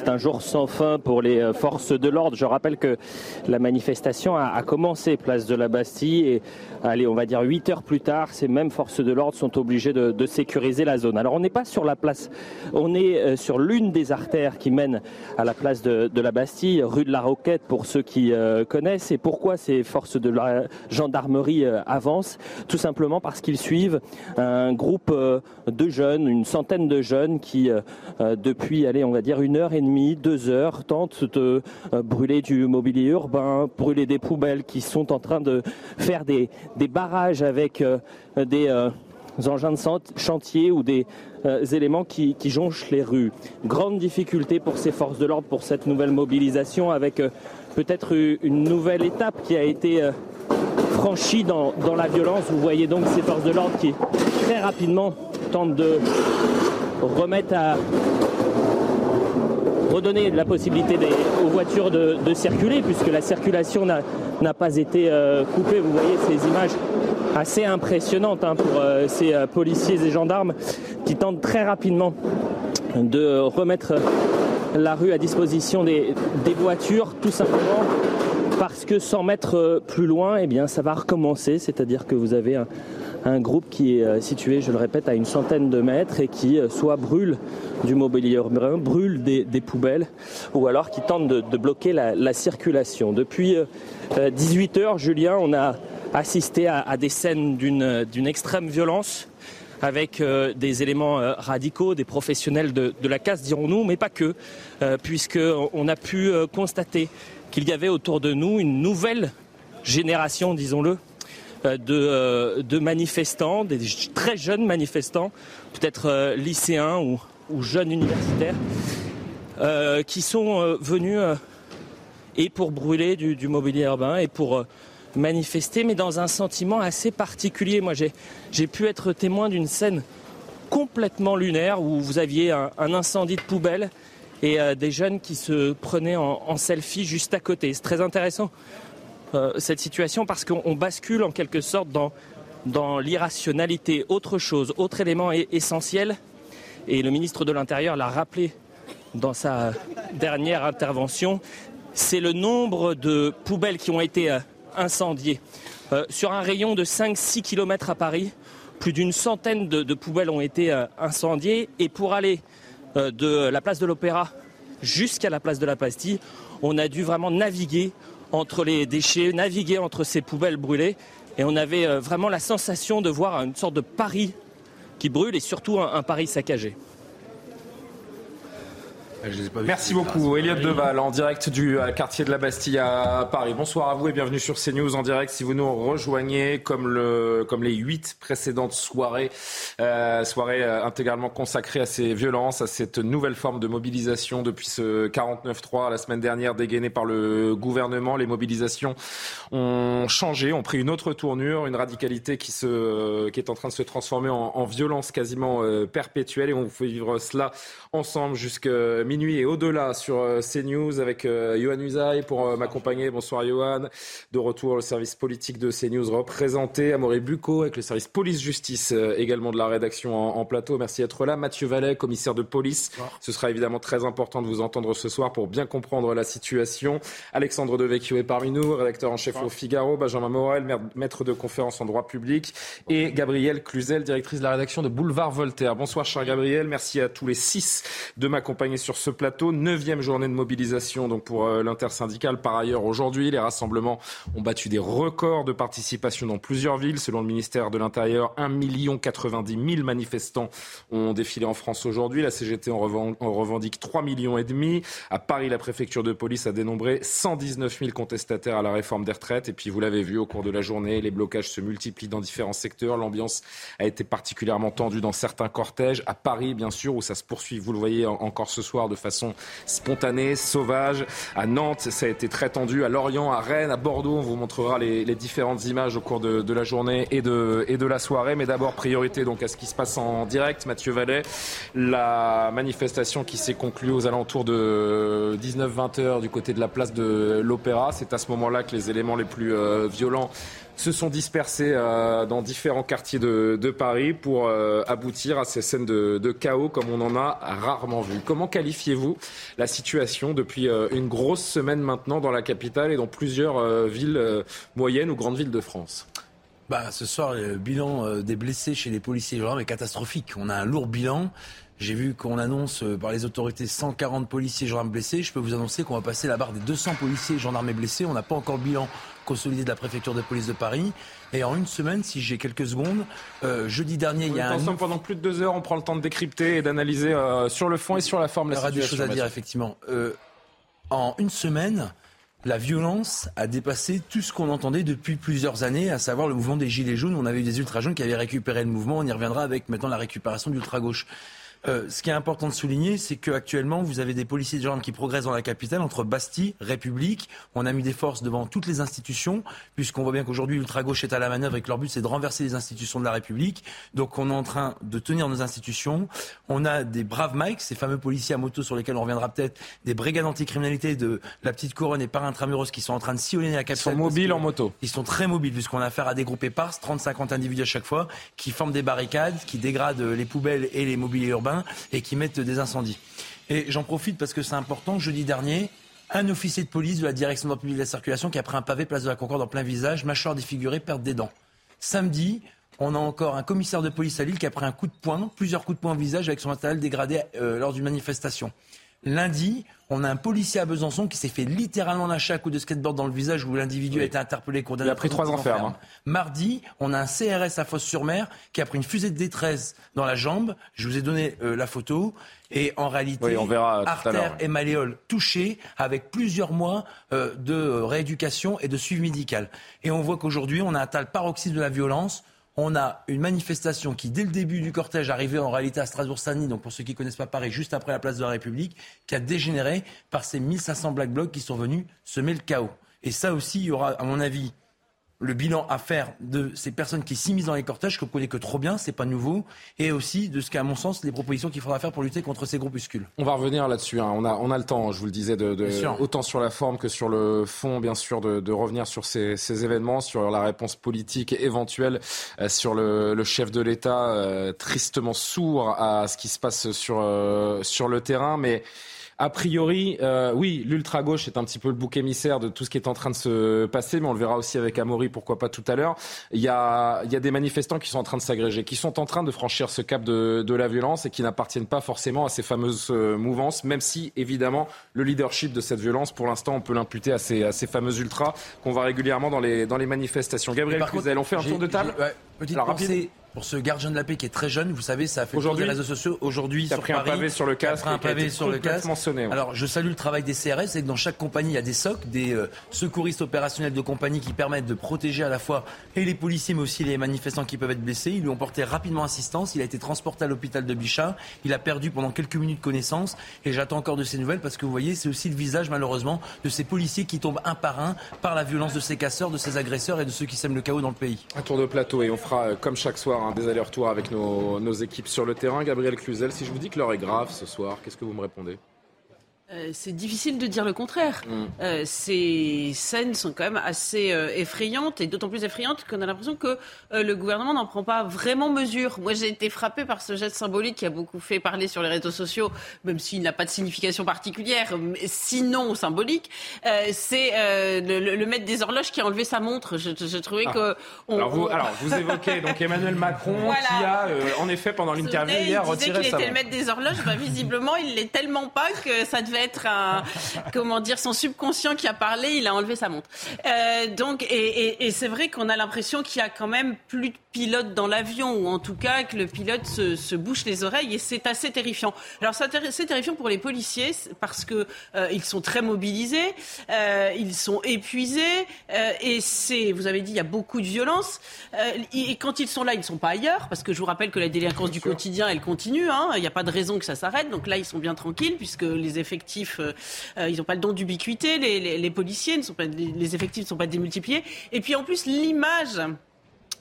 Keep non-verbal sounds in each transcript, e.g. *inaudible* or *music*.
C'est un jour sans fin pour les euh, forces de l'ordre. Je rappelle que la manifestation a, commencé place de la Bastille et allez, on va dire 8 heures plus tard, ces mêmes forces de l'ordre sont obligées de, sécuriser la zone. Alors on n'est pas sur la place, on est euh, sur l'une des artères qui mène à la place de, la Bastille, rue de la Roquette pour ceux qui euh, connaissent. Et pourquoi ces forces de la gendarmerie avancent? Tout simplement parce qu'ils suivent un groupe de jeunes, une centaine de jeunes qui, depuis, allez, on va dire une heure et demie, deux heures, tentent de brûler du mobilier urbain, brûler des poubelles qui sont en train de faire des, des barrages avec euh, des euh, engins de chantier ou des euh, éléments qui, jonchent les rues. Grande difficulté pour ces forces de l'ordre pour cette nouvelle mobilisation avec euh, peut-être une nouvelle étape qui a été euh, franchie dans, dans, la violence. Vous voyez donc ces forces de l'ordre qui très rapidement tentent de remettre à redonner la possibilité aux voitures de, circuler puisque la circulation n'a pas été euh, coupée. Vous voyez ces images assez impressionnantes hein, pour euh, ces euh, policiers et gendarmes qui tentent très rapidement de remettre la rue à disposition des, des voitures tout simplement parce que 100 mètres plus loin, eh bien, ça va recommencer, c'est-à-dire que vous avez un, un groupe qui est euh, situé, je le répète, à une centaine de mètres et qui euh, soit brûle du mobilier urbain, brûle des, poubelles ou alors qui tente de, bloquer la, la, circulation. Depuis euh, 18 heures, Julien, on a assisté à, des scènes d'une extrême violence avec euh, des éléments euh, radicaux, des professionnels de, la casse, dirons-nous, mais pas que, euh, puisqu'on a pu euh, constater qu'il y avait autour de nous une nouvelle génération, disons-le, de, euh, de, manifestants, des très jeunes manifestants, peut-être euh, lycéens ou, jeunes universitaires, euh, qui sont venus et pour brûler du, mobilier urbain et pour manifester, mais dans un sentiment assez particulier. Moi, j'ai pu être témoin d'une scène complètement lunaire où vous aviez un, incendie de poubelle et euh, des jeunes qui se prenaient en, en selfie juste à côté. C'est très intéressant euh, cette situation parce qu'on bascule en quelque sorte dans, l'irrationalité. Autre chose, autre élément essentiel, et le ministre de l'Intérieur l'a rappelé dans sa dernière intervention, c'est le nombre de poubelles qui ont été euh, incendiées. Euh, sur un rayon de 5-6 km à Paris, plus d'une centaine de, poubelles ont été incendiées et pour aller de la place de l'Opéra jusqu'à la place de la Bastille, on a dû vraiment naviguer entre les déchets, naviguer entre ces poubelles brûlées. Et on avait euh, vraiment la sensation de voir une sorte de Paris qui brûle et surtout un, un Paris saccagé. Merci beaucoup, Elliot Deval, en direct du euh, quartier de la Bastille à Paris. Bonsoir à vous et bienvenue sur CNews en direct. Si vous nous rejoignez, comme, le, comme les huit précédentes soirées, euh, soirées euh, intégralement consacrées à ces violences, à cette nouvelle forme de mobilisation depuis ce 49-3 la semaine dernière dégainé par le gouvernement, les mobilisations ont changé, ont pris une autre tournure, une radicalité qui, se, qui est en train de se transformer en, en violence quasiment euh, perpétuelle et on vous fait vivre cela ensemble jusqu'à minuit et au-delà sur euh, CNews avec euh, Johan Usaï pour euh, m'accompagner. Bonsoir Johan. De retour le service politique de CNews représenté. Amaury Bucco avec le service police-justice également de la rédaction en, en plateau. Merci d'être là. Mathieu Vallet, commissaire de police. Bonsoir. Ce sera évidemment très important de vous entendre ce soir pour bien comprendre la situation. Alexandre Devecchio est parmi nous, rédacteur en chef Bonsoir. au Figaro. Benjamin Morel, maître de conférence en droit public. Et Gabrielle Cluzel, directrice de la rédaction de Boulevard Voltaire. Bonsoir cher Gabriel. Merci à tous les six de m'accompagner sur ce plateau. Neuvième journée de mobilisation donc pour euh, l'intersyndicale. Par ailleurs, aujourd'hui, les rassemblements ont battu des records de participation dans plusieurs villes. Selon le ministère de l'Intérieur, 1 90 000 manifestants ont défilé en France aujourd'hui. La CGT en, revendique 3 millions et demi. À Paris, la préfecture de police a dénombré 119 000 contestataires à la réforme des retraites. Et puis, vous l'avez vu au cours de la journée, les blocages se multiplient dans différents secteurs. L'ambiance a été particulièrement tendue dans certains cortèges. À Paris, bien sûr, où ça se poursuit, le voyez encore ce soir, de façon spontanée, sauvage. À Nantes, ça a été très tendu. À Lorient, à Rennes, à Bordeaux, on vous montrera les, différentes images au cours de, la journée et de, et de la soirée. Mais d'abord, priorité donc à ce qui se passe en direct. Mathieu Vallet, la manifestation qui s'est conclue aux alentours de 19-20 heures du côté de la place de l'Opéra. C'est à ce moment-là que les éléments les plus euh, violents se sont dispersés euh, dans différents quartiers de, Paris pour euh, aboutir à ces scènes de, chaos comme on en a rarement vu. Comment qualifiez-vous la situation depuis euh, une grosse semaine maintenant dans la capitale et dans plusieurs villes moyennes ou grandes villes de France? Bah, ce soir, le bilan des blessés chez les policiers et gendarmes est catastrophique. On a un lourd bilan. J'ai vu qu'on annonce par les autorités 140 policiers et gendarmes blessés. Je peux vous annoncer qu'on va passer la barre des 200 policiers et gendarmes blessés. On n'a pas encore le bilan consolidé de la préfecture de police de Paris. Et en une semaine, si j'ai quelques secondes, euh, jeudi dernier, il y a un... pendant plus de deux heures, on prend le temps de décrypter et d'analyser euh, sur le fond et sur la forme la situation. Il y aura des choses à dire, effectivement. Euh, en une semaine, la violence a dépassé tout ce qu'on entendait depuis plusieurs années, à savoir le mouvement des Gilets jaunes. On avait eu des ultra-jaunes qui avaient récupéré le mouvement. On y reviendra avec maintenant la récupération d'ultra-gauche. Euh, ce qui est important de souligner, c'est qu'actuellement, vous avez des policiers de gendarmes qui progressent dans la capitale entre Bastille, République. On a mis des forces devant toutes les institutions, puisqu'on voit bien qu'aujourd'hui, l'ultra-gauche est à la manœuvre et que leur but, c'est de renverser les institutions de la République. Donc, on est en train de tenir nos institutions. On a des braves Mike, ces fameux policiers à moto sur lesquels on reviendra peut-être, des brigades anticriminalité de la petite couronne et par intramuros qui sont en train de sillonner la capitale. Ils sont mobiles en moto. Ils sont très mobiles, puisqu'on a affaire à des groupes épars, 30-50 individus à chaque fois, qui forment des barricades, qui dégradent les poubelles et les mobiliers urbains et qui mettent des incendies. Et j'en profite parce que c'est important. Jeudi dernier, un officier de police de la direction de la circulation qui a pris un pavé place de la Concorde en plein visage, mâchoire défigurée, perte des dents. Samedi, on a encore un commissaire de police à Lille qui a pris un coup de poing, plusieurs coups de poing au visage avec son matériel dégradé euh, lors d'une manifestation. Lundi, on a un policier à Besançon qui s'est fait littéralement lâcher à coup de skateboard dans le visage où l'individu a été interpellé, condamné. Il a pris trois ans ferme. Hein. Mardi, on a un CRS à Fosse-sur-Mer qui a pris une fusée de détresse dans la jambe. Je vous ai donné euh, la photo. Et en réalité, on verra artère et malléole touchées avec plusieurs mois euh, de rééducation et de suivi médical. Et on voit qu'aujourd'hui, on a un tel paroxysme de la violence on a une manifestation qui, dès le début du cortège, arrivait en réalité à Strasbourg-Saint-Denis, donc pour ceux qui ne connaissent pas Paris, juste après la place de la République, qui a dégénéré par ces 1500 Black Blocs qui sont venus semer le chaos. Et ça aussi, il y aura, à mon avis, le bilan à faire de ces personnes qui s'immiscent dans les cortèges, que vous connaissez que trop bien, c'est pas nouveau, et aussi de ce qu'à mon sens, les propositions qu'il faudra faire pour lutter contre ces groupuscules. On va revenir là-dessus. Hein. On, a, on a le temps, je vous le disais, de, autant sur la forme que sur le fond, bien sûr, de, revenir sur ces, événements, sur la réponse politique éventuelle, euh, sur le, chef de l'État euh, tristement sourd à ce qui se passe sur, euh, sur le terrain, mais a priori, euh, oui, l'ultra-gauche est un petit peu le bouc émissaire de tout ce qui est en train de se passer, mais on le verra aussi avec Amaury, pourquoi pas tout à l'heure. Il y a, il y a des manifestants qui sont en train de s'agréger, qui sont en train de franchir ce cap de, de la violence et qui n'appartiennent pas forcément à ces fameuses euh, mouvances, même si, évidemment, le leadership de cette violence, pour l'instant, on peut l'imputer à ces, à ces fameuses ultras qu'on voit régulièrement dans les, dans les manifestations. Gabriel Cluzel, on fait un tour de table ouais, Petite Alors, pour ce gardien de la paix qui est très jeune. Vous savez, ça a fait aujourd'hui les réseaux sociaux. Aujourd'hui, sur pris un pavé sur le casque. un pavé sur le casque. Alors, je salue le travail des CRS. C'est que dans chaque compagnie, il y a des SOC, des euh, secouristes opérationnels de compagnie qui permettent de protéger à la fois et les policiers, mais aussi les manifestants qui peuvent être blessés. Ils lui ont porté rapidement assistance. Il a été transporté à l'hôpital de Bichat. Il a perdu pendant quelques minutes connaissance. Et j'attends encore de ces nouvelles parce que vous voyez, c'est aussi le visage, malheureusement, de ces policiers qui tombent un par un par la violence de ces casseurs, de ces agresseurs et de ceux qui sèment le chaos dans le pays. Un tour de plateau et on fera, euh, comme chaque soir, des allers-retours avec avec nos, équipes sur le terrain. Gabriel Cluzel, si je vous dis que l'heure est grave ce soir, qu'est-ce que vous me répondez? Euh, c'est difficile de dire le contraire. Mm. Euh, ces scènes sont quand même assez euh, effrayantes et d'autant plus effrayantes qu'on a l'impression que le gouvernement n'en prend pas vraiment mesure. Moi, j'ai été frappée par ce geste symbolique qui a beaucoup fait parler sur les réseaux sociaux, même s'il n'a pas de signification particulière, mais sinon symbolique. c'est le, maître des horloges qui a enlevé sa montre. Je, trouvais ah. que. alors, vous, alors, vous évoquez donc *laughs* Emmanuel Macron qui a, en effet, pendant l'interview hier, retiré sa montre. Il était le maître des horloges. Bah, visiblement, il l'est tellement pas que ça devait être un, comment dire, son subconscient qui a parlé, il a enlevé sa montre. Euh, donc, et, et c'est vrai qu'on a l'impression qu'il y a quand même plus de pilote dans l'avion, ou en tout cas que le pilote se, se bouche les oreilles, et c'est assez terrifiant. Alors c'est terrifiant pour les policiers parce que euh, ils sont très mobilisés, euh, ils sont épuisés, euh, et c'est, vous avez dit, il y a beaucoup de violence. Et quand ils sont là, ils ne sont pas ailleurs, parce que je vous rappelle que la délinquance du quotidien, elle continue. Hein, il n'y a pas de raison que ça s'arrête. Donc là, ils sont bien tranquilles puisque les effectifs, euh, ils n'ont pas le don d'ubiquité. Les, policiers ne sont pas, les effectifs ne sont pas démultipliés. Et puis en plus, l'image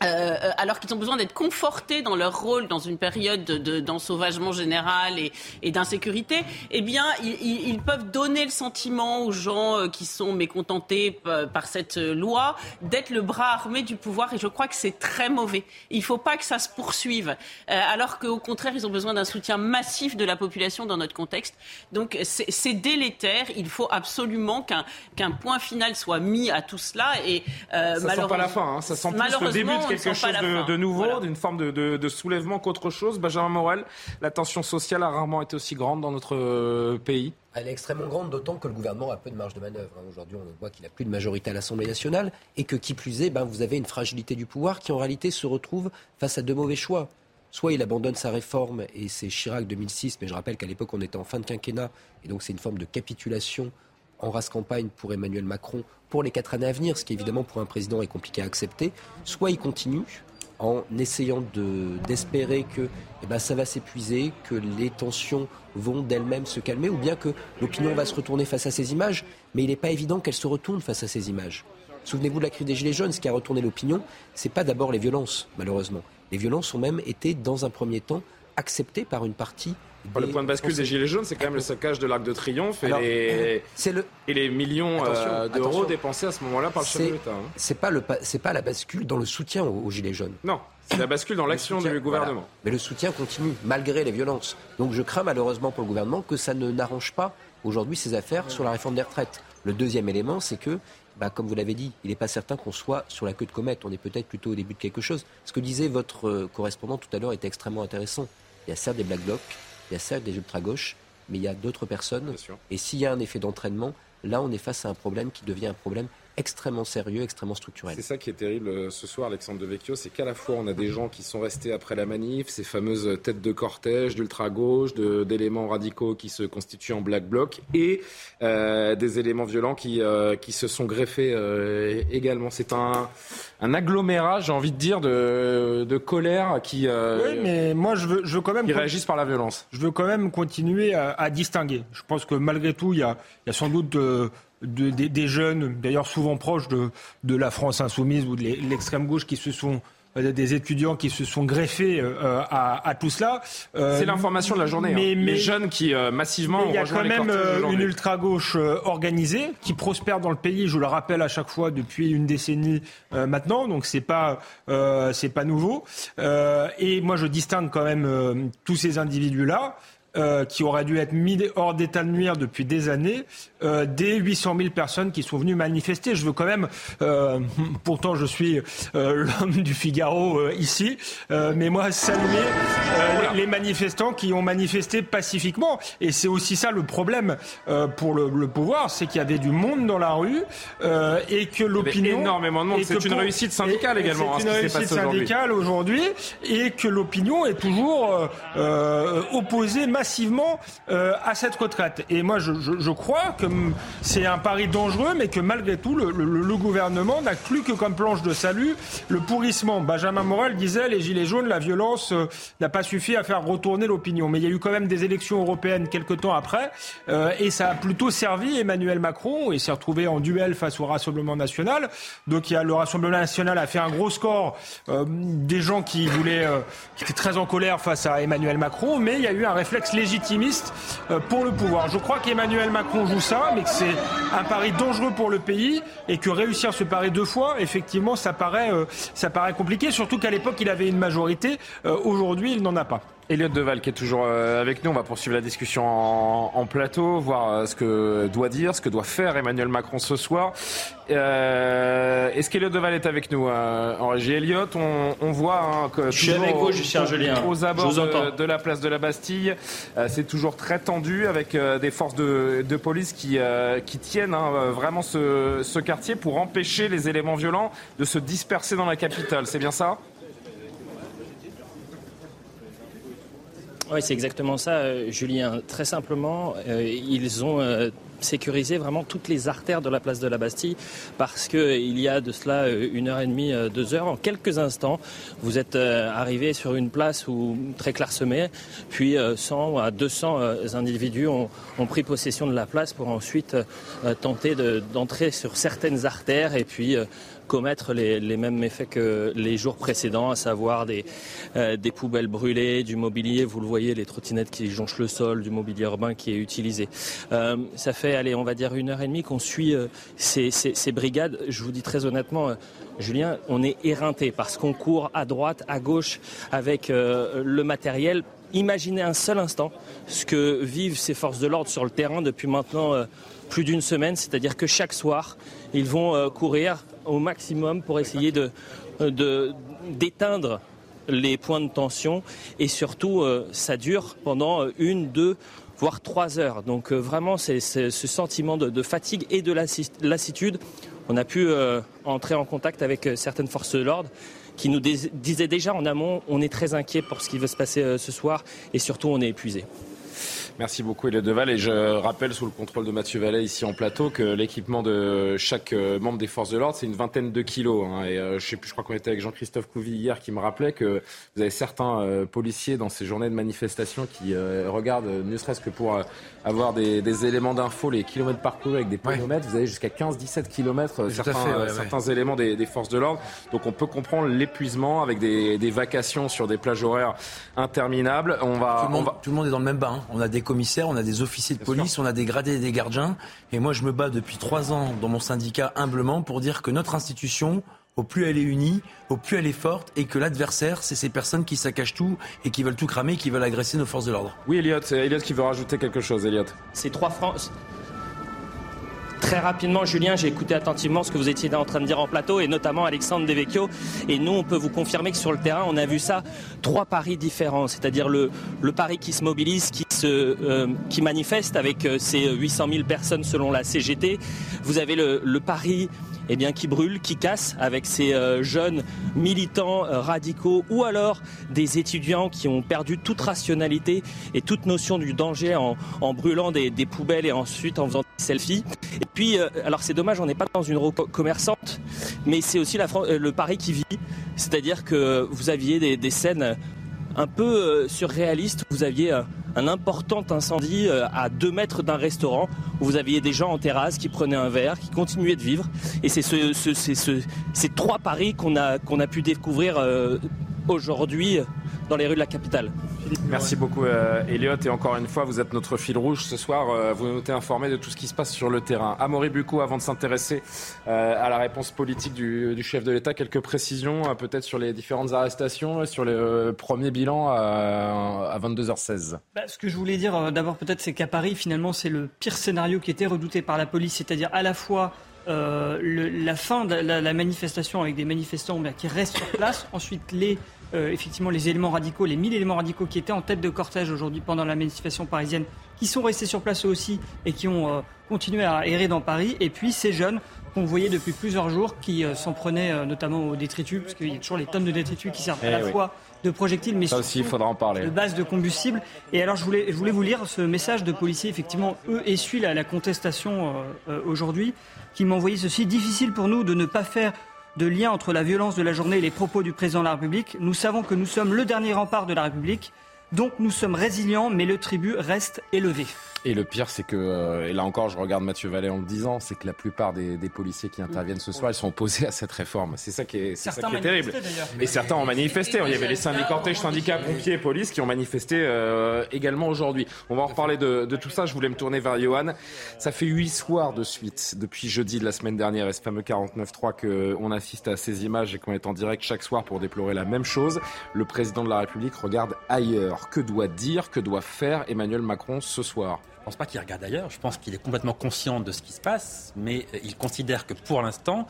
euh, euh, alors qu'ils ont besoin d'être confortés dans leur rôle dans une période d'ensauvagement général et, et d'insécurité, eh bien, ils, ils, peuvent donner le sentiment aux gens euh, qui sont mécontentés par cette loi d'être le bras armé du pouvoir. Et je crois que c'est très mauvais. Il ne faut pas que ça se poursuive, euh, alors qu'au contraire, ils ont besoin d'un soutien massif de la population dans notre contexte. Donc, c'est délétère. Il faut absolument qu'un point final soit mis à tout cela. Et euh, ça sent pas la fin. Hein. Ça sent plus le début quelque chose de, nouveau, d'une forme de, soulèvement qu'autre chose. Benjamin Morel, la tension sociale a rarement été aussi grande dans notre euh, pays elle est extrêmement grande, d'autant que le gouvernement a peu de marge de manœuvre. Hein. Aujourd'hui, on voit qu'il n'a plus de majorité à l'Assemblée nationale et que, qui plus est, ben, vous avez une fragilité du pouvoir qui, en réalité, se retrouve face à deux mauvais choix. Soit il abandonne sa réforme, et c'est Chirac 2006, mais je rappelle qu'à l'époque, on était en fin de quinquennat, et donc c'est une forme de capitulation en race campagne pour Emmanuel Macron pour les quatre années à venir, ce qui évidemment pour un président est compliqué à accepter. Soit il continue en essayant d'espérer que eh ben, ça va s'épuiser, que les tensions vont d'elles-mêmes se calmer, ou bien que l'opinion va se retourner face à ces images, mais il n'est pas évident qu'elle se retourne face à ces images. Souvenez-vous de la crise des Gilets jaunes, ce qui a retourné l'opinion, c'est pas d'abord les violences, malheureusement. Les violences ont même été, dans un premier temps, acceptées par une partie le point de bascule des Gilets jaunes, c'est quand même le saccage de l'Arc de Triomphe et, les... Le... et les millions euh, d'euros dépensés à ce moment-là par le chef de l'État. Hein. C'est pas, le... pas la bascule dans le soutien aux, Gilets jaunes. Non, c'est la bascule dans l'action du gouvernement. Mais le soutien continue, malgré les violences. Donc je crains malheureusement pour le gouvernement que ça ne n'arrange pas aujourd'hui ses affaires sur la réforme des retraites. Le deuxième élément, c'est que, bah, comme vous l'avez dit, il n'est pas certain qu'on soit sur la queue de comète. On est peut-être plutôt au début de quelque chose. Ce que disait votre euh, correspondant tout à l'heure était extrêmement intéressant. Il y a certes des black blocs, il y a certes des ultra-gauches, mais il y a d'autres personnes. Et s'il y a un effet d'entraînement, là, on est face à un problème qui devient un problème extrêmement sérieux, extrêmement structurel. C'est ça qui est terrible euh, ce soir, Alexandre Devecchio, c'est qu'à la fois on a des gens qui sont restés après la manif, ces fameuses têtes de cortège d'ultra-gauche, d'éléments radicaux qui se constituent en black bloc, et euh, des éléments violents qui, euh, qui se sont greffés également. C'est un, un agglomérat, j'ai envie de dire, de, de colère qui, oui, mais moi je veux, je veux quand même réagissent par la violence. Je veux quand même continuer à, à distinguer. Je pense que malgré tout, il y a, il y a sans doute des, jeunes, d'ailleurs souvent proches de, de la France insoumise ou de l'extrême gauche, qui se sont euh, des étudiants qui se sont greffés euh, à, tout cela. Euh, c'est l'information de la journée. Mais, hein. les jeunes qui massivement. Il y a quand même une ultra gauche organisée qui prospère dans le pays. Je le rappelle à chaque fois depuis une décennie maintenant. Donc c'est pas c'est pas nouveau. et moi je distingue quand même tous ces individus là. Euh, qui auraient dû être mis hors d'état de nuire depuis des années, euh, des 800 000 personnes qui sont venues manifester. Je veux quand même, euh, *laughs* pourtant je suis euh, l'homme du Figaro ici, mais moi saluer les, manifestants qui ont manifesté pacifiquement. Et c'est aussi ça le problème pour le, le pouvoir, c'est qu'il y avait du monde dans la rue et que l'opinion... énormément de monde. C'est une réussite syndicale également. C'est une réussite syndicale aujourd'hui et que l'opinion est toujours opposée massivement euh, à cette retraite. Et moi, je, crois que c'est un pari dangereux, mais que malgré tout, le, le, gouvernement n'a plus que comme planche de salut le pourrissement. Benjamin Morel disait les Gilets jaunes, la violence euh, n'a pas suffi à faire retourner l'opinion. Mais il y a eu quand même des élections européennes quelques temps après, euh, et ça a plutôt servi Emmanuel Macron, et s'est retrouvé en duel face au Rassemblement national. Donc il y a, le Rassemblement national a fait un gros score des gens qui voulaient, qui étaient très en colère face à Emmanuel Macron, mais il y a eu un réflexe légitimiste euh, pour le pouvoir. Je crois qu'Emmanuel Macron joue ça, mais que c'est un pari dangereux pour le pays et que réussir ce pari deux fois, effectivement, ça paraît, euh, ça paraît compliqué, surtout qu'à l'époque, il avait une majorité. Aujourd'hui, il n'en a pas. Elliot Deval qui est toujours euh, avec nous. On va poursuivre la discussion en, plateau, voir euh, ce que doit dire, ce que doit faire Emmanuel Macron ce soir. Euh, Est-ce qu'Eliott Deval est avec nous euh, en régie Elliot, on, voit hein, que Je suis avec vous, Julien Julien. aux abords de, la place de la Bastille, c'est toujours très tendu avec des forces de, police qui, qui tiennent hein, vraiment ce, ce quartier pour empêcher les éléments violents de se disperser dans la capitale. C'est bien ça? Oui, c'est exactement ça, euh, Julien. Très simplement, euh, ils ont euh, sécurisé vraiment toutes les artères de la place de la Bastille parce qu'il y a de cela une heure et demie, deux heures, en quelques instants, vous êtes arrivé sur une place où très clairsemée, puis 100 à 200 individus ont, pris possession de la place pour ensuite tenter d'entrer sur certaines artères et puis commettre les, mêmes méfaits que les jours précédents, à savoir des, euh, des poubelles brûlées, du mobilier, vous le voyez, les trottinettes qui jonchent le sol, du mobilier urbain qui est utilisé. Euh, ça fait, allez, on va dire une heure et demie qu'on suit euh, ces, ces, brigades. Je vous dis très honnêtement, Julien, on est éreinté parce qu'on court à droite, à gauche avec le matériel Imaginez un seul instant ce que vivent ces forces de l'ordre sur le terrain depuis maintenant plus d'une semaine, c'est-à-dire que chaque soir, ils vont courir au maximum pour essayer de, d'éteindre les points de tension et surtout euh, ça dure pendant euh, une, deux, voire trois heures. Donc euh, vraiment c'est, ce sentiment de, fatigue et de lassitude. On a pu entrer en contact avec certaines forces de l'ordre qui nous disaient déjà en amont on est très inquiet pour ce qui va se passer ce soir et surtout on est épuisé. Merci beaucoup, Elie Deval. Et je rappelle, sous le contrôle de Mathieu Vallet ici en plateau, que l'équipement de chaque euh, membre des forces de l'ordre, c'est une vingtaine de kilos. Hein. Et euh, je sais plus, je crois qu'on était avec Jean-Christophe Couvi hier qui me rappelait que vous avez certains euh, policiers dans ces journées de manifestation qui regardent, ne serait-ce que pour avoir des, éléments d'info, les kilomètres parcourus avec des ponomètres. Vous avez jusqu'à 15-17 kilomètres certains, éléments des, forces de l'ordre. Donc on peut comprendre l'épuisement avec des, vacations sur des plages horaires interminables. On va, tout, le monde, tout le monde est dans le même bain. On a des commissaires, on a des officiers de police, on a des gradés et des gardiens. Et moi, je me bats depuis trois ans dans mon syndicat humblement pour dire que notre institution, au plus elle est unie, au plus elle est forte, et que l'adversaire, c'est ces personnes qui saccagent tout et qui veulent tout cramer, qui veulent agresser nos forces de l'ordre. Oui, Elliot, c'est Elliot qui veut rajouter quelque chose, Elliot. C'est trois francs. Très rapidement, Julien, j'ai écouté attentivement ce que vous étiez en train de dire en plateau, et notamment Alexandre Devecchio. Et nous, on peut vous confirmer que sur le terrain, on a vu ça, trois paris différents. C'est-à-dire le, le pari qui se mobilise, qui, euh, manifeste avec ses 800 000 personnes selon la CGT. Vous avez le, le pari eh bien, qui brûle, qui casse avec ces euh, jeunes militants euh, radicaux ou alors des étudiants qui ont perdu toute rationalité et toute notion du danger en, brûlant des, poubelles et ensuite en faisant des selfies. Et puis, euh, alors c'est dommage, on n'est pas dans une roue commerçante, mais c'est aussi la, le Paris qui vit. C'est-à-dire que vous aviez des scènes un peu surréalistes. Vous aviez un important incendie euh, à deux mètres d'un restaurant où vous aviez des gens en terrasse qui prenaient un verre, qui continuaient de vivre. Et c'est ces trois paris qu'on a, pu découvrir euh, aujourd'hui dans les rues de la capitale. Merci beaucoup, euh, Elliot. Et encore une fois, vous êtes notre fil rouge ce soir. Euh, vous nous tenez informé de tout ce qui se passe sur le terrain. Amaury Bucco, avant de s'intéresser euh, à la réponse politique du, chef de l'État, quelques précisions peut-être sur les différentes arrestations, sur le premier bilan à, 22h16. Bah, ce que je voulais dire d'abord peut-être, c'est qu'à Paris, finalement, c'est le pire scénario qui était redouté par la police, c'est-à-dire à la fois la fin de la, manifestation avec des manifestants qui restent sur place, ensuite les euh, effectivement les éléments radicaux, les 1000 éléments radicaux qui étaient en tête de cortège aujourd'hui pendant la manifestation parisienne, qui sont restés sur place eux aussi et qui ont euh, continué à errer dans Paris. Et puis ces jeunes qu'on voyait depuis plusieurs jours qui euh, s'en prenaient notamment aux détritus, parce qu'il y a toujours les tonnes de détritus qui servent à la eh fois de projectiles, mais aussi, il faudra en parler. de base de combustible. Et alors je voulais, je voulais vous lire ce message de policiers, effectivement, eux essuient la, la contestation aujourd'hui, qui m'envoyait ceci. Difficile pour nous de ne pas faire de lien entre la violence de la journée et les propos du président de la République. Nous savons que nous sommes le dernier rempart de la République. Donc nous sommes résilients, mais le tribut reste élevé. Et le pire, c'est que, euh, et là encore, je regarde Mathieu Vallet en le disant, c'est que la plupart des, des, policiers qui interviennent ce soir, ils sont opposés à cette réforme. C'est ça qui est, c'est ça qui est terrible. Et certains ont manifesté. Il y avait les syndicats, cortèges, syndicats, pompiers et police qui ont manifesté euh, également aujourd'hui. On va en reparler de, de, tout ça. Je voulais me tourner vers Johan. Ça fait huit soirs de suite, depuis jeudi de la semaine dernière, et ce fameux 49.3 qu'on assiste à ces images et qu'on est en direct chaque soir pour déplorer la même chose. Le président de la République regarde ailleurs. Que doit dire, que doit faire Emmanuel Macron ce soir? Pense pas qu'il regarde ailleurs. Je pense qu'il est complètement conscient de ce qui se passe, mais euh, il considère que pour l'instant,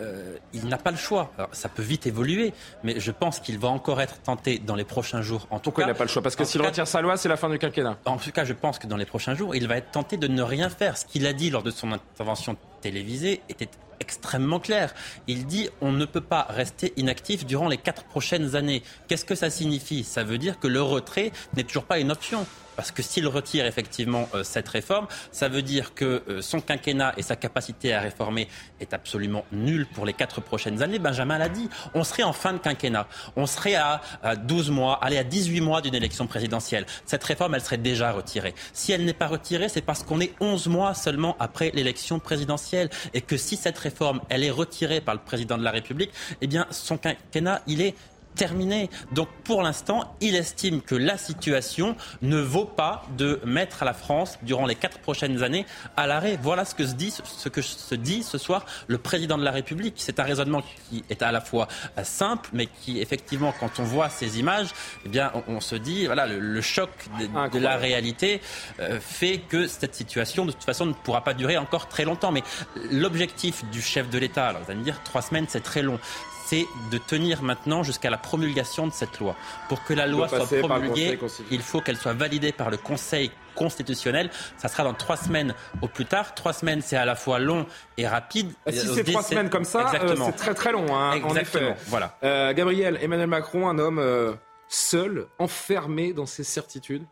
euh, il n'a pas le choix. Alors, ça peut vite évoluer, mais je pense qu'il va encore être tenté dans les prochains jours. En tout Pourquoi cas, il n'a pas le choix? Parce que s'il retire sa loi, c'est la fin du quinquennat. En tout cas, je pense que dans les prochains jours, il va être tenté de ne rien faire. Ce qu'il a dit lors de son intervention télévisée était extrêmement clair. Il dit on ne peut pas rester inactif durant les quatre prochaines années. Qu'est-ce que ça signifie? Ça veut dire que le retrait n'est toujours pas une option. Parce que s'il retire effectivement euh, cette réforme, ça veut dire que euh, son quinquennat et sa capacité à réformer est absolument nulle pour les quatre prochaines années. Benjamin l'a dit, on serait en fin de quinquennat. On serait à, à 12 mois, allez, à 18 mois d'une élection présidentielle. Cette réforme, elle serait déjà retirée. Si elle n'est pas retirée, c'est parce qu'on est 11 mois seulement après l'élection présidentielle. Et que si cette réforme, elle est retirée par le président de la République, eh bien, son quinquennat, il est terminé. Donc pour l'instant, il estime que la situation ne vaut pas de mettre la France durant les quatre prochaines années à l'arrêt. Voilà ce que se dit ce, que se dit ce soir le président de la République. C'est un raisonnement qui est à la fois simple, mais qui effectivement, quand on voit ces images, eh bien, on, se dit voilà le, choc de, la réalité euh, fait que cette situation de toute façon ne pourra pas durer encore très longtemps. Mais l'objectif du chef de l'État, alors vous allez me dire trois semaines, c'est très long c'est de tenir maintenant jusqu'à la promulgation de cette loi. Pour que la loi soit promulguée, il faut qu'elle soit validée par le Conseil constitutionnel. Ça sera dans trois semaines au plus tard. Trois semaines, c'est à la fois long et rapide. Si c'est trois semaines comme ça, euh, c'est très très long. Hein, Exactement. En effet. Voilà. Euh, Gabriel, Emmanuel Macron, un homme euh, seul, enfermé dans ses certitudes.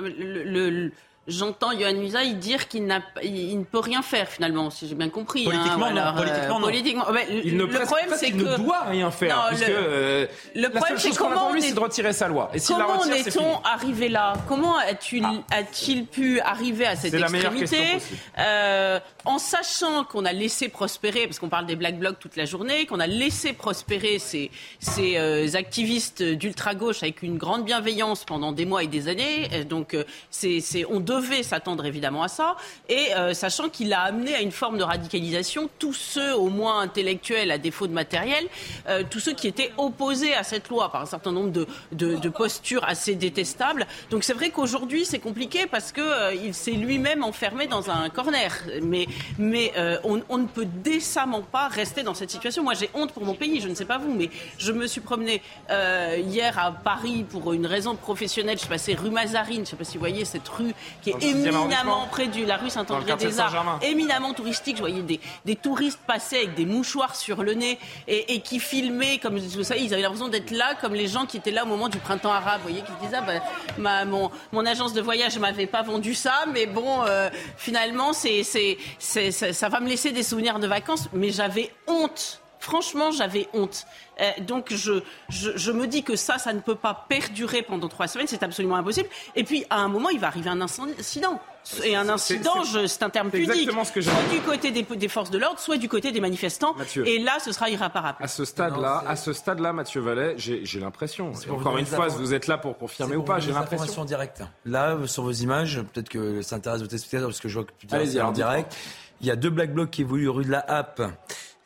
le, J'entends Yohann Usaï dire qu'il il ne peut rien faire finalement, si j'ai bien compris. Politiquement, hein, non. Politiquement, non. Politiquement, il le problème, c'est que ne doit rien faire. Non, puisque, le, euh, le problème, c'est comment lui, c'est de retirer sa loi. Et comment la retire, est-on arrivé là? Comment a-t-il ah. pu arriver à cette extrémité? euh, en sachant qu'on a laissé prospérer, parce qu'on parle des black blocs toute la journée, qu'on a laissé prospérer ces, ces euh, activistes d'ultra gauche avec une grande bienveillance pendant des mois et des années. Donc, euh, c'est, on devait s'attendre évidemment à ça, et euh, sachant qu'il a amené à une forme de radicalisation tous ceux, au moins intellectuels, à défaut de matériel, euh, tous ceux qui étaient opposés à cette loi par un certain nombre de, de, postures assez détestables. Donc c'est vrai qu'aujourd'hui c'est compliqué parce que euh, il s'est lui-même enfermé dans un corner. Mais, mais on, on, ne peut décemment pas rester dans cette situation. Moi j'ai honte pour mon pays, je ne sais pas vous, mais je me suis promené hier à Paris pour une raison professionnelle. Je passé rue Mazarine, je ne sais pas si vous voyez cette rue qui est éminemment près de la rue Saint-André-des-Arts, éminemment touristique. Je voyais des, des, touristes passer avec des mouchoirs sur le nez et, et qui filmaient, comme vous savez, ils avaient l'impression d'être là comme les gens qui étaient là au moment du printemps arabe. Vous voyez, qui disaient, ah, bah, mon, mon, agence de voyage m'avait pas vendu ça, mais bon, euh, finalement, c'est, c'est, ça va me laisser des souvenirs de vacances. Mais j'avais honte Franchement, j'avais honte. Euh, donc je, je, me dis que ça, ça ne peut pas perdurer pendant trois semaines, c'est absolument impossible. Et puis à un moment, il va arriver un incident. Et un incident, c'est un terme pudique, soit du côté des, forces de l'ordre, soit du côté des manifestants. et là, ce sera irréparable. À ce stade-là, à ce stade-là, Mathieu Vallet, j'ai l'impression. Encore une fois, vous êtes là pour confirmer ou pas. J'ai l'impression. directe. Là, sur vos images, peut-être que ça intéresse vos téléspectateurs parce que je vois que tu en direct. Il y a deux black blocs qui évoluent rue de la Happe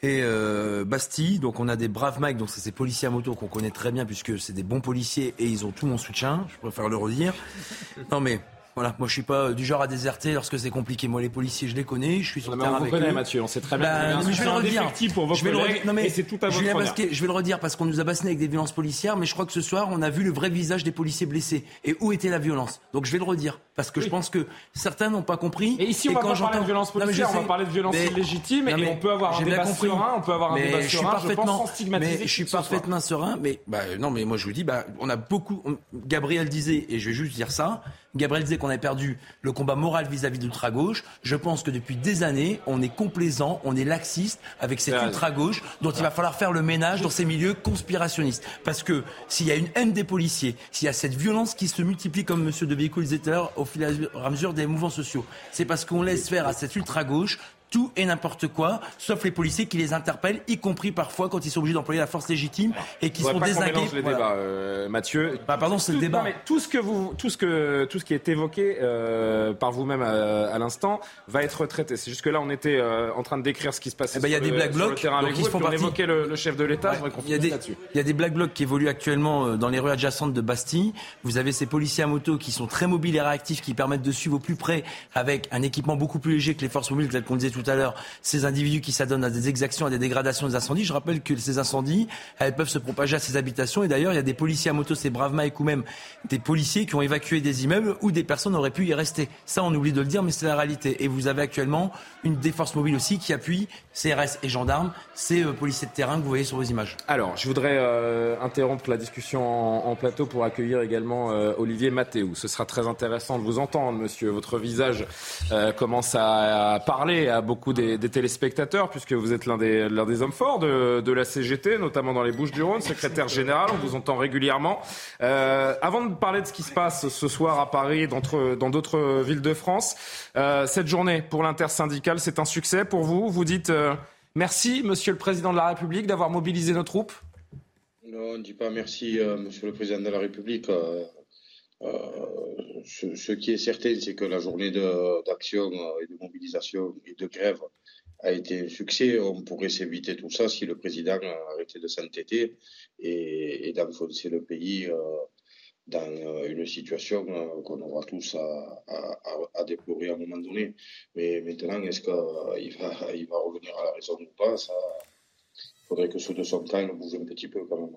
et euh, Bastille. Donc on a des braves mecs, donc c'est ces policiers à moto qu'on connaît très bien puisque c'est des bons policiers et ils ont tout mon soutien. Je préfère le redire. *laughs* Non mais voilà, moi je suis pas du genre à déserter lorsque c'est compliqué. Moi les policiers, je les connais, je suis sur le terrain avec connaît, Mathieu, on sait très bien. Ben, je vais le redire. Pour vos je vais le redire. Non mais c'est tout à Julien Basquet, je vais le redire parce qu'on nous a bassiné avec des violences policières, mais je crois que ce soir on a vu le vrai visage des policiers blessés et où était la violence? Donc je vais le redire parce que je pense que certains n'ont pas compris. Et ici on va pas parler de violence policière, on va parler de violence illégitime et on peut avoir un débat serein, on peut avoir un débat serein. Je pense sans stigmatiser. Je suis parfaitement serein, mais bah, non mais moi je vous dis, bah on a beaucoup. Gabriel disait et je vais juste dire ça. Gabriel disait qu'on avait perdu le combat moral vis-à-vis de l'ultra-gauche. Je pense que depuis des années, on est complaisant, on est laxiste avec cette ultra-gauche dont il va falloir faire le ménage dans ces milieux conspirationnistes. Parce que s'il y a une haine des policiers, s'il y a cette violence qui se multiplie, comme M. De Vico disait tout à l'heure, fil et à mesure des mouvements sociaux. C'est parce qu'on laisse faire à cette ultra-gauche tout et n'importe quoi, sauf les policiers qui les interpellent, y compris parfois quand ils sont obligés d'employer la force légitime et qui sont désingués. les débats, euh, Mathieu. Bah, pardon, c'est le débat. mais tout ce que vous, tout ce que, tout ce qui est évoqué euh, par vous-même euh, à, l'instant va être traité. C'est jusque là, on était en train de décrire ce qui se passait. Eh ben, il y a des black blocs qui font On évoquait le, chef de l'État. Il y a des, il y a des black blocs qui évoluent actuellement dans les rues adjacentes de Bastille. Vous avez ces policiers à moto qui sont très mobiles et réactifs, qui permettent de suivre au plus près avec un équipement beaucoup plus léger que les forces mobiles, tel qu'on disait tout à l'heure, ces individus qui s'adonnent à des exactions, à des dégradations des incendies. Je rappelle que ces incendies, elles peuvent se propager à ces habitations. Et d'ailleurs, il y a des policiers à moto, ces braves Mike, ou même des policiers qui ont évacué des immeubles où des personnes auraient pu y rester. Ça, on oublie de le dire, mais c'est la réalité. Et vous avez actuellement une des forces mobiles aussi qui appuie CRS et gendarmes, ces euh, policiers de terrain que vous voyez sur vos images. Alors, je voudrais euh, interrompre la discussion en, plateau pour accueillir également euh, Olivier Mathéou. Ce sera très intéressant de vous entendre, monsieur. Votre visage commence à, parler à beaucoup des, téléspectateurs, puisque vous êtes l'un des, des hommes forts de, de, la CGT, notamment dans les Bouches-du-Rhône, secrétaire général. On vous entend régulièrement. avant de parler de ce qui se passe ce soir à Paris, dans d'autres villes de France, cette journée pour l'intersyndicale, c'est un succès pour vous? Vous dites Merci, Monsieur le Président de la République, d'avoir mobilisé nos troupes. Non, on ne dit pas merci, euh, Monsieur le Président de la République. Euh, euh, ce, qui est certain, c'est que la journée d'action et de mobilisation et de grève a été un succès. On pourrait s'éviter tout ça si le président arrêtait de s'entêter et, et d'enfoncer le pays dans une situation qu'on aura tous à, déplorer à un moment donné. Mais maintenant, est-ce qu'il va, il va revenir à la raison ou pas Ça, il faudrait que ceux de son camp bouge un petit peu quand même.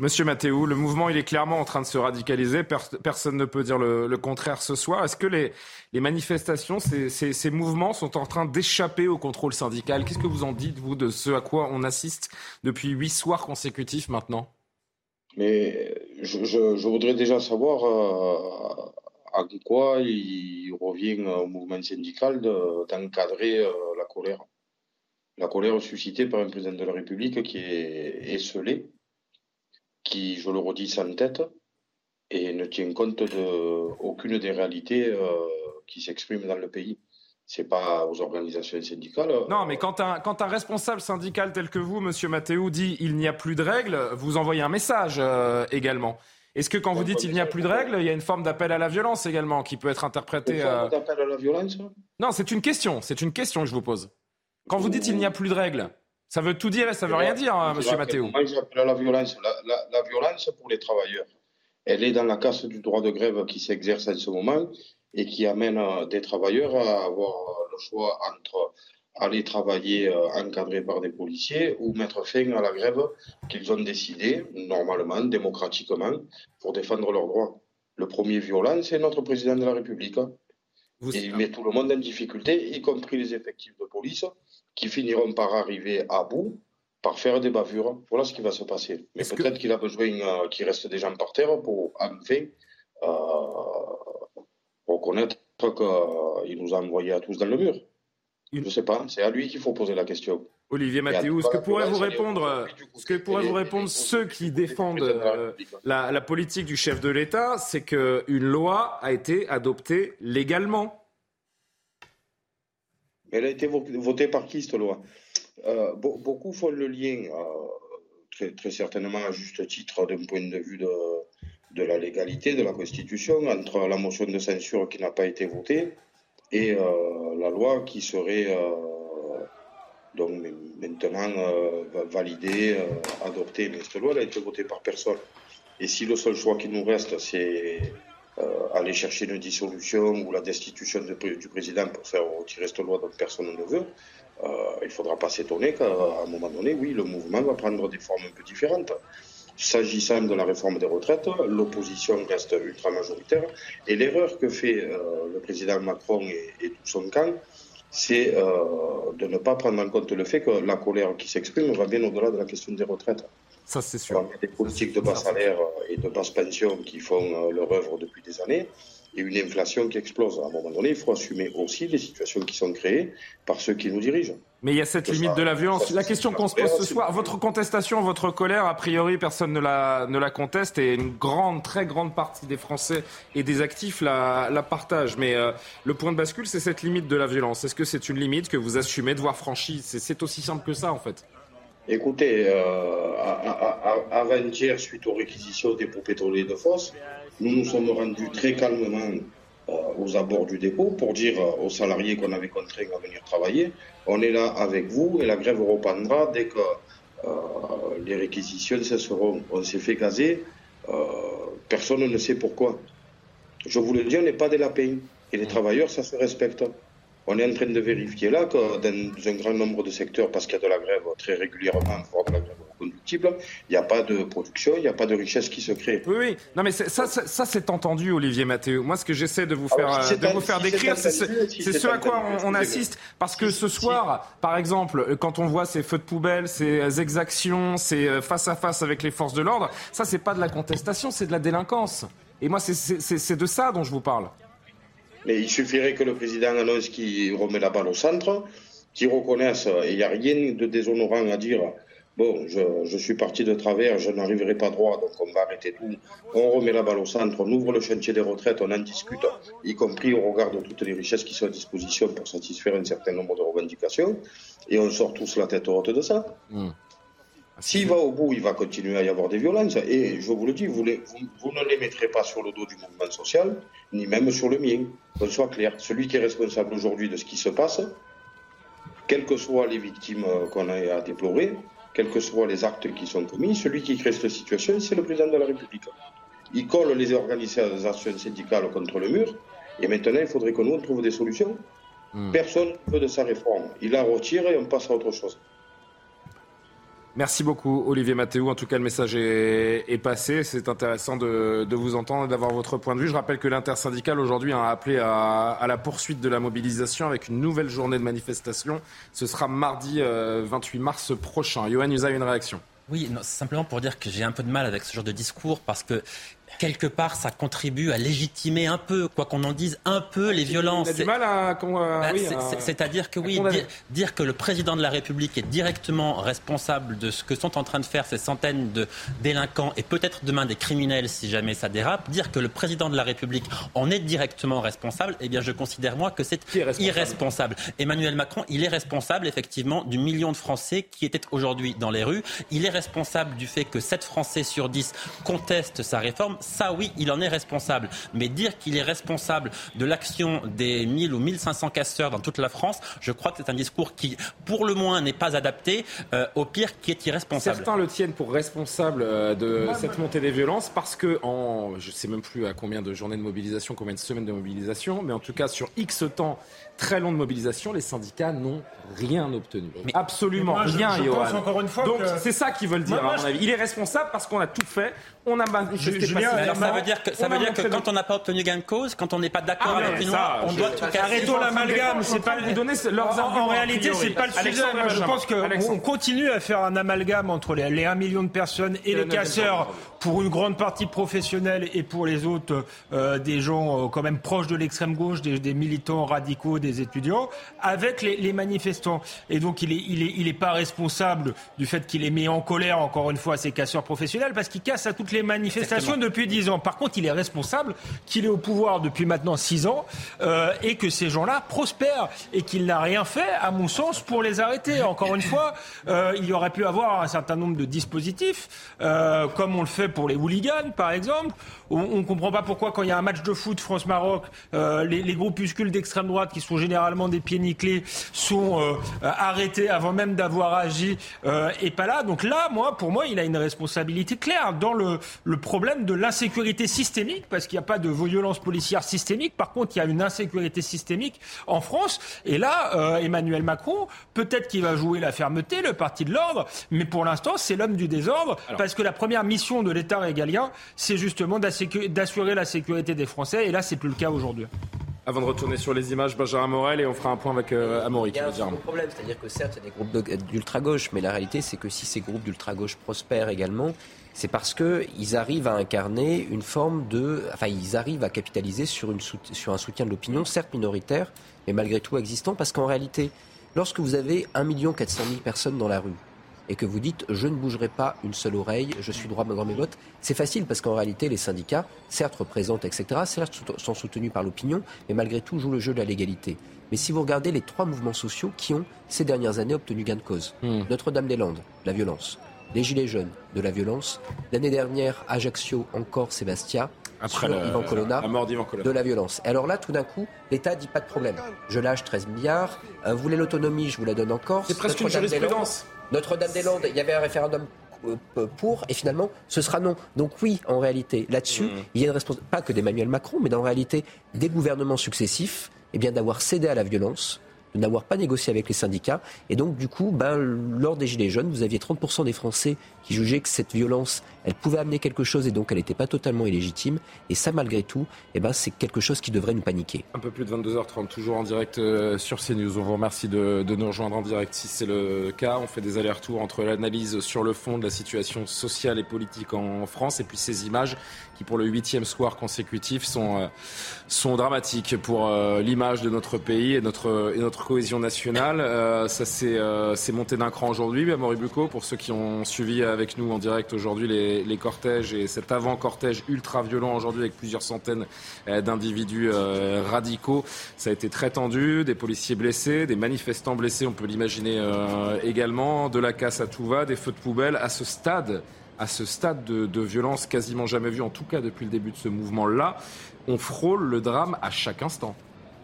Monsieur Mathéou, le mouvement il est clairement en train de se radicaliser. Personne ne peut dire le, contraire ce soir. Est-ce que les, les manifestations, ces, ces, mouvements sont en train d'échapper au contrôle syndical? Qu'est-ce que vous en dites, vous, de ce à quoi on assiste depuis huit soirs consécutifs maintenant? Mais je, voudrais déjà savoir euh, à quoi il revient au mouvement syndical d'encadrer euh, la colère. La colère suscitée par un président de la République qui est esselé, qui, je le redis, sans tête et ne tient compte d'aucune des réalités euh, qui s'expriment dans le pays c'est pas aux organisations syndicales. Non, mais quand un, quand un responsable syndical tel que vous, Monsieur Mathéou, dit il n'y a plus de règles, vous envoyez un message euh, également. Est-ce que quand vous dites il n'y a plus de règles, il y a une forme d'appel à la violence également qui peut être interprétée Une forme euh, d'appel à la violence Non, c'est une question. C'est une question que je vous pose. Quand vous dites il n'y a plus de règles, ça veut tout dire et ça veut rien dire, hein, Monsieur. Moi, j'appelle à la violence. la violence pour les travailleurs, elle est dans la casse du droit de grève qui s'exerce en ce moment et qui amène euh, des travailleurs à avoir euh, le choix entre aller travailler euh, encadré par des policiers ou mettre fin à la grève qu'ils ont décidé, normalement, démocratiquement, pour défendre leurs droits. Le premier violent, c'est notre président de la République. et il met tout le monde en difficulté, y compris les effectifs de police, qui finiront par arriver à bout, par faire des bavures. Voilà ce qui va se passer. Mais peut-être qu'il a besoin qu'il reste des gens par terre pour enfin reconnaître qu'il nous a envoyés à tous dans le mur. Je ne sais pas, c'est à lui qu'il faut poser la question. Olivier Mathéou, ce que pourraient vous répondre, ce que pourraient vous répondre ceux qui défendent euh, la, politique du chef de l'État, c'est qu'une loi a été adoptée légalement. Elle a été votée par qui cette loi? Euh, Beaucoup font le lien, euh, très, très, certainement à juste titre d'un point de vue de, de la légalité de la Constitution entre la motion de censure qui n'a pas été votée et euh, la loi qui serait euh, donc maintenant euh, validée, adoptée. Mais cette loi elle a été votée par personne. Et si le seul choix qui nous reste, c'est aller chercher une dissolution ou la destitution du président pour faire retirer cette loi dont personne ne veut, il ne faudra pas s'étonner qu'à un moment donné, oui, le mouvement va prendre des formes un peu différentes. S'agissant de la réforme des retraites, l'opposition reste ultra majoritaire. Et l'erreur que fait euh, le président Macron et, tout son camp, c'est euh, de ne pas prendre en compte le fait que la colère qui s'exprime va bien au-delà de la question des retraites. Ça, c'est sûr. Il y a des politiques de bas salaire et de basse pension qui font euh, leur œuvre depuis des années. et une inflation qui explose. À un moment donné, il faut assumer aussi les situations qui sont créées par ceux qui nous dirigent. Mais il y a cette limite de la violence. La question qu'on se pose ce soir, votre contestation, votre colère, a priori, personne ne la, ne la conteste et une grande, très grande partie des Français et des actifs la, la partagent. Mais euh, le point de bascule, c'est cette limite de la violence. Est-ce que c'est une limite que vous assumez de voir franchie C'est aussi simple que ça, en fait. Écoutez, euh, avant-hier, suite aux réquisitions des dépôts pétroliers de force, nous nous sommes rendus très calmement aux abords du dépôt pour dire aux salariés qu'on avait contraints à venir travailler, on est là avec vous et la grève reprendra dès que euh, les réquisitions cesseront. On s'est fait gazer, personne ne sait pourquoi. Je vous le dis, on n'est pas des lapins. Et les travailleurs, ça se respecte. On est en train de vérifier là que dans un grand nombre de secteurs, parce qu'il y a de la grève très régulièrement, voire de la grève il n'y a pas de production, il n'y a pas de richesse qui se crée. Oui, oui. Non, mais ça, ça, c'est entendu, Olivier Mathéo. Moi, ce que j'essaie de vous faire, ah de vous faire décrire, c'est ce, à quoi on, assiste. Parce que ce soir, par exemple, quand on voit ces feux de poubelle, ces exactions, ces euh, face à face avec les forces de l'ordre, ça, c'est pas de la contestation, c'est de la délinquance. Et moi, c'est de ça dont je vous parle. Mais il suffirait que le président annonce qu'il remet la balle au centre, qu'il reconnaisse, et il n'y a rien de déshonorant à dire. Bon, je, suis parti de travers, je n'arriverai pas droit, donc on va arrêter tout. On remet la balle au centre, on ouvre le chantier des retraites, on en discute, y compris au regard de toutes les richesses qui sont à disposition pour satisfaire un certain nombre de revendications, et on sort tous la tête haute de ça. Hmm. S'il va au bout, il va continuer à y avoir des violences. Et je vous le dis, vous, ne les mettrez pas sur le dos du mouvement social, ni même sur le mien. Qu'on soit clair. Celui qui est responsable aujourd'hui de ce qui se passe, quelles que soient les victimes euh, qu'on a à déplorer, quels que soient les actes qui sont commis, celui qui crée cette situation, c'est le président de la République. Il colle les organisations syndicales contre le mur, et maintenant, il faudrait que nous, on trouve des solutions. Hmm. Personne ne veut de sa réforme. Il la retire et on passe à autre chose. Merci beaucoup, Olivier Mathéou. En tout cas, le message est, passé. C'est intéressant de, vous entendre et d'avoir votre point de vue. Je rappelle que l'intersyndicale aujourd'hui a appelé à, la poursuite de la mobilisation avec une nouvelle journée de manifestation. Ce sera mardi 28 euh, mars prochain. Johan, vous avez une réaction oui, simplement pour dire que j'ai un peu de mal avec ce genre de discours parce que quelque part, ça contribue à légitimer un peu, quoi qu'on en dise, un peu les violences. Il a du mal à. Bah, c'est-à-dire que oui, dire, que le président de la République est directement responsable de ce que sont en train de faire ces centaines de délinquants et peut-être demain des criminels si jamais ça dérape, dire que le président de la République en est directement responsable, eh bien, je considère moi que c'est irresponsable. Emmanuel Macron, il est responsable effectivement du million de Français qui étaient aujourd'hui dans les rues. Il est responsable du fait que 7 Français sur 10 contestent sa réforme ça oui, il en est responsable. Mais dire qu'il est responsable de l'action des 1000 ou 1500 casseurs dans toute la France, je crois que c'est un discours qui, pour le moins, n'est pas adapté, euh, au pire, qui est irresponsable. Certains le tiennent pour responsable euh, de cette montée des violences parce que, en, je ne sais même plus à combien de journées de mobilisation, combien de semaines de mobilisation, mais en tout cas sur X temps très longue mobilisation, les syndicats n'ont rien obtenu. Mais Absolument rien, je Pense encore une fois Donc c'est ça qu'ils veulent dire, à mon avis. Il est responsable parce qu'on a tout fait. On a Alors, ça veut dire que, ça veut dire que quand on n'a pas obtenu gain de cause, quand on n'est pas d'accord ah, avec ça, on doit tout Arrêtons l'amalgame. C'est pas donner leurs en, en réalité, c'est pas le sujet. Je pense qu'on continue à faire un amalgame entre les, les 1 million de personnes et les casseurs pour une grande partie professionnelle et pour les autres euh, des gens euh, quand même proches de l'extrême gauche, des, des militants radicaux, des étudiants, avec les, manifestants. Et donc il est, il est, il est pas responsable du fait qu'il est mis en colère encore une fois ces casseurs professionnels parce qu'il casse à toutes les manifestations depuis dix ans. Par contre, il est responsable qu'il est au pouvoir depuis maintenant six ans euh, et que ces gens-là prospèrent et qu'il n'a rien fait, à mon sens, pour les arrêter. Encore une fois, euh, il y aurait pu avoir un certain nombre de dispositifs, euh, comme on le fait pour les hooligans, par exemple. On ne comprend pas pourquoi, quand il y a un match de foot France-Maroc, les, les groupuscules d'extrême droite qui sont généralement des pieds nickelés, sont euh, arrêtés avant même d'avoir agi euh, et pas là. Donc là, moi, pour moi, il a une responsabilité claire dans le, le problème de l'insécurité systémique, parce qu'il n'y a pas de violence policière systémique. Par contre, il y a une insécurité systémique en France. Et là, euh, Emmanuel Macron, peut-être qu'il va jouer la fermeté, le parti de l'ordre, mais pour l'instant, c'est l'homme du désordre, parce que la première mission de l'État régalien, c'est justement d'assurer la sécurité des Français. Et là, c'est plus le cas aujourd'hui. Avant de retourner sur les images, Benjamin Morel, et on fera un point avec euh, Amaury. Il y a un problème, c'est-à-dire que certes, il y a des groupes d'ultra-gauche, mais la réalité, c'est que si ces groupes d'ultra-gauche prospèrent également, c'est parce qu'ils arrivent à incarner une forme de. Enfin, ils arrivent à capitaliser sur, une, sur un soutien de l'opinion, certes minoritaire, mais malgré tout existant, parce qu'en réalité, lorsque vous avez 1 400 000 personnes dans la rue, et que vous dites je ne bougerai pas une seule oreille, je suis droit dans mes bottes, c'est facile parce qu'en réalité les syndicats, certes représentent, etc., certes sont soutenus par l'opinion, mais malgré tout jouent le jeu de la légalité. Mais si vous regardez les trois mouvements sociaux qui ont ces dernières années obtenu gain de cause, hmm. Notre-Dame-des-Landes, la violence, les Gilets jaunes, de la violence, l'année dernière Ajaccio, encore Sébastien, après la, Colonna, mort de la violence. Et alors là, tout d'un coup, l'État dit pas de problème. Je lâche 13 milliards, euh, vous voulez l'autonomie, je vous la donne encore. C'est presque une jurisprudence. Notre-Dame-des-Landes, il y avait un référendum euh, pour, et finalement, ce sera non. Donc oui, en réalité, là-dessus, mmh. il y a une responsabilité, pas que d'Emmanuel Macron, mais en réalité, des gouvernements successifs, eh bien, d'avoir cédé à la violence, de n'avoir pas négocié avec les syndicats. Et donc, du coup, ben, lors des Gilets jaunes, vous aviez 30% des Français qui jugeaient que cette violence, elle pouvait amener quelque chose et donc elle n'était pas totalement illégitime. Et ça, malgré tout, eh ben, c'est quelque chose qui devrait nous paniquer. Un peu plus de 22h30, toujours en direct euh, sur CNews. On vous remercie de, nous rejoindre en direct si c'est le cas. On fait des allers-retours entre l'analyse sur le fond de la situation sociale et politique en France et puis ces images qui, pour le huitième soir consécutif, sont, euh, sont dramatiques pour euh, l'image de notre pays et notre, et notre cohésion nationale. Euh, ça s'est monté d'un cran aujourd'hui, Maurice Bucco, pour ceux qui ont suivi avec nous en direct aujourd'hui les, cortèges et cet avant-cortège ultra violent aujourd'hui avec plusieurs centaines d'individus radicaux. Ça a été très tendu, des policiers blessés, des manifestants blessés, on peut l'imaginer également, de la casse à tout va, des feux de poubelle. À ce stade, à ce stade de, violence quasiment jamais vu, en tout cas depuis le début de ce mouvement-là. On frôle le drame à chaque instant.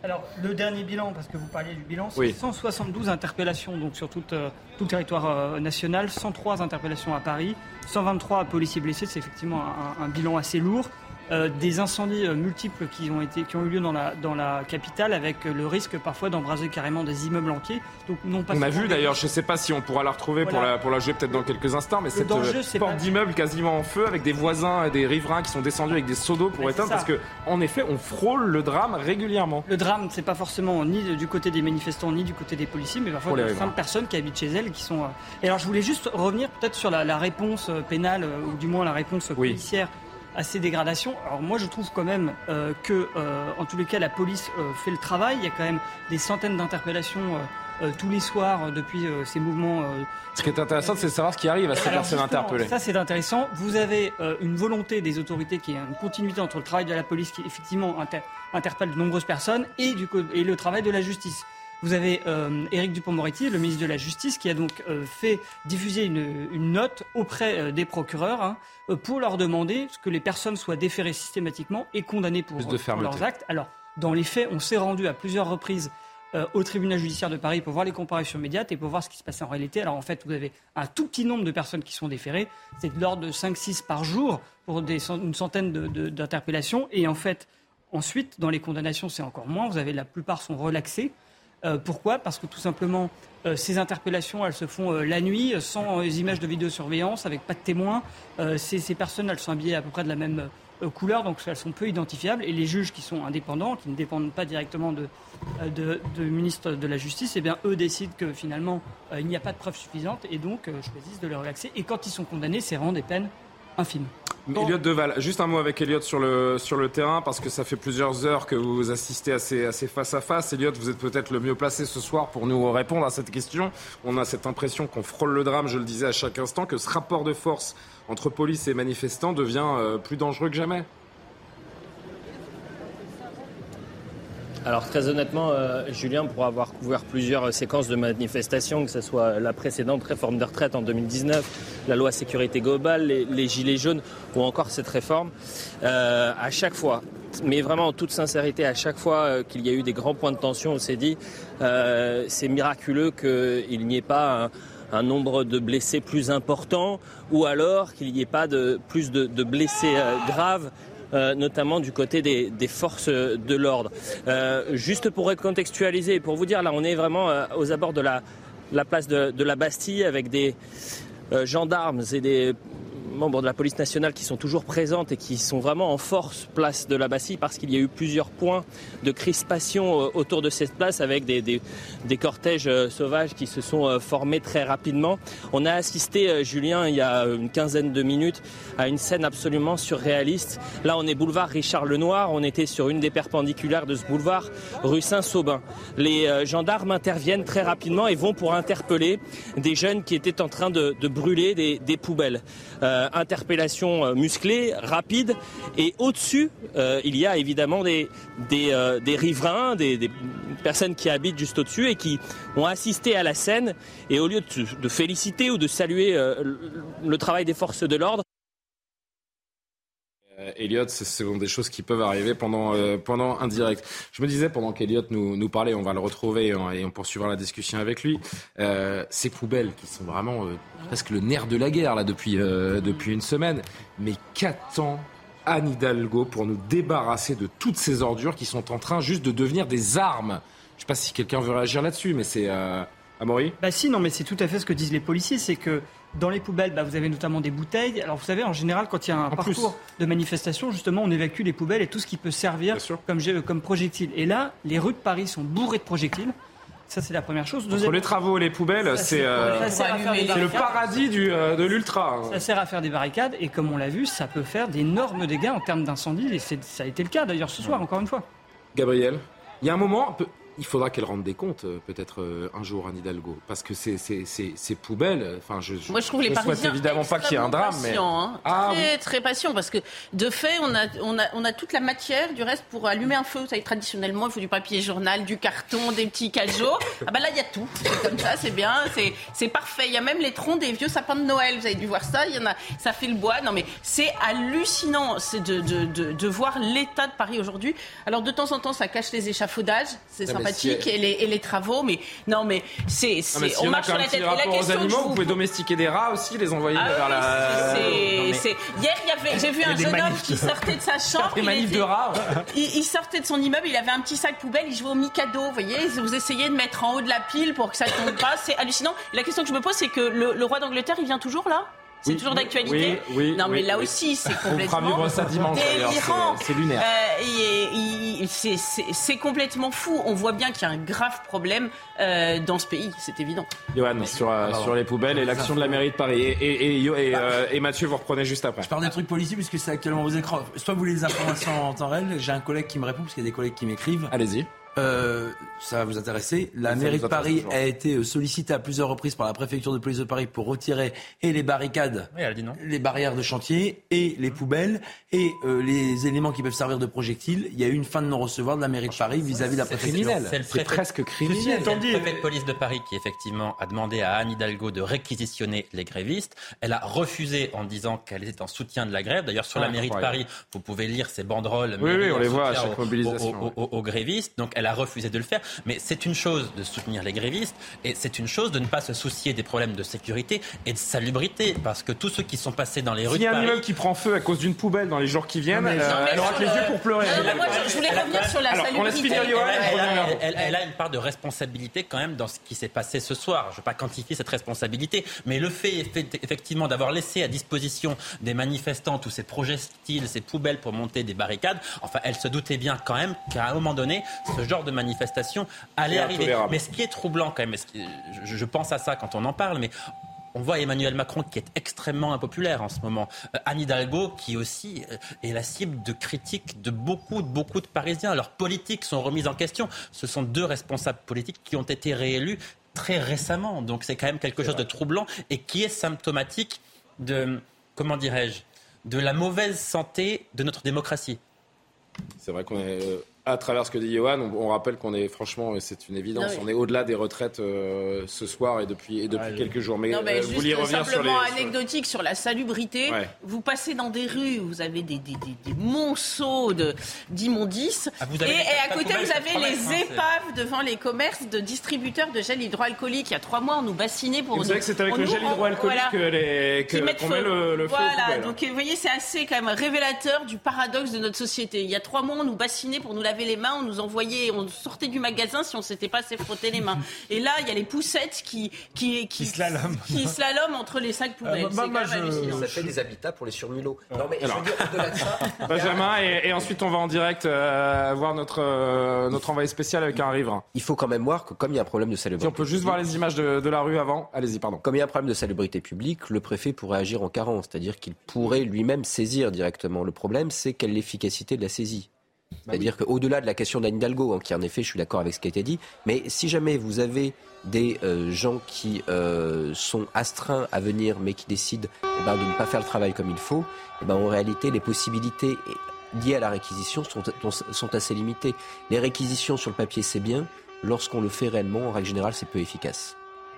Alors, le dernier bilan, parce que vous parliez du bilan, c'est 172 interpellations donc sur tout, euh, tout le territoire euh, national, 103 interpellations à Paris, 123 policiers blessés, c'est effectivement un, bilan assez lourd. Euh, des incendies euh, multiples qui ont, été, qui ont eu lieu dans la, dans la capitale avec euh, le risque parfois d'embraser carrément des immeubles entiers. Donc, non pas on a vu d'ailleurs, je ne sais pas si on pourra la retrouver pour, la, pour la jouer peut-être dans quelques instants, mais cette porte d'immeuble quasiment en feu avec des voisins et des riverains qui sont descendus avec des seaux d'eau pour éteindre parce qu'en effet on frôle le drame régulièrement. Le drame c'est pas forcément ni du côté des manifestants ni du côté des policiers mais parfois des de personnes qui habitent chez elles qui sont... Et alors je voulais juste revenir peut-être sur la, réponse pénale ou du moins la réponse policière à ces dégradations. Alors moi je trouve quand même euh, que, euh, en tous les cas, la police euh, fait le travail. Il y a quand même des centaines d'interpellations tous les soirs depuis ces mouvements. ce qui est intéressant, c'est de savoir ce qui arrive à ces personnes interpellées. Ça c'est intéressant. Vous avez une volonté des autorités qui est une continuité entre le travail de la police qui effectivement interpelle de nombreuses personnes et, du, et le travail de la justice. Vous avez euh, Éric Dupont-Moretti, le ministre de la Justice, qui a donc euh, fait diffuser une, note auprès euh, des procureurs hein, pour leur demander que les personnes soient déférées systématiquement et condamnées pour, leurs actes. Alors, dans les faits, on s'est rendu à plusieurs reprises au tribunal judiciaire de Paris pour voir les comparaisons immédiates et pour voir ce qui se passait en réalité. Alors en fait, vous avez un tout petit nombre de personnes qui sont déférées. C'est de l'ordre de 5-6 par jour pour des, une centaine d'interpellations. et en fait, ensuite, dans les condamnations, c'est encore moins. Vous avez la plupart sont relaxés. Euh, pourquoi? Parce que tout simplement, euh, ces interpellations, elles se font euh, la nuit, sans images de vidéosurveillance, avec pas de témoins. Ces, personnes, elles sont habillées à peu près de la même couleur, donc elles sont peu identifiables. Et les juges qui sont indépendants, qui ne dépendent pas directement de, ministre de la Justice, eh bien, eux décident que finalement, il n'y a pas de preuves suffisantes et donc choisissent de les relaxer. Et quand ils sont condamnés, c'est vraiment des peines infimes. Elliot Deval, juste un mot avec Elliot sur le, sur le terrain, parce que ça fait plusieurs heures que vous assistez à ces, à ces face-à-face. Elliot, vous êtes peut-être le mieux placé ce soir pour nous répondre à cette question. On a cette impression qu'on frôle le drame, je le disais à chaque instant, que ce rapport de force entre police et manifestants devient euh, plus dangereux que jamais. Alors très honnêtement, euh, Julien, pour avoir couvert plusieurs euh, séquences de manifestations, que ce soit la précédente réforme des retraites en 2019, la loi sécurité globale, les, gilets jaunes ou encore cette réforme, euh, à chaque fois, mais vraiment en toute sincérité, à chaque fois qu'il y a eu des grands points de tension, on s'est dit, c'est miraculeux qu'il n'y ait pas un, nombre de blessés plus important ou alors qu'il n'y ait pas de, plus de, de blessés graves euh, notamment du côté des, forces de l'ordre. Euh, juste pour recontextualiser et pour vous dire, là on est vraiment euh, aux abords de la, place de, la Bastille avec des gendarmes et des membres de la police nationale qui sont toujours présentes et qui sont vraiment en force place de la Bastille parce qu'il y a eu plusieurs points de crispation euh, autour de cette place avec des, des, cortèges euh, sauvages qui se sont euh, formés très rapidement. On a assisté, Julien, il y a une quinzaine de minutes à une scène absolument surréaliste. Là, on est boulevard Richard Lenoir, on était sur une des perpendiculaires de ce boulevard, rue Saint-Saubin. Les gendarmes interviennent très rapidement et vont pour interpeller des jeunes qui étaient en train de, brûler des, poubelles. Interpellation euh, musclée, rapide, et au-dessus, euh, il y a évidemment des, des, euh, riverains, des, personnes qui habitent juste au-dessus et qui ont assisté à la scène, et au lieu de, féliciter ou de saluer le travail des forces de l'ordre, euh, Elliot, ce sont des choses qui peuvent arriver pendant, euh, pendant un direct. Je me disais, pendant qu'Elliot nous, nous parlait, on va le retrouver et on, poursuivra la discussion avec lui, euh, ces poubelles qui sont vraiment euh, presque le nerf de la guerre là depuis, euh, depuis une semaine. Mais qu'attend Anne Hidalgo pour nous débarrasser de toutes ces ordures qui sont en train juste de devenir des armes? Je ne sais pas si quelqu'un veut réagir là-dessus, mais c'est... Euh... Amaury? Bah si, non, mais c'est tout à fait ce que disent les policiers, c'est que dans les poubelles, bah, vous avez notamment des bouteilles. Alors vous savez, en général, quand il y a un En parcours de manifestation, justement, on évacue les poubelles et tout ce qui peut servir comme, projectile. Et là, les rues de Paris sont bourrées de projectiles. Ça, c'est la première chose. Entre Deuxième- les travaux et les poubelles, c'est euh, c'est le paradis du, euh, de l'ultra. hein. Ça sert à faire des barricades et comme on l'a vu, ça peut faire d'énormes dégâts en termes d'incendie. Et c'est- ça a été le cas d'ailleurs ce soir, encore une fois. Gabriel, il y a un moment, il faudra qu'elle rende des comptes, euh, peut-être euh, un jour, Anne Hidalgo. Parce que ces, ces, ces, ces poubelles, enfin, je, je, Moi, je trouve les je souhaite évidemment pas qu'il y ait un drame, mais. patients, hein. Ah très, très patients, parce que de fait, on a, on, a, on a toute la matière du reste pour allumer un feu. Vous savez, traditionnellement, il faut du papier journal, du carton, des petits cajots. *laughs* Ah ben là, il y a tout. C'est comme ça, c'est bien, c'est, parfait. Il y a même les troncs des vieux sapins de Noël. Vous avez dû voir ça. Il y en a, ça fait le bois. Non, mais c'est hallucinant c'est de, de, de, de voir l'état de Paris aujourd'hui. Alors, de temps en temps, ça cache les échafaudages. C'est Non, si- Et, les, et les travaux. Mais non, mais c'est, s'il y on marche sur la tête. Et la aux animaux, vous vous pouvez domestiquer des rats aussi, les envoyer ah vers la. mais- Hier, j'ai vu un jeune homme qui sortait de sa *laughs* chambre. Des il manifs de rats. il, sortait de son immeuble, il avait un petit sac poubelle, il jouait au Mikado. Vous voyez, vous essayez de mettre en haut de la pile pour que ça tombe pas. C'est hallucinant. La question que je me pose, c'est que le, le roi d'Angleterre, il vient toujours là? C'est Oui, toujours d'actualité oui, oui, Non, mais là oui. aussi, c'est complètement ça dimanche, délirant. c'est- lunaire. Euh, c'est- complètement fou. On voit bien qu'il y a un grave problème euh, dans ce pays, c'est évident. Johan, sur, euh, sur les poubelles et l'action de la mairie de Paris. Et, et, et, Yo- et, euh, et Mathieu, vous reprenez juste après. Je parle des trucs policiers puisque c'est actuellement aux écrans. Soit vous voulez les informations en temps réel, j'ai un collègue qui me répond parce qu'il y a des collègues qui m'écrivent. Allez-y. Euh, ça va vous intéresser. La Ça mairie de Paris toujours. a été euh, sollicitée à plusieurs reprises par la préfecture de police de Paris pour retirer et les barricades, Oui, elle dit non. les barrières de chantier et les poubelles et euh, les éléments qui peuvent servir de projectiles. Il y a eu une fin de non-recevoir de la mairie de Paris vis-à-vis de la préfecture. C'est presque criminel. C'est le préfet de police de Paris qui effectivement a demandé à Anne Hidalgo de réquisitionner les grévistes. Elle a refusé en disant qu'elle était en soutien de la grève. D'ailleurs, sur la Ah, mairie de incroyable. Paris, vous pouvez lire ces banderoles. Oui, mairie oui, on les voit à chaque aux- mobilisation, aux- aux- aux- aux grévistes. Donc, elle a refusé de le faire. Mais c'est une chose de soutenir les grévistes et c'est une chose de ne pas se soucier des problèmes de sécurité et de salubrité. Parce que tous ceux qui sont passés dans les rues S'il y a un immeuble qui prend feu à cause d'une poubelle dans les jours qui viennent, Non, mais- euh, Non, elle aura que les le- yeux pour pleurer. Non, non, moi, je, je voulais revenir sur la Alors, on laisse salubrité. Elle, a une part de responsabilité quand même dans ce qui s'est passé ce soir. Je ne veux pas quantifier cette responsabilité, mais le fait effe- effectivement d'avoir laissé à disposition des manifestants tous ces projectiles, ces poubelles pour monter des barricades, enfin, elle se doutait bien quand même qu'à un moment donné, ce genre de manifestation allait arriver. Mais ce qui est troublant quand même, je, pense à ça quand on en parle, mais on voit Emmanuel Macron qui est extrêmement impopulaire en ce moment. Euh, Anne Hidalgo qui aussi euh, est la cible de critiques de beaucoup, de beaucoup de Parisiens. Leurs politiques sont remises en question. Ce sont deux responsables politiques qui ont été réélus très récemment. Donc c'est quand même quelque chose de troublant et qui est symptomatique de, comment dirais-je, de la mauvaise santé de notre démocratie. C'est vrai qu'on est. à travers ce que dit Johan, on, on rappelle qu'on est, franchement, et c'est une évidence, Non, on est au-delà des retraites euh, ce soir et depuis, et depuis quelques jours. Mais, Non, mais euh, juste vous revenir sur les. anecdotique sur la salubrité. Ouais. Vous passez dans des rues, vous avez des, des, des, des monceaux de- d'immondices. Ah, et, et à côté, vous avez les hein, épaves devant les commerces de distributeurs de gel hydroalcoolique. Il y a trois mois, on nous bassinait pour vous savez que c'est avec le gel hydroalcoolique voilà, que les- que- qu'on met le, le feu Voilà, poubelles. donc vous voyez, c'est assez quand même révélateur du paradoxe de notre société. Il y a trois mois, on nous bassinait pour nous laver laver les mains, on nous envoyait, on sortait du magasin si on s'était pas assez frotté les mains. Et là, il y a les poussettes qui qui qui, slalom. qui slalom entre les sacs poubelles. Euh, je- hallucinant. Ça fait des habitats pour les surmulots. Non, mais je Alors. veux dire, au-delà de ça, *laughs* Benjamin, et, et ensuite on va en direct euh, voir notre, euh, notre envoyé spécial avec un riverain. il faut quand même voir que comme il y a un problème de Si salubrité, on peut juste voir les images de, de la rue avant. Allez-y, pardon. comme il y a un problème de salubrité publique, le préfet pourrait agir en carence, c'est-à-dire qu'il pourrait lui-même saisir directement. Le problème, c'est quelle est l'efficacité de la saisie. C'est-à-dire qu'au-delà de la question d'Anne Hidalgo, hein, qui en effet, je suis d'accord avec ce qui a été dit, mais si jamais vous avez des euh, gens qui euh, sont astreints à venir, mais qui décident eh ben, de ne pas faire le travail comme il faut, eh ben, en réalité, les possibilités liées à la réquisition sont, sont assez limitées. Les réquisitions sur le papier, c'est bien. Lorsqu'on le fait réellement, en règle générale, c'est peu efficace.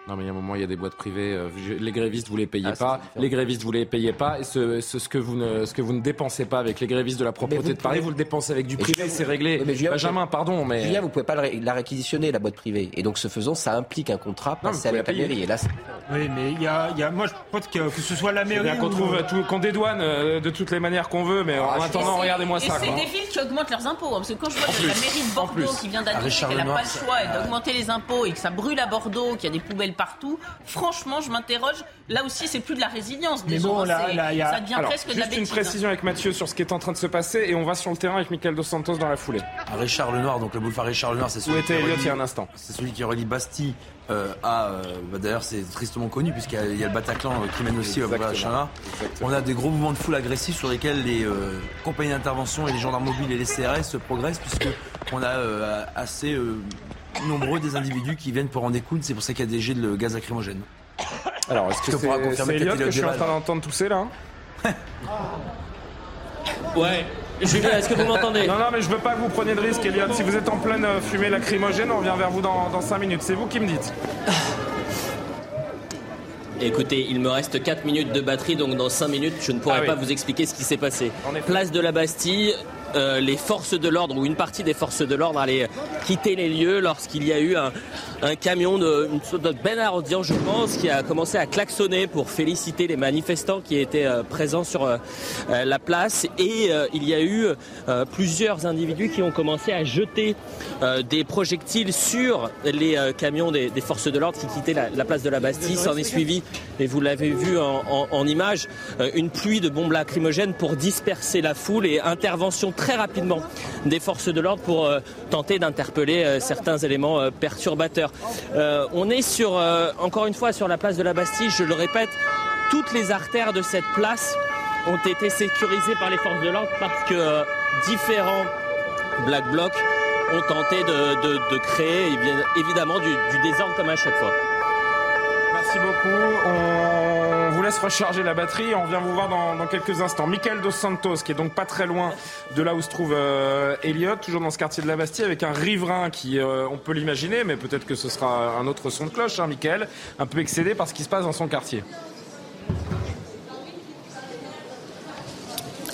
Non, mais il y a un moment, il y a des boîtes privées. euh, Les grévistes, vous les payez Ah, pas. Les grévistes, vous les payez pas. Et ce, ce, ce que vous ne, ce que vous ne dépensez pas avec les grévistes de la propreté de Paris, pouvez- vous le dépensez avec du privé, c'est réglé. Oui, mais Julien, Benjamin, pardon, mais. Julien, vous pouvez pas la ré- la réquisitionner, la boîte privée. Et donc, ce faisant, ça implique un contrat Non, passé avec la mairie. Et là, c'est- Oui, mais il y a, il y a- moi je pense que, que ce soit la mairie qu'on ou qu'on dédouane euh, de toutes les manières qu'on veut, mais en Ah, attendant, regardez-moi ça. Et c'est des villes qui augmentent leurs impôts. hein, parce que quand je vois que la mairie de Bordeaux qui vient Ah, d'annoncer qu'elle n'a pas le choix et d'augmenter les impôts et que ça brûle à Bordeaux, qu'il y a des poubelles partout, franchement, je m'interroge. Là aussi, c'est plus de la résilience des Mais gens. bon, là- c'est- là, il y a- Ça devient Alors, presque de la bêtise. une précision avec Mathieu sur ce qui est en train de se passer et on va sur le terrain avec Michael Dos Santos dans la foulée. À Richard Lenoir, donc le boulevard Richard Lenoir, c'est Où celui, était qui Elliot il y a relie- un instant c'est celui qui relie Bastille euh, à. euh, bah, D'ailleurs, c'est tristement connu, puisqu'il y, a- il y a le Bataclan euh, qui mène aussi au boulevard. Richard. On a des gros mouvements de foule agressifs sur lesquels les euh, compagnies d'intervention et les gendarmes mobiles et les CRS progressent, puisque on a euh, assez euh, nombreux des individus qui viennent pour en écoute. C'est pour ça qu'il y a des jets de gaz lacrymogène. Alors, est-ce que pourras c'est que Elliot que je suis en train d'entendre tousser là *laughs* Ouais. Julien, est-ce que vous m'entendez? Non, non, mais je veux pas que vous preniez de risque, Elliot. Si vous êtes en pleine euh, fumée lacrymogène, on revient vers vous dans, dans 5 minutes. C'est vous qui me dites. *laughs* Écoutez, il me reste 4 minutes de batterie, donc dans 5 minutes, je ne pourrai Ah oui. pas vous expliquer ce qui s'est passé. Place de la Bastille, euh, les forces de l'ordre, ou une partie des forces de l'ordre, allaient quitter les lieux lorsqu'il y a eu un, camion, de, une Ben je pense, qui a commencé à klaxonner pour féliciter les manifestants qui étaient euh, présents sur euh, la place. Et il y a eu plusieurs individus qui ont commencé à jeter des projectiles sur les camions des, forces de l'ordre qui quittaient la, la place de la Bastille. S'en est suivi, et vous l'avez vu en, en, image, une pluie de bombes lacrymogènes pour disperser la foule et intervention très rapidement des forces de l'ordre pour euh, tenter d'interpeller euh, certains éléments euh, perturbateurs. On est sur, encore une fois, sur la place de la Bastille, je le répète, toutes les artères de cette place ont été sécurisées par les forces de l'ordre parce que différents Black Blocs ont tenté de, créer évidemment du désordre comme à chaque fois. Merci beaucoup. On vous laisse recharger la batterie. On revient vous voir dans, dans quelques instants. Michael Dos Santos, qui est donc pas très loin de là où se trouve euh, Elliot, toujours dans ce quartier de la Bastille, avec un riverain qui, euh, on peut l'imaginer, mais peut-être que ce sera un autre son de cloche, hein, Michael, un peu excédé par ce qui se passe dans son quartier.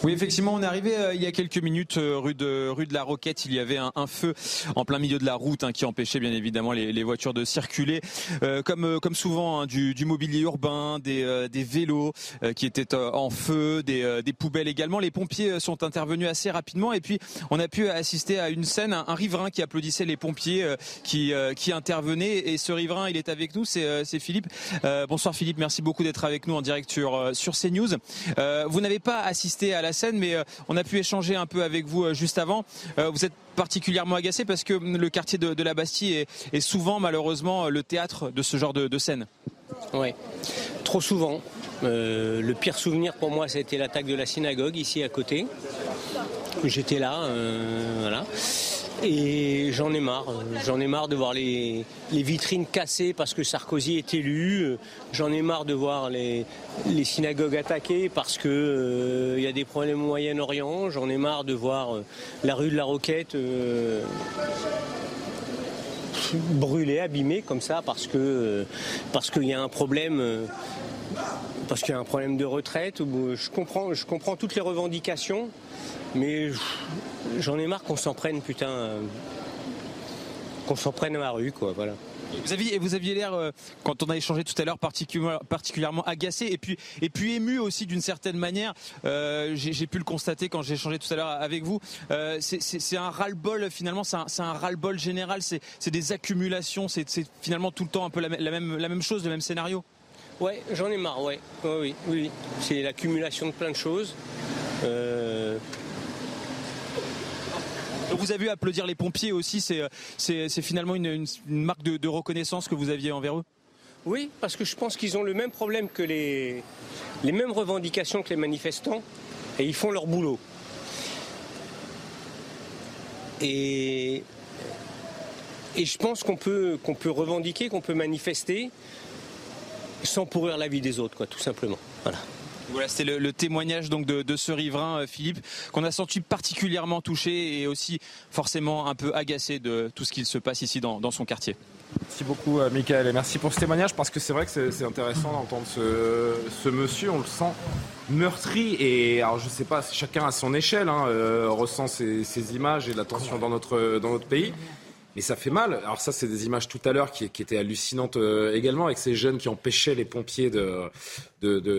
Oui, effectivement, on est arrivé euh, il y a quelques minutes euh, rue de rue de la Roquette. Il y avait un, un feu en plein milieu de la route hein, qui empêchait bien évidemment les, les voitures de circuler. Euh, comme euh, comme souvent, hein, du, du mobilier urbain, des, euh, des vélos euh, qui étaient en feu, des, des poubelles également. Les pompiers sont intervenus assez rapidement et puis on a pu assister à une scène, un, riverain qui applaudissait les pompiers qui qui intervenaient et ce riverain, il est avec nous, c'est Philippe. Bonsoir Philippe, merci beaucoup d'être avec nous en direct sur sur CNews. Vous n'avez pas assisté à la scène, mais euh, on a pu échanger un peu avec vous euh, juste avant. Euh, vous êtes particulièrement agacé parce que hum, le quartier de, la Bastille est, souvent malheureusement le théâtre de ce genre de, scène. Oui, trop souvent. Le pire souvenir pour moi, c'était l'attaque de la synagogue ici à côté. J'étais là, voilà. Et j'en ai marre. J'en ai marre de voir les, vitrines cassées parce que Sarkozy est élu. J'en ai marre de voir les, synagogues attaquées parce que euh, y a des problèmes au Moyen-Orient. J'en ai marre de voir euh, la rue de la Roquette. euh, brûlé, abîmé comme ça parce parce qu'il y a un problème parce qu'il y a un problème de retraite. Je comprends, je comprends toutes les revendications, mais j'en ai marre qu'on s'en prenne putain, euh, qu'on s'en prenne à la rue quoi. Voilà. Vous aviez, vous aviez l'air, euh, quand on a échangé tout à l'heure, particulièrement agacé et puis, ému aussi d'une certaine manière. Euh, j'ai pu le constater quand j'ai échangé tout à l'heure avec vous. C'est un ras-le-bol finalement, c'est un, un ras-le-bol général, c'est des accumulations, c'est finalement tout le temps un peu la même chose, le même scénario. Ouais, j'en ai marre, ouais. oui, oui. C'est l'accumulation de plein de choses. Euh, vous avez vu applaudir les pompiers aussi, c'est finalement une, marque de, reconnaissance que vous aviez envers eux? Oui, parce que je pense qu'ils ont le même problème que les, les mêmes revendications que les manifestants, et ils font leur boulot. Et, et je pense qu'on peut, qu'on peut revendiquer, qu'on peut manifester sans pourrir la vie des autres, quoi, tout simplement. Voilà. Voilà, c'était le, témoignage donc de, ce riverain, euh, Philippe, qu'on a senti particulièrement touché et aussi forcément un peu agacé de tout ce qu'il se passe ici dans, son quartier. Merci beaucoup, euh, Michael, et merci pour ce témoignage parce que c'est vrai que c'est intéressant d'entendre ce, monsieur, on le sent meurtri et alors je sais pas, chacun à son échelle hein, euh, ressent ces, ces, images et la tension dans notre, dans notre pays. Mais ça fait mal. Alors ça, c'est des images tout à l'heure qui, étaient hallucinantes euh, également, avec ces jeunes qui empêchaient les pompiers de,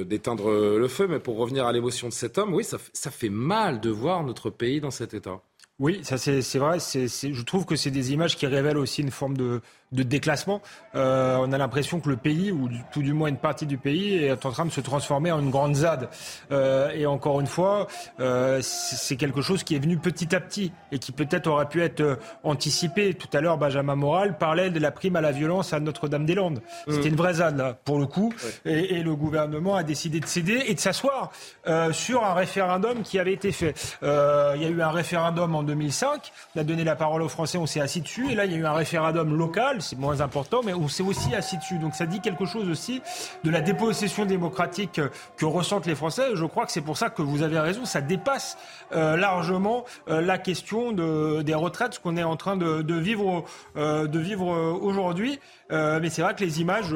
d'éteindre le feu. Mais pour revenir à l'émotion de cet homme, oui, ça, fait mal de voir notre pays dans cet état. Oui, ça c'est vrai. Je trouve que c'est des images qui révèlent aussi une forme de, de déclassement. Euh, on a l'impression que le pays, ou tout du moins une partie du pays, est en train de se transformer en une grande ZAD. Euh, et encore une fois, euh, c'est quelque chose qui est venu petit à petit et qui peut-être aurait pu être euh, anticipé. Tout à l'heure, Benjamin Moral parlait de la prime à la violence à Notre-Dame-des-Landes. Mmh. C'était une vraie ZAD, là, pour le coup. Et, et, le gouvernement a décidé de céder et de s'asseoir euh, sur un référendum qui avait été fait. Euh, il y a eu un référendum en 2005. On a donné la parole aux Français, on s'est assis dessus. Et là, il y a eu un référendum local c'est moins important, mais on s'est aussi assis dessus. Donc ça dit quelque chose aussi de la dépossession démocratique que ressentent les Français. Je crois que c'est pour ça que vous avez raison, ça dépasse euh, largement euh, la question de, des retraites, ce qu'on est en train de, vivre, euh, vivre aujourd'hui. mais c'est vrai que les images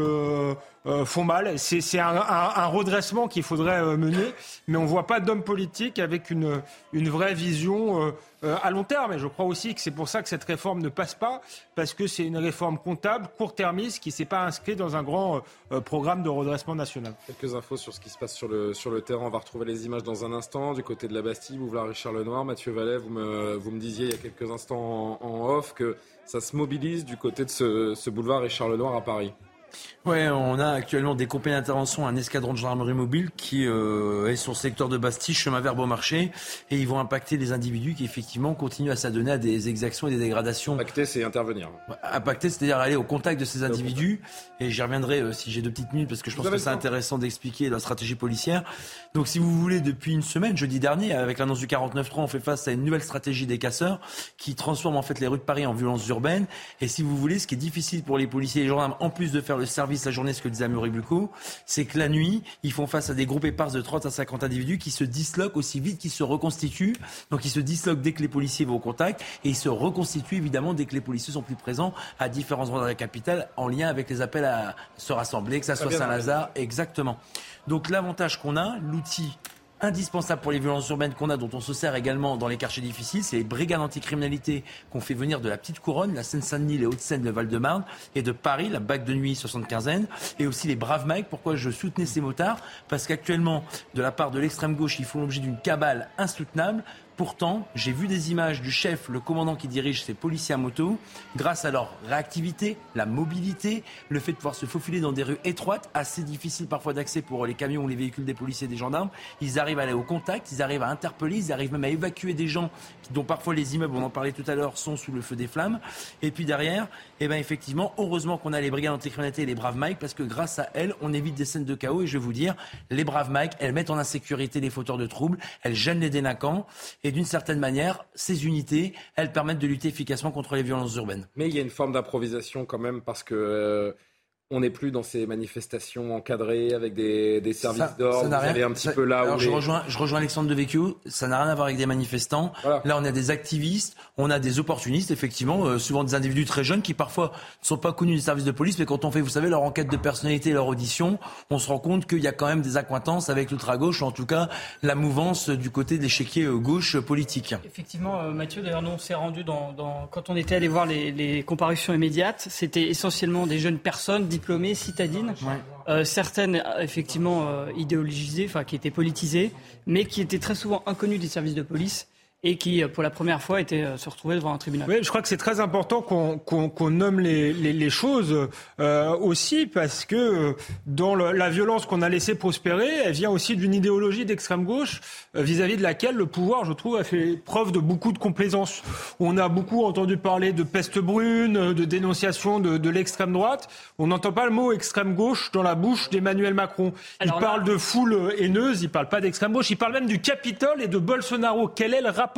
font mal. C'est un, redressement qu'il faudrait mener, mais on voit pas d'homme politique avec une vraie vision euh, à long terme. Et je crois aussi que c'est pour ça que cette réforme ne passe pas, parce que c'est une réforme comptable, court-termiste, qui ne s'est pas inscrite dans un grand euh, programme de redressement national. Quelques infos sur ce qui se passe sur le, sur le terrain. On va retrouver les images dans un instant. Du côté de la Bastille, Bouvard Richard Lenoir, Mathieu Vallet, vous me, vous me disiez il y a quelques instants en, off que ça se mobilise du côté de ce, ce boulevard Richard Lenoir à Paris. Ouais, on a actuellement des compagnies d'intervention, un escadron de gendarmerie mobile qui euh, est sur le secteur de Bastille, chemin vers Beaumarchais, et ils vont impacter les individus qui effectivement continuent à s'adonner à des exactions et des dégradations. Impacter, c'est intervenir. Impacter, c'est-à-dire aller au contact de ces individus, et j'y reviendrai euh, si j'ai deux petites minutes parce que je pense que c'est intéressant d'expliquer la stratégie policière. Donc, si vous voulez, depuis une semaine, jeudi dernier, avec l'annonce du 49.3, on fait face à une nouvelle stratégie des casseurs qui transforme en fait les rues de Paris en violences urbaines. Et si vous voulez, ce qui est difficile pour les policiers et les gendarmes, en plus de faire le service la journée, ce que disait Amaury Bucco, c'est que la nuit, ils font face à des groupes éparses de 30 à 50 individus qui se disloquent aussi vite qu'ils se reconstituent. Donc ils se disloquent dès que les policiers vont au contact et ils se reconstituent évidemment dès que les policiers sont plus présents à différents endroits de la capitale en lien avec les appels à se rassembler, que ça soit Saint-Lazare, exactement. Donc l'avantage qu'on a, l'outil indispensable pour les violences urbaines qu'on a, dont on se sert également dans les quartiers difficiles, c'est les brigades anticriminalité qu'on fait venir de la Petite Couronne, la Seine-Saint-Denis, les Hauts-de-Seine, le Val-de-Marne, et de Paris, la bague de nuit 75e, et aussi les Braves Mike. Pourquoi je soutenais ces motards? Parce qu'actuellement, de la part de l'extrême gauche, ils font l'objet d'une cabale insoutenable Pourtant, j'ai vu des images du chef, le commandant qui dirige ces policiers à moto, grâce à leur réactivité, la mobilité, le fait de pouvoir se faufiler dans des rues étroites, assez difficiles parfois d'accès pour les camions ou les véhicules des policiers et des gendarmes. Ils arrivent à aller au contact, ils arrivent à interpeller, ils arrivent même à évacuer des gens dont parfois les immeubles, on en parlait tout à l'heure, sont sous le feu des flammes. Et puis derrière, eh ben effectivement, heureusement qu'on a les brigades anticriminalité et les braves Mike, parce que grâce à elles, on évite des scènes de chaos. Et je vais vous dire, les braves Mike, elles mettent en insécurité les fauteurs de troubles, elles gênent les délinquants. Et d'une certaine manière, ces unités, elles permettent de lutter efficacement contre les violences urbaines. Mais il y a une forme d'improvisation quand même parce que euh, on n'est plus dans ces manifestations encadrées avec des, des services d'ordre. Vous allez un petit peu là alors où je, les- rejoins, je rejoins Alexandre Devecchio. Ça n'a rien à voir avec des manifestants. Là, on a des activistes, on a des opportunistes, effectivement, euh, souvent des individus très jeunes qui parfois ne sont pas connus des services de police, mais quand on fait, vous savez, leur enquête de personnalité, leur audition, on se rend compte qu'il y a quand même des accointances avec l'ultra-gauche, ou en tout cas la mouvance du côté de l'échiquier euh, gauche politique. Effectivement, euh, Mathieu, d'ailleurs, nous, on s'est rendu dans, dans- quand on était allé voir les, les comparutions immédiates, c'était essentiellement des jeunes personnes diplômées, citadines, euh, certaines effectivement euh, idéologisées, enfin qui étaient politisées, mais qui étaient très souvent inconnues des services de police et qui, euh, pour la première fois, étaient euh, se retrouvaient devant un tribunal. Oui, je crois que c'est très important qu'on qu'on- qu'on nomme les, les- les choses euh, aussi parce que euh, dans le- la violence qu'on a laissé prospérer, elle vient aussi d'une idéologie d'extrême gauche euh, vis-à-vis de laquelle le pouvoir, je trouve, a fait preuve de beaucoup de complaisance. On a beaucoup entendu parler de peste brune, de dénonciation de, de l'extrême droite. On n'entend pas le mot extrême gauche dans la bouche d'Emmanuel Macron. Il Alors là- parle de foule haineuse, il parle pas d'extrême gauche, il parle même du Capitole et de Bolsonaro. Quel est le rapport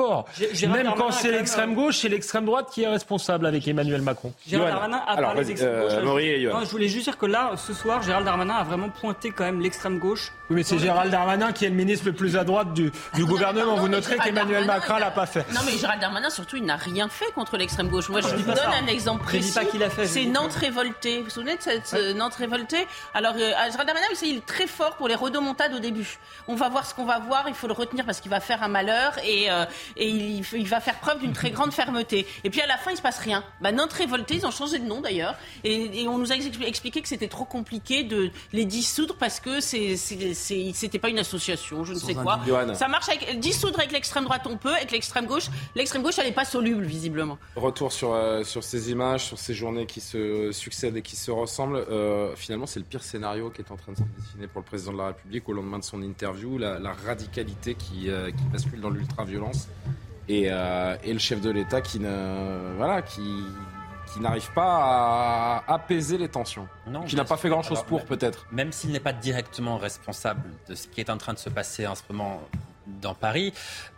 Même quand c'est l'extrême euh, gautre, c'est l'extrême droite qui est responsable avec Emmanuel Macron. Gérald. Darmanin a Alors, parlé d'extrême euh, gauche. Johan. Non, je voulais juste dire que là, ce soir, Gérald Darmanin a vraiment pointé quand même l'extrême gauche. Oui, mais c'est Gérald Darmanin qui est le ministre le plus à droite du, du gouvernement. pardon, Vous noterez qu'Emmanuel Macron l'a pas fait. Non, mais Gérald Darmanin, surtout, il n'a rien fait contre l'extrême gauche. Moi, je je vous donne ça. un exemple précis. C'est Nantes révoltée. Vous vous souvenez de cette euh, Nantes révoltée? Alors, euh, Gérald Darmanin, il est très fort pour les rodomontades au début. On va voir ce qu'on va voir. Il faut le retenir parce qu'il va faire un malheur et, euh, et il, il va faire preuve d'une très grande fermeté. Et puis, à la fin, il se passe rien. Bah, Nantes révoltée, ils ont changé de nom d'ailleurs. Et, et on nous a ex- expliqué que c'était trop compliqué de les dissoudre parce que c'était pas une association, je ne sais quoi. Ça marche avec dissoudre avec l'extrême droite, on peut, avec l'extrême gauche. L'extrême gauche, elle n'est pas soluble, visiblement. Retour sur, euh, sur ces images, sur ces journées qui se succèdent et qui se ressemblent. Euh, finalement, c'est le pire scénario qui est en train de se dessiner pour le président de la République au lendemain de son interview, la, la radicalité qui, euh, qui bascule dans l'ultra-violence et, euh, et le chef de l'État qui ne voilà qui qui n'arrive pas à apaiser les tensions, Non, qui n'a pas fait grand-chose pour peut-être. Même s'il n'est pas directement responsable de ce qui est en train de se passer en ce moment dans Paris,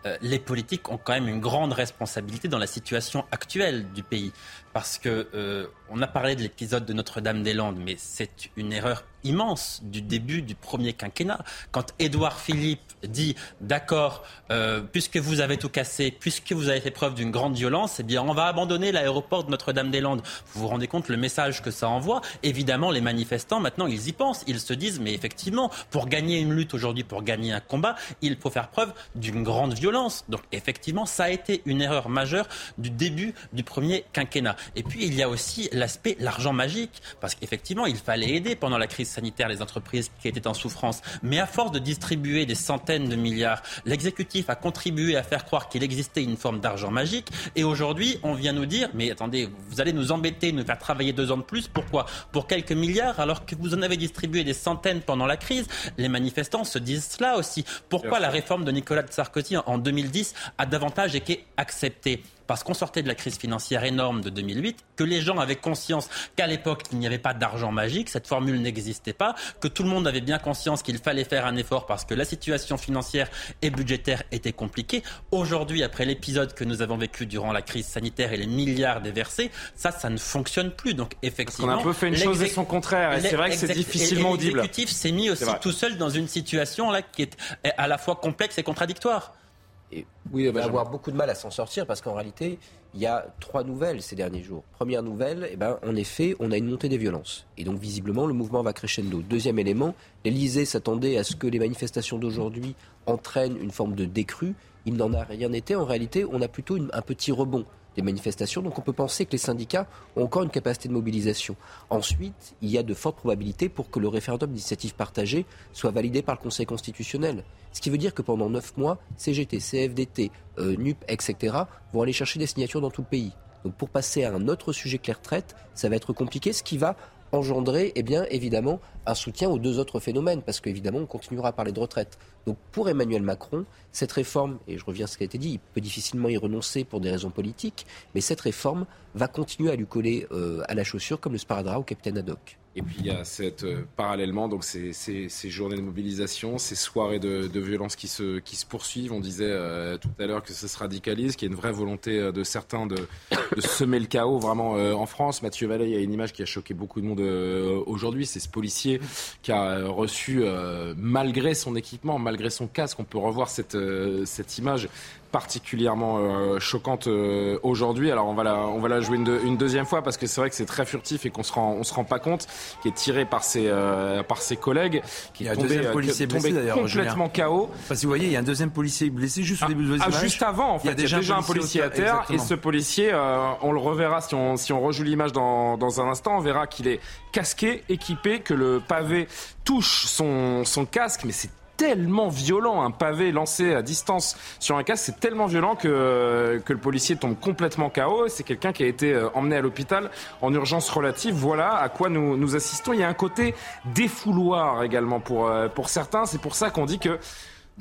euh, les politiques ont quand même une grande responsabilité dans la situation actuelle du pays. Parce que euh, on a parlé de l'épisode de Notre-Dame-des-Landes, mais c'est une erreur immense du début du premier quinquennat. Quand Édouard Philippe dit d'accord, euh, puisque vous avez tout cassé, puisque vous avez fait preuve d'une grande violence, eh bien on va abandonner l'aéroport de Notre-Dame-des-Landes. Vous vous rendez compte le message que ça envoie? Évidemment, les manifestants maintenant ils y pensent, ils se disent mais effectivement pour gagner une lutte aujourd'hui, pour gagner un combat, il faut faire preuve d'une grande violence. Donc effectivement, ça a été une erreur majeure du début du premier quinquennat. Et puis il y a aussi l'aspect l'argent magique, parce qu'effectivement il fallait aider pendant la crise sanitaire les entreprises qui étaient en souffrance. Mais à force de distribuer des centaines de milliards, l'exécutif a contribué à faire croire qu'il existait une forme d'argent magique. Et aujourd'hui, on vient nous dire, mais attendez, vous allez nous embêter, nous faire travailler deux ans de plus. Pourquoi? Pour quelques milliards, alors que vous en avez distribué des centaines pendant la crise. Les manifestants se disent cela aussi. Pourquoi la réforme de Nicolas Sarkozy en 2010 a davantage été acceptée? Parce qu'on sortait de la crise financière énorme de 2008, que les gens avaient conscience qu'à l'époque, il n'y avait pas d'argent magique, cette formule n'existait pas, que tout le monde avait bien conscience qu'il fallait faire un effort parce que la situation financière et budgétaire était compliquée. Aujourd'hui, après l'épisode que nous avons vécu durant la crise sanitaire et les milliards déversés, ça, ça ne fonctionne plus. Donc, On effectivement. a un peu fait une chose et son contraire, et c'est vrai que c'est difficilement audible. L'exécutif s'est mis aussi tout seul dans une situation là qui est à la fois complexe et contradictoire. Et Oui, il va Benjamin. avoir beaucoup de mal à s'en sortir parce qu'en réalité, il y a trois nouvelles ces derniers jours. Première nouvelle, eh ben, en effet, on a une montée des violences. Et donc, visiblement, le mouvement va crescendo. Deuxième élément, l'Elysée s'attendait à ce que les manifestations d'aujourd'hui entraînent une forme de décrue. Il n'en a rien été. En réalité, on a plutôt une- un petit rebond des manifestations. Donc, on peut penser que les syndicats ont encore une capacité de mobilisation. Ensuite, il y a de fortes probabilités pour que le référendum d'initiative partagée soit validé par le Conseil constitutionnel. Ce qui veut dire que pendant neuf mois, CGT, CFDT, euh, NUP, etc., vont aller chercher des signatures dans tout le pays. Donc pour passer à un autre sujet que les retraites, ça va être compliqué, ce qui va engendrer, eh bien, évidemment, un soutien aux deux autres phénomènes, parce qu'évidemment, on continuera à parler de retraite. Donc pour Emmanuel Macron, cette réforme, et je reviens à ce qui a été dit, il peut difficilement y renoncer pour des raisons politiques, mais cette réforme va continuer à lui coller euh, à la chaussure comme le sparadrap au capitaine Haddock. Et puis il y a cette, euh, parallèlement donc ces, ces, journées de mobilisation, ces soirées de, de violence qui se, qui se poursuivent. On disait euh, tout à l'heure que ça se radicalise, qu'il y a une vraie volonté euh, de certains de, de semer le chaos vraiment en France. Mathieu Vallée, il y a une image qui a choqué beaucoup de monde aujourd'hui. C'est ce policier qui a reçu, malgré son équipement, malgré son casque, on peut revoir cette, cette image particulièrement euh, choquante euh, aujourd'hui. Alors on va la, on va la jouer une, une deuxième fois parce que c'est vrai que c'est très furtif et qu'on se rend, on se rend pas compte, qui est tiré par ses, euh, par ses collègues, qui a un tombé, policier blessé complètement KO. Parce que vous voyez, il y a un deuxième policier blessé juste au début de ah, Juste avant, en fait, il y a déjà, un, policier, à terre et ce policier, on le reverra si on, si on rejoue l'image dans, dans un instant, on verra qu'il est casqué, équipé, que le pavé touche son, son casque, mais c'est tellement violent, un pavé lancé à distance sur un casque, c'est tellement violent que, que le policier tombe complètement KO. C'est quelqu'un qui a été euh, emmené à l'hôpital en urgence relative. Voilà à quoi nous, nous assistons. Il y a un côté défouloir également pour, euh, pour certains. C'est pour ça qu'on dit que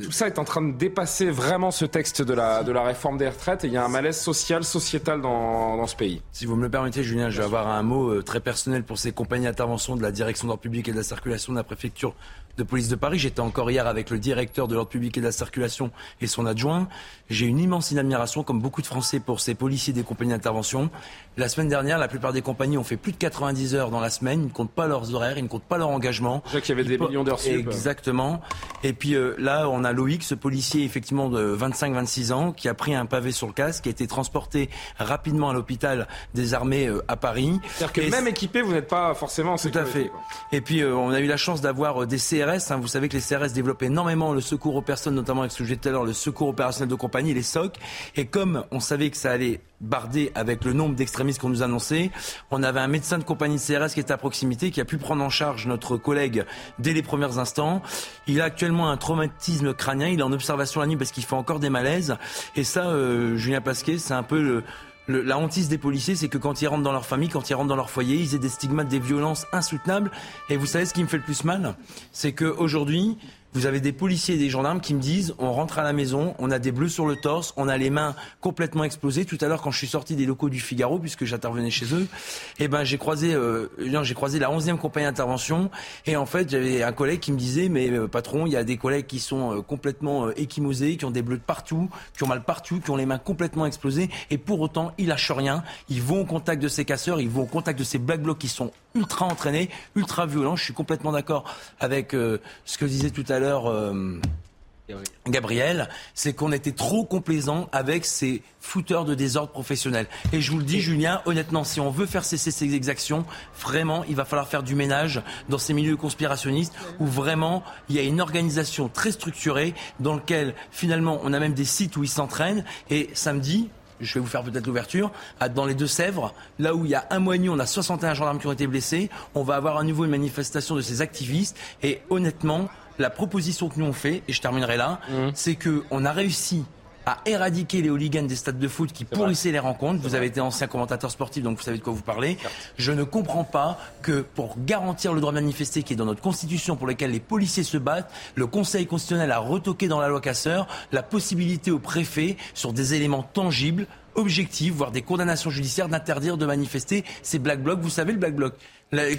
tout ça est en train de dépasser vraiment ce texte de la, de la réforme des retraites et il y a un malaise social, sociétal dans, dans ce pays. Si vous me le permettez, Julien, je vais avoir un mot euh, très personnel pour ces compagnies d'intervention de la direction d'ordre public et de la circulation de la préfecture de police de Paris. J'étais encore hier avec le directeur de l'ordre public et de la circulation et son adjoint. J'ai une immense admiration, comme beaucoup de Français, pour ces policiers des compagnies d'intervention. La semaine dernière, la plupart des compagnies ont fait plus de 90 heures dans la semaine. Ils ne comptent pas leurs horaires, ils ne comptent pas leur engagement. C'est qu'il y avait des millions d'heures Exactement. Et puis euh, là, on a Loïc, ce policier effectivement de 25-26 ans, qui a pris un pavé sur le casque, qui a été transporté rapidement à l'hôpital des armées euh, à Paris. C'est-à-dire que même équipé, vous n'êtes pas forcément en Tout à fait. Et puis euh, on a eu la chance d'avoir des CRS Hein. Vous savez que les CRS développent énormément le secours aux personnes, notamment avec ce disais tout à l'heure, le secours opérationnel de compagnie, les SOC. Et comme on savait que ça allait barder avec le nombre d'extrémistes qu'on nous annonçait, on avait un médecin de compagnie CRS qui était à proximité, qui a pu prendre en charge notre collègue dès les premiers instants. Il a actuellement un traumatisme crânien, il est en observation la nuit parce qu'il fait encore des malaises. Et ça, euh, Julien Pasquet, c'est un peu le, la hantise des policiers, c'est que quand ils rentrent dans leur famille, quand ils rentrent dans leur foyer, ils aient des stigmates, des violences insoutenables. Et vous savez ce qui me fait le plus mal? C'est qu'aujourd'hui, vous avez des policiers et des gendarmes qui me disent on rentre à la maison, on a des bleus sur le torse, on a les mains complètement explosées. Tout à l'heure, quand je suis sorti des locaux du Figaro, puisque j'intervenais chez eux, eh ben j'ai croisé, euh, croisé la 11e compagnie d'intervention. Et en fait, j'avais un collègue qui me disait mais euh, patron, il y a des collègues qui sont euh, complètement échymosés, qui ont des bleus de partout, qui ont mal partout, qui ont les mains complètement explosées. Et pour autant, ils lâchent rien. Ils vont au contact de ces casseurs, ils vont au contact de ces black blocs qui sont ultra entraînés, ultra violents. Je suis complètement d'accord avec ce que disait tout à l'heure euh, Gabriel, c'est qu'on était trop complaisant avec ces fouteurs de désordre professionnel. Et je vous le dis, Julien, honnêtement, si on veut faire cesser ces exactions, vraiment, il va falloir faire du ménage dans ces milieux conspirationnistes où vraiment il y a une organisation très structurée dans lequel finalement on a même des sites où ils s'entraînent. Et samedi, je vais vous faire peut-être l'ouverture, dans les Deux-Sèvres, là où il y a un mois et on a 61 gendarmes qui ont été blessés, on va avoir à nouveau une manifestation de ces activistes, et honnêtement, la proposition que nous on fait, et je terminerai là, mmh. c'est qu'on a réussi à éradiquer les hooligans des stades de foot qui pourrissaient les rencontres. Vous avez été ancien commentateur sportif, donc vous savez de quoi vous parlez. Je ne comprends pas que pour garantir le droit de manifester qui est dans notre constitution pour lequel les policiers se battent, le Conseil constitutionnel a retoqué dans la loi Casseur la possibilité au préfet, sur des éléments tangibles, objectifs, voire des condamnations judiciaires, d'interdire de manifester ces black blocs. Vous savez, le black bloc,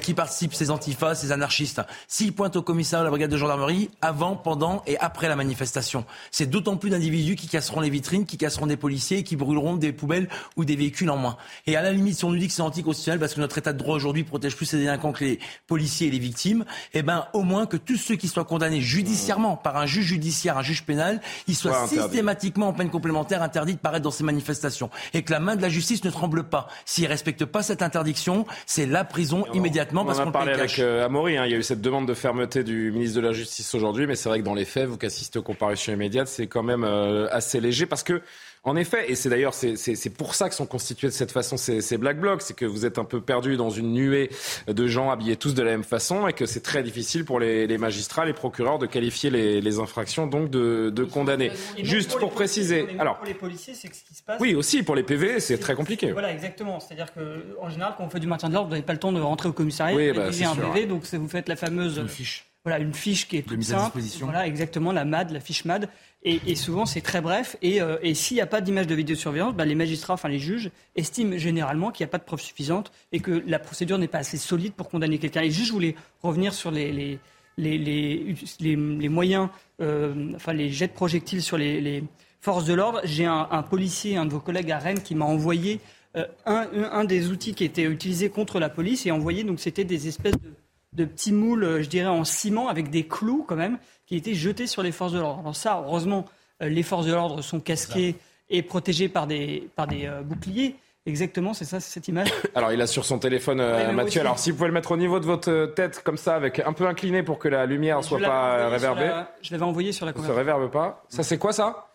qui participent, ces antifas, ces anarchistes, s'ils pointent au commissariat de la brigade de gendarmerie avant, pendant et après la manifestation. C'est d'autant plus d'individus qui casseront les vitrines, qui casseront des policiers, qui brûleront des poubelles ou des véhicules en moins. Et à la limite, si on nous dit que c'est anticonstitutionnel parce que notre état de droit aujourd'hui protège plus les délinquants que les policiers et les victimes, eh ben, au moins que tous ceux qui soient condamnés judiciairement par un juge judiciaire, un juge pénal, ils soient systématiquement en peine complémentaire interdits de paraître dans ces manifestations. Et que la main de la justice ne tremble pas. S'ils respectent pas cette interdiction, c'est la prison immédiatement parce qu'on a parlé avec euh, Amaury. Hein. il y a eu cette demande de fermeté du ministre de la Justice aujourd'hui, mais c'est vrai que dans les faits, vous qui assistez aux comparutions immédiates, c'est quand même euh, assez léger parce que en effet, et c'est d'ailleurs c'est pour ça que sont constitués de cette façon ces, ces black blocs, c'est que vous êtes un peu perdu dans une nuée de gens habillés tous de la même façon et que c'est très difficile pour les, les, magistrats, les procureurs de qualifier les, les infractions, donc de, de condamner. Juste pour, préciser, alors pour les policiers, c'est ce qui se passe. Oui, aussi pour les PV, c'est très compliqué. Voilà, exactement. C'est-à-dire qu'en général, quand on fait du maintien de l'ordre, vous n'avez pas le temps de rentrer au commissariat, oui, bah, un PV, donc vous faites la fameuse fiche voilà, une fiche qui est toute mise à simple. disposition. Voilà, exactement, la MAD, la fiche MAD. Et, et souvent, c'est très bref. Et, euh, et s'il n'y a pas d'image de vidéosurveillance, bah, les magistrats, enfin les juges, estiment généralement qu'il n'y a pas de preuves suffisantes et que la procédure n'est pas assez solide pour condamner quelqu'un. Et juste, je voulais revenir sur les, les, les, les, les- les moyens, euh, enfin les jets de projectiles sur les, forces de l'ordre. J'ai un, un policier, un de vos collègues à Rennes, qui m'a envoyé euh, un, un- un des outils qui était utilisé contre la police et envoyé, donc c'était des espèces de, de petits moules, euh, je dirais, en ciment avec des clous quand même, qui étaient jetés sur les forces de l'ordre. Alors ça, heureusement, euh, les forces de l'ordre sont casquées et protégées par des, par des euh, boucliers. Exactement, c'est ça, c'est cette image. *coughs* Alors, il a sur son téléphone, euh, Mathieu. aussi. Alors, si vous pouvez le mettre au niveau de votre euh, tête, comme ça, avec un peu incliné pour que la lumière ne soit pas euh, réverbée. la- Je l'avais envoyé sur la Ça se conversation. réverbe pas. Ça, c'est quoi ça?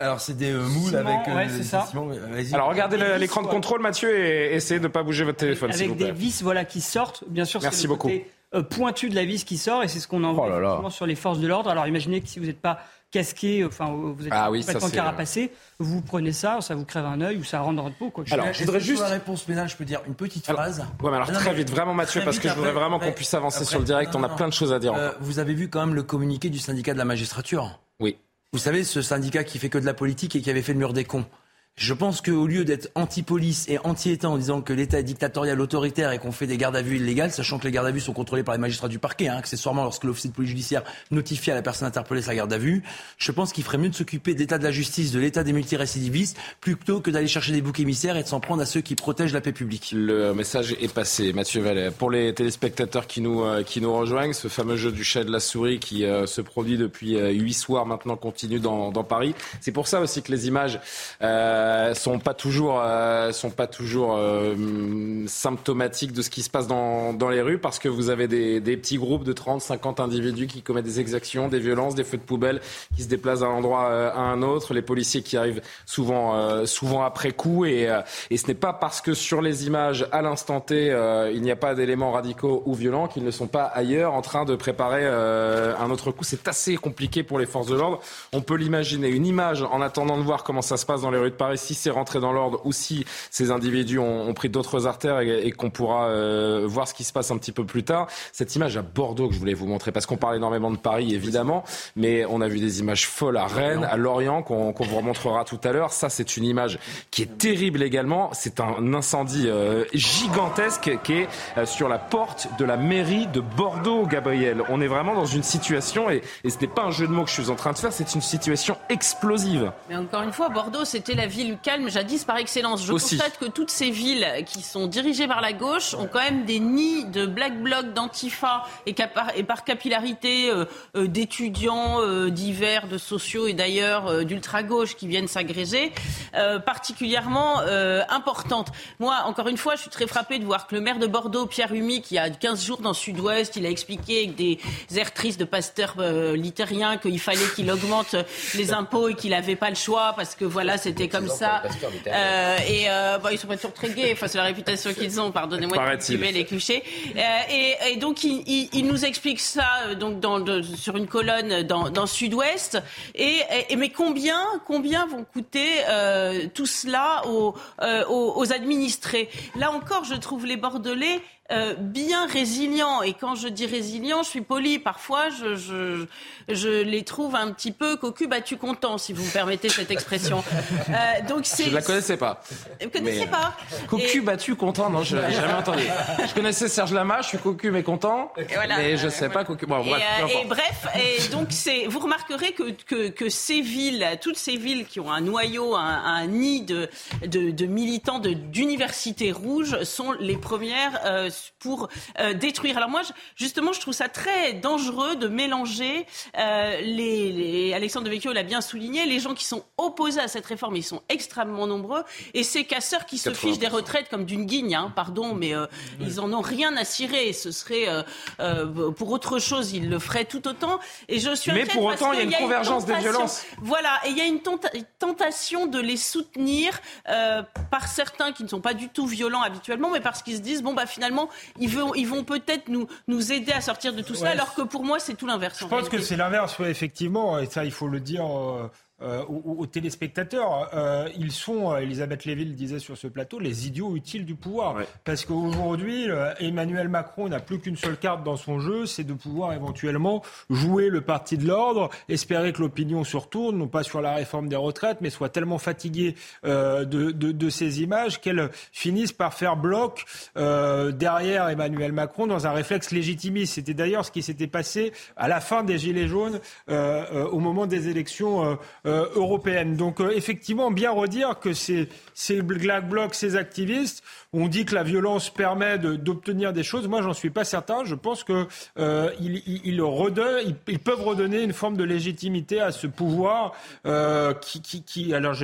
Alors, c'est des euh, moules Ciment, avec. ouais, c'est des ça. euh. Alors, regardez Des l'écran de contrôle, Mathieu, et essayez de ne pas bouger votre téléphone, s'il avec vous des plaît. vis voilà, qui sortent. Bien sûr, Merci beaucoup. côté euh, pointu de la vis qui sort et c'est ce qu'on envoie Oh là là. effectivement sur les forces de l'ordre. Alors imaginez que si vous n'êtes pas casqué, enfin vous êtes Ah oui, complètement carapacé, vous prenez ça, ça vous crève un œil ou ça rentre dans votre peau. Quoi. Alors, je voudrais juste- la réponse pénale, je peux dire une petite Alors, phrase. Ouais, mais alors Non, très vite, vraiment Mathieu, parce que je voudrais vraiment qu'on puisse avancer après- sur le direct. non, On a plein de choses à dire. Euh, vous avez vu quand même le communiqué du syndicat de la magistrature? Oui. Vous savez, ce syndicat qui fait que de la politique et qui avait fait le mur des cons. Je pense qu'au lieu d'être anti-police et anti-État en disant que l'État est dictatorial, autoritaire et qu'on fait des gardes à vue illégales, sachant que les gardes à vue sont contrôlés par les magistrats du parquet, hein, accessoirement lorsque l'officier de police judiciaire notifie à la personne interpellée sa garde à vue, je pense qu'il ferait mieux de s'occuper de l'état de la justice, de l'état des multirécidivistes, plutôt que d'aller chercher des boucs émissaires et de s'en prendre à ceux qui protègent la paix publique. Le message est passé, Mathieu Vallet. Pour les téléspectateurs qui nous, euh, qui nous rejoignent, ce fameux jeu du chat de la souris qui euh, se produit depuis euh, huit soirs maintenant continue dans, Paris. C'est pour ça aussi que les images sont pas toujours, euh, sont pas toujours euh, symptomatiques de ce qui se passe dans, dans les rues parce que vous avez des, des petits groupes de 30, 50 individus qui commettent des exactions, des violences, des feux de poubelle, qui se déplacent d'un endroit euh, à un autre, les policiers qui arrivent souvent, euh, souvent après coup et, euh, et ce n'est pas parce que sur les images à l'instant T euh, il n'y a pas d'éléments radicaux ou violents qu'ils ne sont pas ailleurs en train de préparer euh, un autre coup. C'est assez compliqué pour les forces de l'ordre. On peut l'imaginer. Une image en attendant de voir comment ça se passe dans les rues de Paris, si c'est rentré dans l'ordre ou si ces individus ont, ont pris d'autres artères et, et qu'on pourra euh, voir ce qui se passe un petit peu plus tard. Cette image à Bordeaux que je voulais vous montrer parce qu'on parle énormément de Paris évidemment, mais on a vu des images folles à Rennes, à Lorient qu'on qu'on vous remontrera tout à l'heure. Ça c'est une image qui est terrible également. C'est un incendie euh, gigantesque qui est euh, sur la porte de la mairie de Bordeaux, Gabriel. On est vraiment dans une situation et, et ce n'est pas un jeu de mots que je suis en train de faire, c'est une situation explosive. Mais encore une fois, Bordeaux, c'était la ville calme jadis par excellence. Je Aussi. constate que toutes ces villes qui sont dirigées par la gauche ont quand même des nids de black blocs, d'antifa et, par capillarité euh, euh, d'étudiants euh, divers, de sociaux et d'ailleurs d'ultra-gauche qui viennent s'agréger, particulièrement euh, importante. Moi, encore une fois, je suis très frappée de voir que le maire de Bordeaux, Pierre Humi, qui a 15 jours dans Sud-Ouest, il a expliqué avec des airs tristes de pasteur littérien qu'il fallait qu'il augmente les impôts et qu'il n'avait pas le choix parce que voilà, c'était comme ça. Euh, et euh, bon, ils sont pas toujours très gays, enfin c'est la réputation qu'ils ont, pardonnez-moi de les clichés. Euh, et, et donc il, il- il nous explique ça donc dans, de- sur une colonne dans, dans Sud-Ouest. Et, et- mais combien combien vont coûter tout cela aux, aux, aux administrés? Là encore, je trouve les Bordelais euh, bien résilients. Et quand je dis résilients, je suis poli. Parfois, je, je, je les trouve un petit peu cocu battu content, si vous me permettez cette expression. *laughs* Euh, donc c'est. Je ne la connaissais pas. Vous connaissez Mais- pas Cocu Et- battu content, non, je n'ai jamais *laughs* entendu. Je connaissais Serge Lama, je suis cocu mais content, voilà. mais je sais pas cocu. Bon, Et, bref, euh, et bref, et donc c'est, vous remarquerez que, que, que ces villes, toutes ces villes qui ont un noyau, un, un nid de, de, de militants d'universités rouges sont les premières euh, pour euh, détruire. Alors moi, je- justement, je trouve ça très dangereux de mélanger euh, les, les- Alexandre Devecchio l'a bien souligné, les gens qui sont opposés à cette réforme, ils sont extrêmement nombreux, et ces casseurs qui se 80%. fichent des retraites comme d'une guigne, hein, pardon, mais euh, ils en ont rien à cirer. Ce serait euh, euh, pour autre chose, ils le feraient tout autant. Et je suis Mais pour autant, il y a une convergence des violences. Voilà, et il y a une tenta- tentation de les soutenir par certains qui ne sont pas du tout violents habituellement, mais parce qu'ils se disent bon bah finalement ils vont ils vont peut-être nous nous aider à sortir de tout ça, Ouais. alors que pour moi c'est tout l'inverse. Je pense que c'est l'inverse, ouais, effectivement, et ça, il faut le dire. euh, euh, aux, téléspectateurs. Euh, ils sont, euh, Elisabeth Lévy le disait sur ce plateau, les idiots utiles du pouvoir. Parce qu'aujourd'hui, Emmanuel Macron n'a plus qu'une seule carte dans son jeu, c'est de pouvoir éventuellement jouer le parti de l'ordre, espérer que l'opinion se retourne, non pas sur la réforme des retraites, mais soit tellement fatiguée de, de, de, ces images qu'elle finisse par faire bloc derrière Emmanuel Macron dans un réflexe légitimiste. C'était d'ailleurs ce qui s'était passé à la fin des Gilets jaunes, au moment des élections euh, européenne. Donc euh, effectivement, bien redire que ces, ces Black Blocs, ces activistes, on dit que la violence permet d'obtenir des choses. Moi, j'en suis pas certain. Je pense que euh, ils, ils, ils, peuvent redonner une forme de légitimité à ce pouvoir euh, qui, qui, qui, alors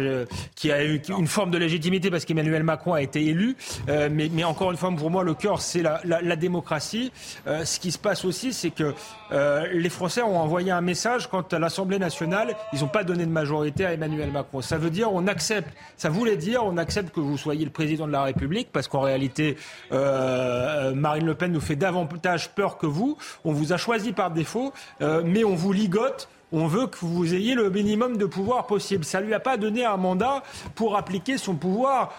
qui a eu une forme de légitimité parce qu'Emmanuel Macron a été élu. Euh, mais, mais, encore une fois, pour moi, le cœur, c'est la, la, la, démocratie. Ce qui se passe aussi, c'est que les Français ont envoyé un message quand à l'Assemblée nationale, ils n'ont pas donné de majorité à Emmanuel Macron. Ça veut dire, on accepte. Ça voulait dire, on accepte que vous soyez le président de la République parce qu'en réalité, euh, Marine Le Pen nous fait davantage peur que vous. On vous a choisi par défaut, euh, mais on vous ligote on veut que vous ayez le minimum de pouvoir possible. Ça ne lui a pas donné un mandat pour appliquer son pouvoir,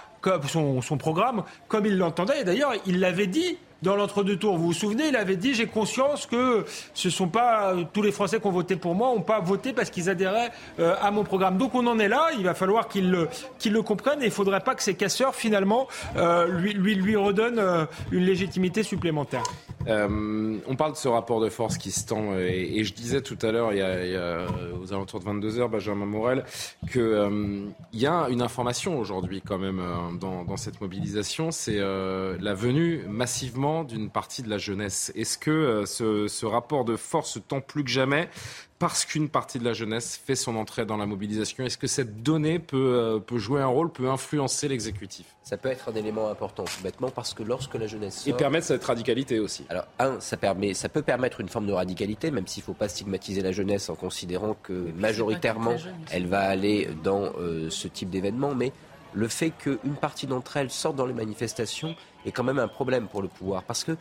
son, son programme, comme il l'entendait. D'ailleurs, il l'avait dit dans l'entre-deux tours. Vous vous souvenez, il avait dit j'ai conscience que ce sont pas tous les Français qui ont voté pour moi, n'ont pas voté parce qu'ils adhéraient euh, à mon programme. Donc on en est là. Il va falloir qu'ils le, le comprennent et il ne faudrait pas que ces casseurs finalement euh, lui, lui, lui redonnent euh, une légitimité supplémentaire. on parle de ce rapport de force qui se tend et, je disais tout à l'heure, il, y a, aux alentours de 22 h Benjamin Morel, qu'il y a une information aujourd'hui quand même dans cette mobilisation, c'est la venue massivement d'une partie de la jeunesse. Est-ce que euh, ce, rapport de force tend plus que jamais parce qu'une partie de la jeunesse fait son entrée dans la mobilisation? Est-ce que cette donnée peut, euh, peut jouer un rôle, peut influencer l'exécutif? Ça peut être un élément important, tout bêtement, parce que lorsque la jeunesse. Et permettre cette radicalité aussi. Alors, un, ça, permet, ça peut permettre une forme de radicalité, même s'il ne faut pas stigmatiser la jeunesse en considérant que majoritairement, elle va aller dans euh, ce type d'événement, mais le fait qu'une partie d'entre elles sortent dans les manifestations est quand même un problème pour le pouvoir. Parce que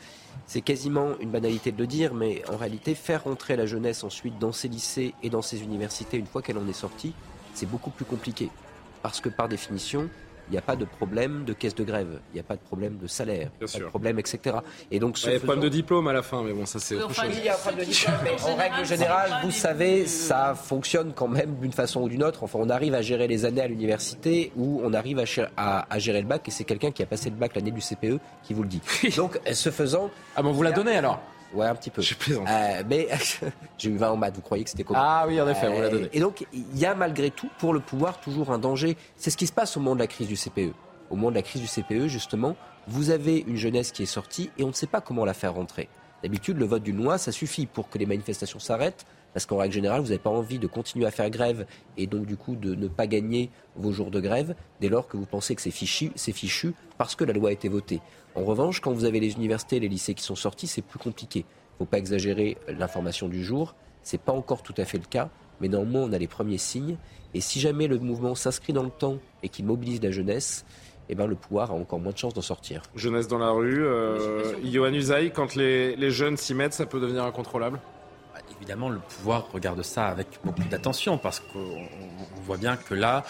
c'est quasiment une banalité de le dire, mais en réalité, faire rentrer la jeunesse ensuite dans ses lycées et dans ses universités une fois qu'elle en est sortie, c'est beaucoup plus compliqué. Parce que par définition, il n'y a pas de problème de caisse de grève, il n'y a pas de problème de salaire, pas de problème, etc. Et donc, il y a problème de diplôme à la fin, mais bon, ça c'est autre chose. Il y a un problème de diplôme, mais en règle générale, vous savez, ça fonctionne quand même d'une façon ou d'une autre. Enfin, on arrive à gérer les années à l'université ou on arrive à, à, gérer le bac, et c'est quelqu'un qui a passé le bac l'année du CPE qui vous le dit. *laughs* Donc, ce faisant... Ah bon, vous la donnez alors? Ouais, un petit peu. Je plaisante. Euh, mais *laughs* j'ai eu 20 en maths, vous croyez que c'était comment Ah oui, en effet, on l'a donné. Et donc, il y a malgré tout, pour le pouvoir, toujours un danger. C'est ce qui se passe au moment de la crise du CPE. Au moment de la crise du CPE, justement, vous avez une jeunesse qui est sortie et on ne sait pas comment la faire rentrer. D'habitude, le vote d'une loi, ça suffit pour que les manifestations s'arrêtent, parce qu'en règle générale, vous n'avez pas envie de continuer à faire grève et donc du coup de ne pas gagner vos jours de grève dès lors que vous pensez que c'est fichu, c'est fichu parce que la loi a été votée. En revanche, quand vous avez les universités et les lycées qui sont sortis, c'est plus compliqué faut pas exagérer l'information du jour. C'est pas encore tout à fait le cas, mais néanmoins, on a les premiers signes. Et si jamais le mouvement s'inscrit dans le temps et qu'il mobilise la jeunesse, eh ben, le pouvoir a encore moins de chances d'en sortir. Jeunesse dans la rue, euh, Yohann Usaï, quand les, les jeunes s'y mettent, ça peut devenir incontrôlable? Bah, Évidemment, le pouvoir regarde ça avec beaucoup d'attention parce qu'on voit bien que là,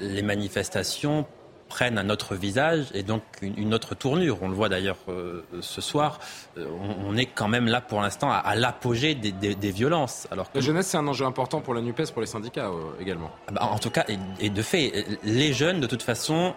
les manifestations prennent un autre visage et donc une, autre tournure. On le voit d'ailleurs euh, ce soir. Euh, on, est quand même là pour l'instant à, l'apogée des, violences. Alors La jeunesse, c'est un enjeu important pour la NUPES, pour les syndicats euh, également. Ah bah, en tout cas, et, de fait, les jeunes, de toute façon,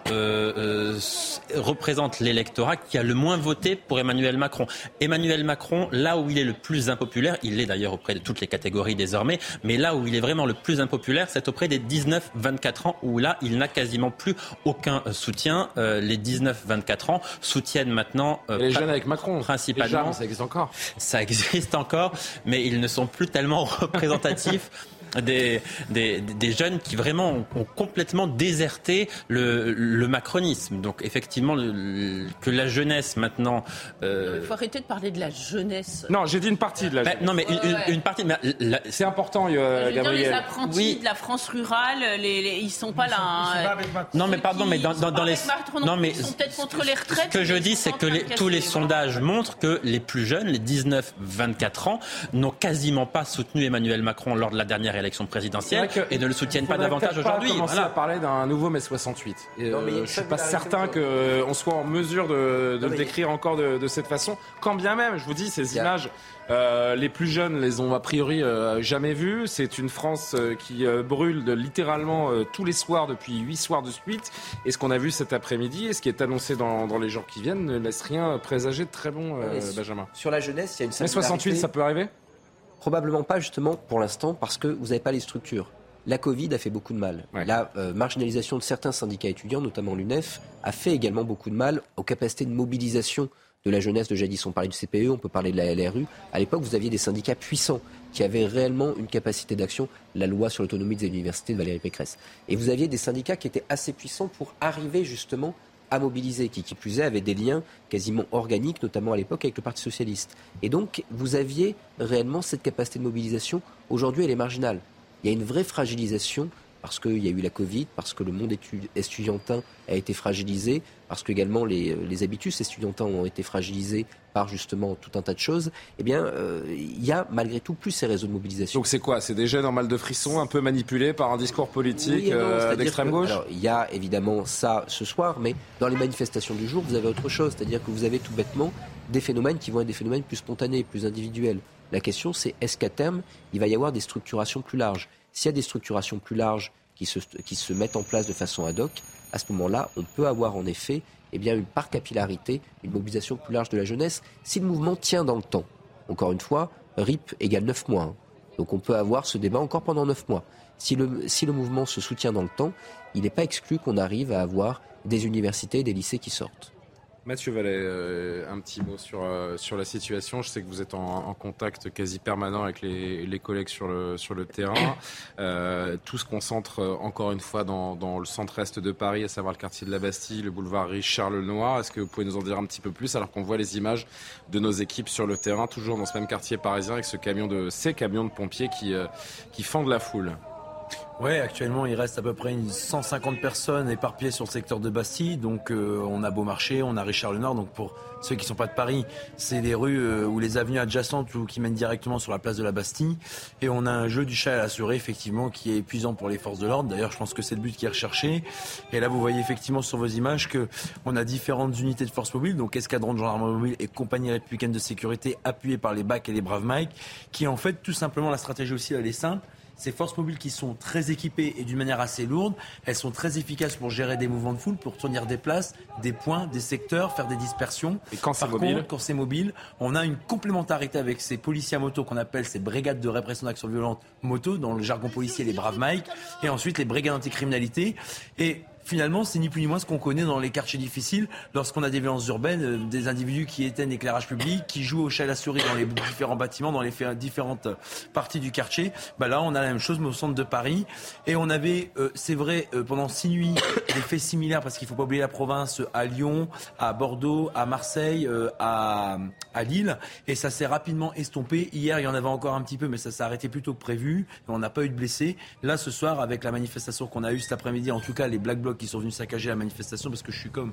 représentent l'électorat qui a le moins voté pour Emmanuel Macron. Emmanuel Macron, là où il est le plus impopulaire, il l'est d'ailleurs auprès de toutes les catégories désormais, mais là où il est vraiment le plus impopulaire, c'est auprès des 19-24 ans, où là, il n'a quasiment plus aucun soutien. Euh, les 19-24 ans soutiennent maintenant. Euh, les jeunes avec Macron. Principalement. ça existe encore. Ça existe encore, mais ils ne sont plus tellement *laughs* représentatifs des, des, des, jeunes qui vraiment ont, complètement déserté le, le, macronisme. Donc effectivement, que la jeunesse maintenant... Euh... Il faut arrêter de parler de la jeunesse. Non, j'ai dit une partie de la bah, jeunesse. non, mais une, une partie... C'est important, euh, Gabriel. Dire, les apprentis oui. de la France rurale, les, les, ils sont pas là. Hein. non, mais pardon, mais dans, dans, dans les... non, mais ils sont peut-être contre les retraites. Ce que je dis, c'est que les, tous les sondages montrent que les plus jeunes, les 19-24 ans, n'ont quasiment pas soutenu Emmanuel Macron lors de la dernière réélection présidentielle et ne le soutiennent pas davantage aujourd'hui. On voilà. à parler d'un nouveau mai 68. Et non, mais je suis pas certain qu'on soit en mesure de, de le décrire encore de, de, cette façon. Quand bien même, je vous dis, ces images, euh, les plus jeunes les ont a priori euh, jamais vues. C'est une France euh, qui brûle de, littéralement tous les soirs depuis huit soirs de suite. Et ce qu'on a vu cet après-midi et ce qui est annoncé dans, dans, les jours qui viennent ne laisse rien présager de très bon, Benjamin. Sur la jeunesse, il y a une Mais 68, ça peut arriver? Probablement pas justement pour l'instant parce que vous n'avez pas les structures. La Covid a fait beaucoup de mal. Ouais. La euh, marginalisation de certains syndicats étudiants, notamment l'UNEF, a fait également beaucoup de mal aux capacités de mobilisation de la jeunesse de jadis. On parlait du CPE, on peut parler de la LRU. À l'époque, vous aviez des syndicats puissants qui avaient réellement une capacité d'action, la loi sur l'autonomie des universités de Valérie Pécresse. Et vous aviez des syndicats qui étaient assez puissants pour arriver justement à mobiliser, qui, qui plus est, avait des liens quasiment organiques, notamment à l'époque avec le Parti socialiste. Et donc, vous aviez réellement cette capacité de mobilisation. Aujourd'hui, elle est marginale. Il y a une vraie fragilisation parce qu'il y a eu la Covid, parce que le monde estudiantin a été fragilisé, parce que également les, les habitus estudiantins ont été fragilisés par justement tout un tas de choses, eh bien, euh, il y a malgré tout plus ces réseaux de mobilisation. Donc c'est quoi? C'est des jeunes en mal de frisson, un peu manipulés par un discours politique oui, euh, d'extrême gauche? Alors, il y a évidemment ça ce soir, mais dans les manifestations du jour, vous avez autre chose, c'est-à-dire que vous avez tout bêtement des phénomènes qui vont être des phénomènes plus spontanés, plus individuels. La question, c'est est-ce qu'à terme, il va y avoir des structurations plus larges? S'il y a des structurations plus larges qui se, mettent en place de façon ad hoc, à ce moment-là, on peut avoir en effet eh une par capillarité, une mobilisation plus large de la jeunesse, si le mouvement tient dans le temps. Encore une fois, RIP égale 9 mois. Hein. Donc on peut avoir ce débat encore pendant 9 mois. Si le, si le mouvement se soutient dans le temps, il n'est pas exclu qu'on arrive à avoir des universités et des lycées qui sortent. Mathieu Vallet, euh, un petit mot sur, euh, sur la situation. Je sais que vous êtes en, contact quasi permanent avec les, les, collègues sur le, sur le terrain. Euh, tout se concentre euh, encore une fois dans, dans le centre-est de Paris, à savoir le quartier de la Bastille, le boulevard Richard Lenoir. Est-ce que vous pouvez nous en dire un petit peu plus alors qu'on voit les images de nos équipes sur le terrain, toujours dans ce même quartier parisien, avec ce camion de, ces camions de pompiers qui, euh, qui fendent la foule? Oui, actuellement, il reste à peu près une 150 personnes éparpillées sur le secteur de Bastille. Donc, euh, on a Beaumarchais, on a Richard Lenoir. Donc, pour ceux qui ne sont pas de Paris, c'est les rues euh, ou les avenues adjacentes ou qui mènent directement sur la place de la Bastille. Et on a un jeu du chat à l'assuré, effectivement, qui est épuisant pour les forces de l'ordre. D'ailleurs, je pense que c'est le but qui est recherché. Et là, vous voyez effectivement sur vos images que on a différentes unités de forces mobiles, donc escadron de gendarmerie mobile et compagnie républicaine de sécurité appuyées par les BAC et les Braves Mike, qui en fait, tout simplement, la stratégie aussi, elle est simple ces forces mobiles qui sont très équipées et d'une manière assez lourde, elles sont très efficaces pour gérer des mouvements de foule, pour tenir des places, des points, des secteurs, faire des dispersions. Et quand c'est mobile Quand c'est mobile, on a une complémentarité avec ces policiers à moto qu'on appelle ces brigades de répression d'actions violentes moto, dans le jargon policier les braves Mike, et ensuite les brigades anticriminalité. Et finalement, c'est ni plus ni moins ce qu'on connaît dans les quartiers difficiles lorsqu'on a des violences urbaines, euh, des individus qui éteignent l'éclairage public, qui jouent au chat à la souris dans les différents bâtiments, dans les différentes parties du quartier. Bah là, on a la même chose, mais au centre de Paris. Et on avait, euh, c'est vrai, euh, pendant six nuits, *coughs* des faits similaires, parce qu'il faut pas oublier la province, à Lyon, à Bordeaux, à Marseille, à, Lille. Et ça s'est rapidement estompé. Hier, il y en avait encore un petit peu, mais ça s'est arrêté plus tôt que prévu. On n'a pas eu de blessés. Là, ce soir, avec la manifestation qu'on a eue cet après-midi, en tout cas, les Black Blocs qui sont venus saccager la manifestation, parce que je suis comme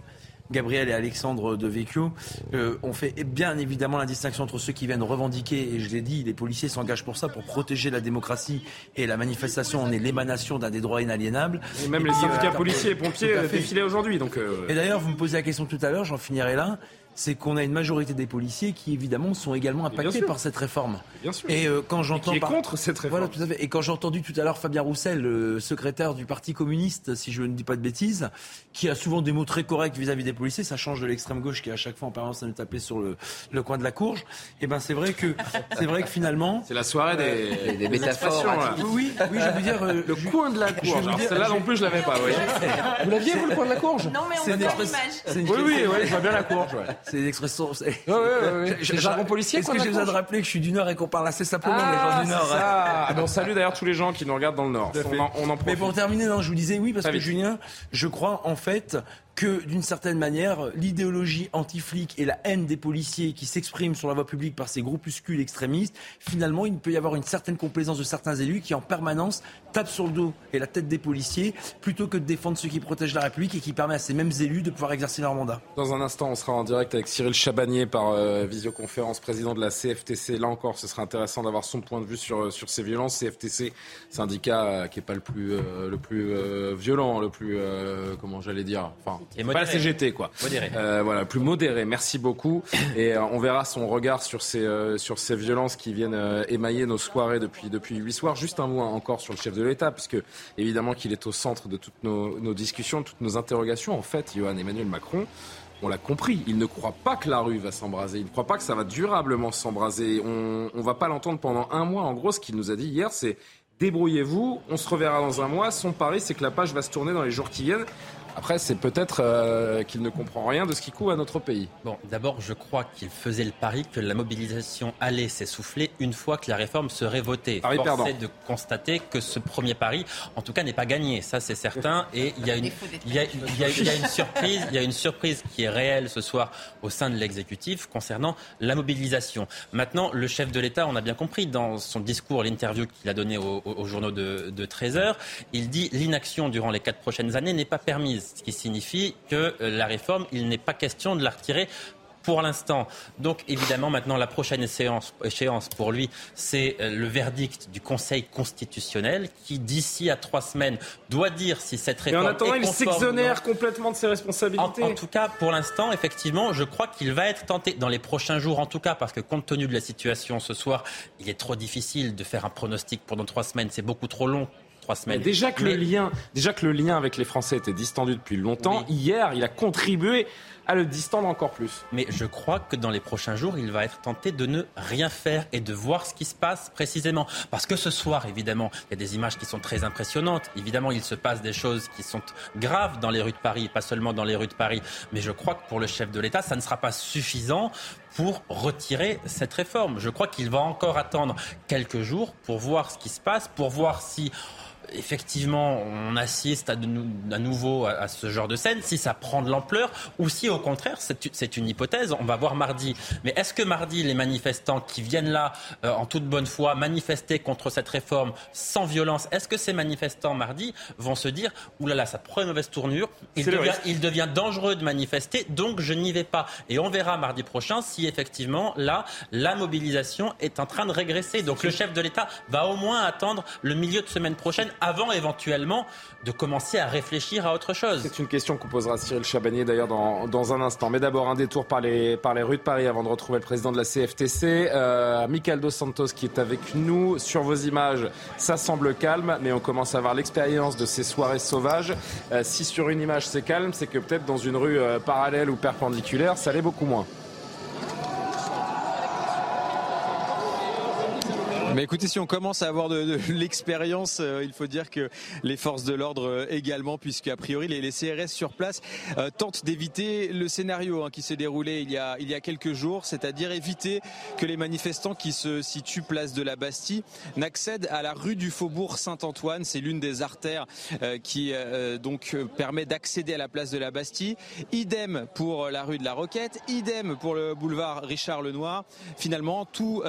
Gabriel et Alexandre de Vecchio, euh, on fait bien évidemment la distinction entre ceux qui viennent revendiquer, et je l'ai dit, les policiers s'engagent pour ça, pour protéger la démocratie et la manifestation, on est l'émanation d'un des droits inaliénables. Et même les syndicats euh, policiers et pompiers défilaient aujourd'hui. Donc euh... Et d'ailleurs, vous me posez la question tout à l'heure, j'en finirai là c'est qu'on a une majorité des policiers qui évidemment sont également impactés par cette réforme. Bien sûr. Et euh, quand j'entends par... contre cette réforme. Voilà, tout à fait. Et quand j'ai entendu tout à l'heure Fabien Roussel, le secrétaire du Parti communiste, si je ne dis pas de bêtises, qui a souvent des mots très corrects vis-à-vis des policiers, ça change de l'extrême gauche qui à chaque fois en permanence à nous taper sur le, le coin de la courge. Et eh ben c'est vrai que c'est vrai que finalement c'est la soirée des, des, des métaphores. Oui, oui, je vous dire euh, le coin de la courge. Celle-là non plus je l'avais pas. Oui. *laughs* Vous l'aviez vous le coin de la courge? Non mais on voit l'image. Oui oui oui, je vois bien la courge. C'est une expression Ouais, ouais, ouais. Jargon policier. Est-ce que j'ai besoin de rappeler que je suis du Nord et qu'on parle assez simplement ah, les gens du Nord ça. Ah, ben, on salue d'ailleurs tous les gens qui nous regardent dans le Nord. On en, on en Mais pour terminer, non, je vous disais oui parce que Julien, je crois en fait que d'une certaine manière, l'idéologie anti-flic et la haine des policiers qui s'expriment sur la voie publique par ces groupuscules extrémistes, finalement, il peut y avoir une certaine complaisance de certains élus qui en permanence tapent sur le dos et la tête des policiers plutôt que de défendre ceux qui protègent la République et qui permet à ces mêmes élus de pouvoir exercer leur mandat. Dans un instant, on sera en direct avec Cyril Chabagnier par euh, visioconférence, président de la CFTC. Là encore, ce sera intéressant d'avoir son point de vue sur, sur ces violences. CFTC, syndicat euh, qui n'est pas le plus, euh, le plus violent, le plus, comment j'allais dire, pas la CGT, quoi. Modéré. voilà, plus modéré. Merci beaucoup. Et on verra son regard sur ces, sur ces violences qui viennent émailler nos soirées depuis, depuis huit soirs. Juste un mot encore sur le chef de l'État, puisque évidemment qu'il est au centre de toutes nos, nos discussions, toutes nos interrogations. En fait, Johan Emmanuel Macron, on l'a compris, il ne croit pas que la rue va s'embraser, il ne croit pas que ça va durablement s'embraser. On ne va pas l'entendre pendant un mois. En gros, ce qu'il nous a dit hier, c'est débrouillez-vous, on se reverra dans un mois. Son pari, c'est que la page va se tourner dans les jours qui viennent. Après, c'est peut-être euh, qu'il ne comprend rien de ce qui coûte à notre pays. Bon, d'abord, je crois qu'il faisait le pari que la mobilisation allait s'essouffler une fois que la réforme serait votée. Pari Force est de constater que ce premier pari, en tout cas, n'est pas gagné. Ça, c'est certain. Et il y, a une, il, y a, il, y a, il y a une surprise, il y a une surprise qui est réelle ce soir au sein de l'exécutif concernant la mobilisation. Maintenant, le chef de l'État, on a bien compris dans son discours, l'interview qu'il a donné aux, aux journaux de, de 13 heures, il dit l'inaction durant les quatre prochaines années n'est pas permise ce qui signifie que euh, la réforme, il n'est pas question de la retirer pour l'instant. Donc évidemment, maintenant, la prochaine échéance, échéance pour lui, c'est euh, le verdict du Conseil constitutionnel qui, d'ici à trois semaines, doit dire si cette réforme. Et en attendant, est il s'exonère complètement de ses responsabilités. En, en, tout cas, pour l'instant, effectivement, je crois qu'il va être tenté dans les prochains jours, en tout cas, parce que compte tenu de la situation ce soir, il est trop difficile de faire un pronostic pendant trois semaines. C'est beaucoup trop long semaines. déjà que, le lien, déjà que le lien avec les Français était distendu depuis longtemps, hier, il a contribué à le distendre encore plus. Mais je crois que dans les prochains jours, il va être tenté de ne rien faire et de voir ce qui se passe précisément. Parce que ce soir, évidemment, il y a des images qui sont très impressionnantes. Évidemment, il se passe des choses qui sont graves dans les rues de Paris, pas seulement dans les rues de Paris. Mais je crois que pour le chef de l'État, ça ne sera pas suffisant pour retirer cette réforme. Je crois qu'il va encore attendre quelques jours pour voir ce qui se passe, pour voir si effectivement, on assiste à, de, nouveau à, ce genre de scène, si ça prend de l'ampleur, ou si au contraire, c'est une hypothèse, on va voir mardi. Mais est-ce que mardi, les manifestants qui viennent là euh, en toute bonne foi manifester contre cette réforme sans violence, est-ce que ces manifestants mardi vont se dire, oulala, ça prend une mauvaise tournure, il devient, il devient, dangereux de manifester, donc je n'y vais pas. Et on verra mardi prochain si effectivement, là, la mobilisation est en train de régresser. Donc le chef de l'État va au moins attendre le milieu de semaine prochaine avant éventuellement de commencer à réfléchir à autre chose C'est une question qu'on posera Cyril Chabanier d'ailleurs dans, dans, un instant. Mais d'abord un détour par les, par les rues de Paris avant de retrouver le président de la CFTC, euh, Michael Dos Santos qui est avec nous. Sur vos images, ça semble calme, mais on commence à avoir l'expérience de ces soirées sauvages. Euh, si sur une image c'est calme, c'est que peut-être dans une rue euh, parallèle ou perpendiculaire, ça l'est beaucoup moins. Mais écoutez, si on commence à avoir de, *laughs* l'expérience, euh, il faut dire que les forces de l'ordre euh, également, puisque a priori les, CRS sur place euh, tentent d'éviter le scénario hein, qui s'est déroulé il y a il y a quelques jours, c'est-à-dire éviter que les manifestants qui se situent place de la Bastille n'accèdent à la rue du Faubourg Saint-Antoine. C'est l'une des artères qui donc permet d'accéder à la place de la Bastille. Idem pour la rue de la Roquette, idem pour le boulevard Richard Lenoir. Finalement, tout,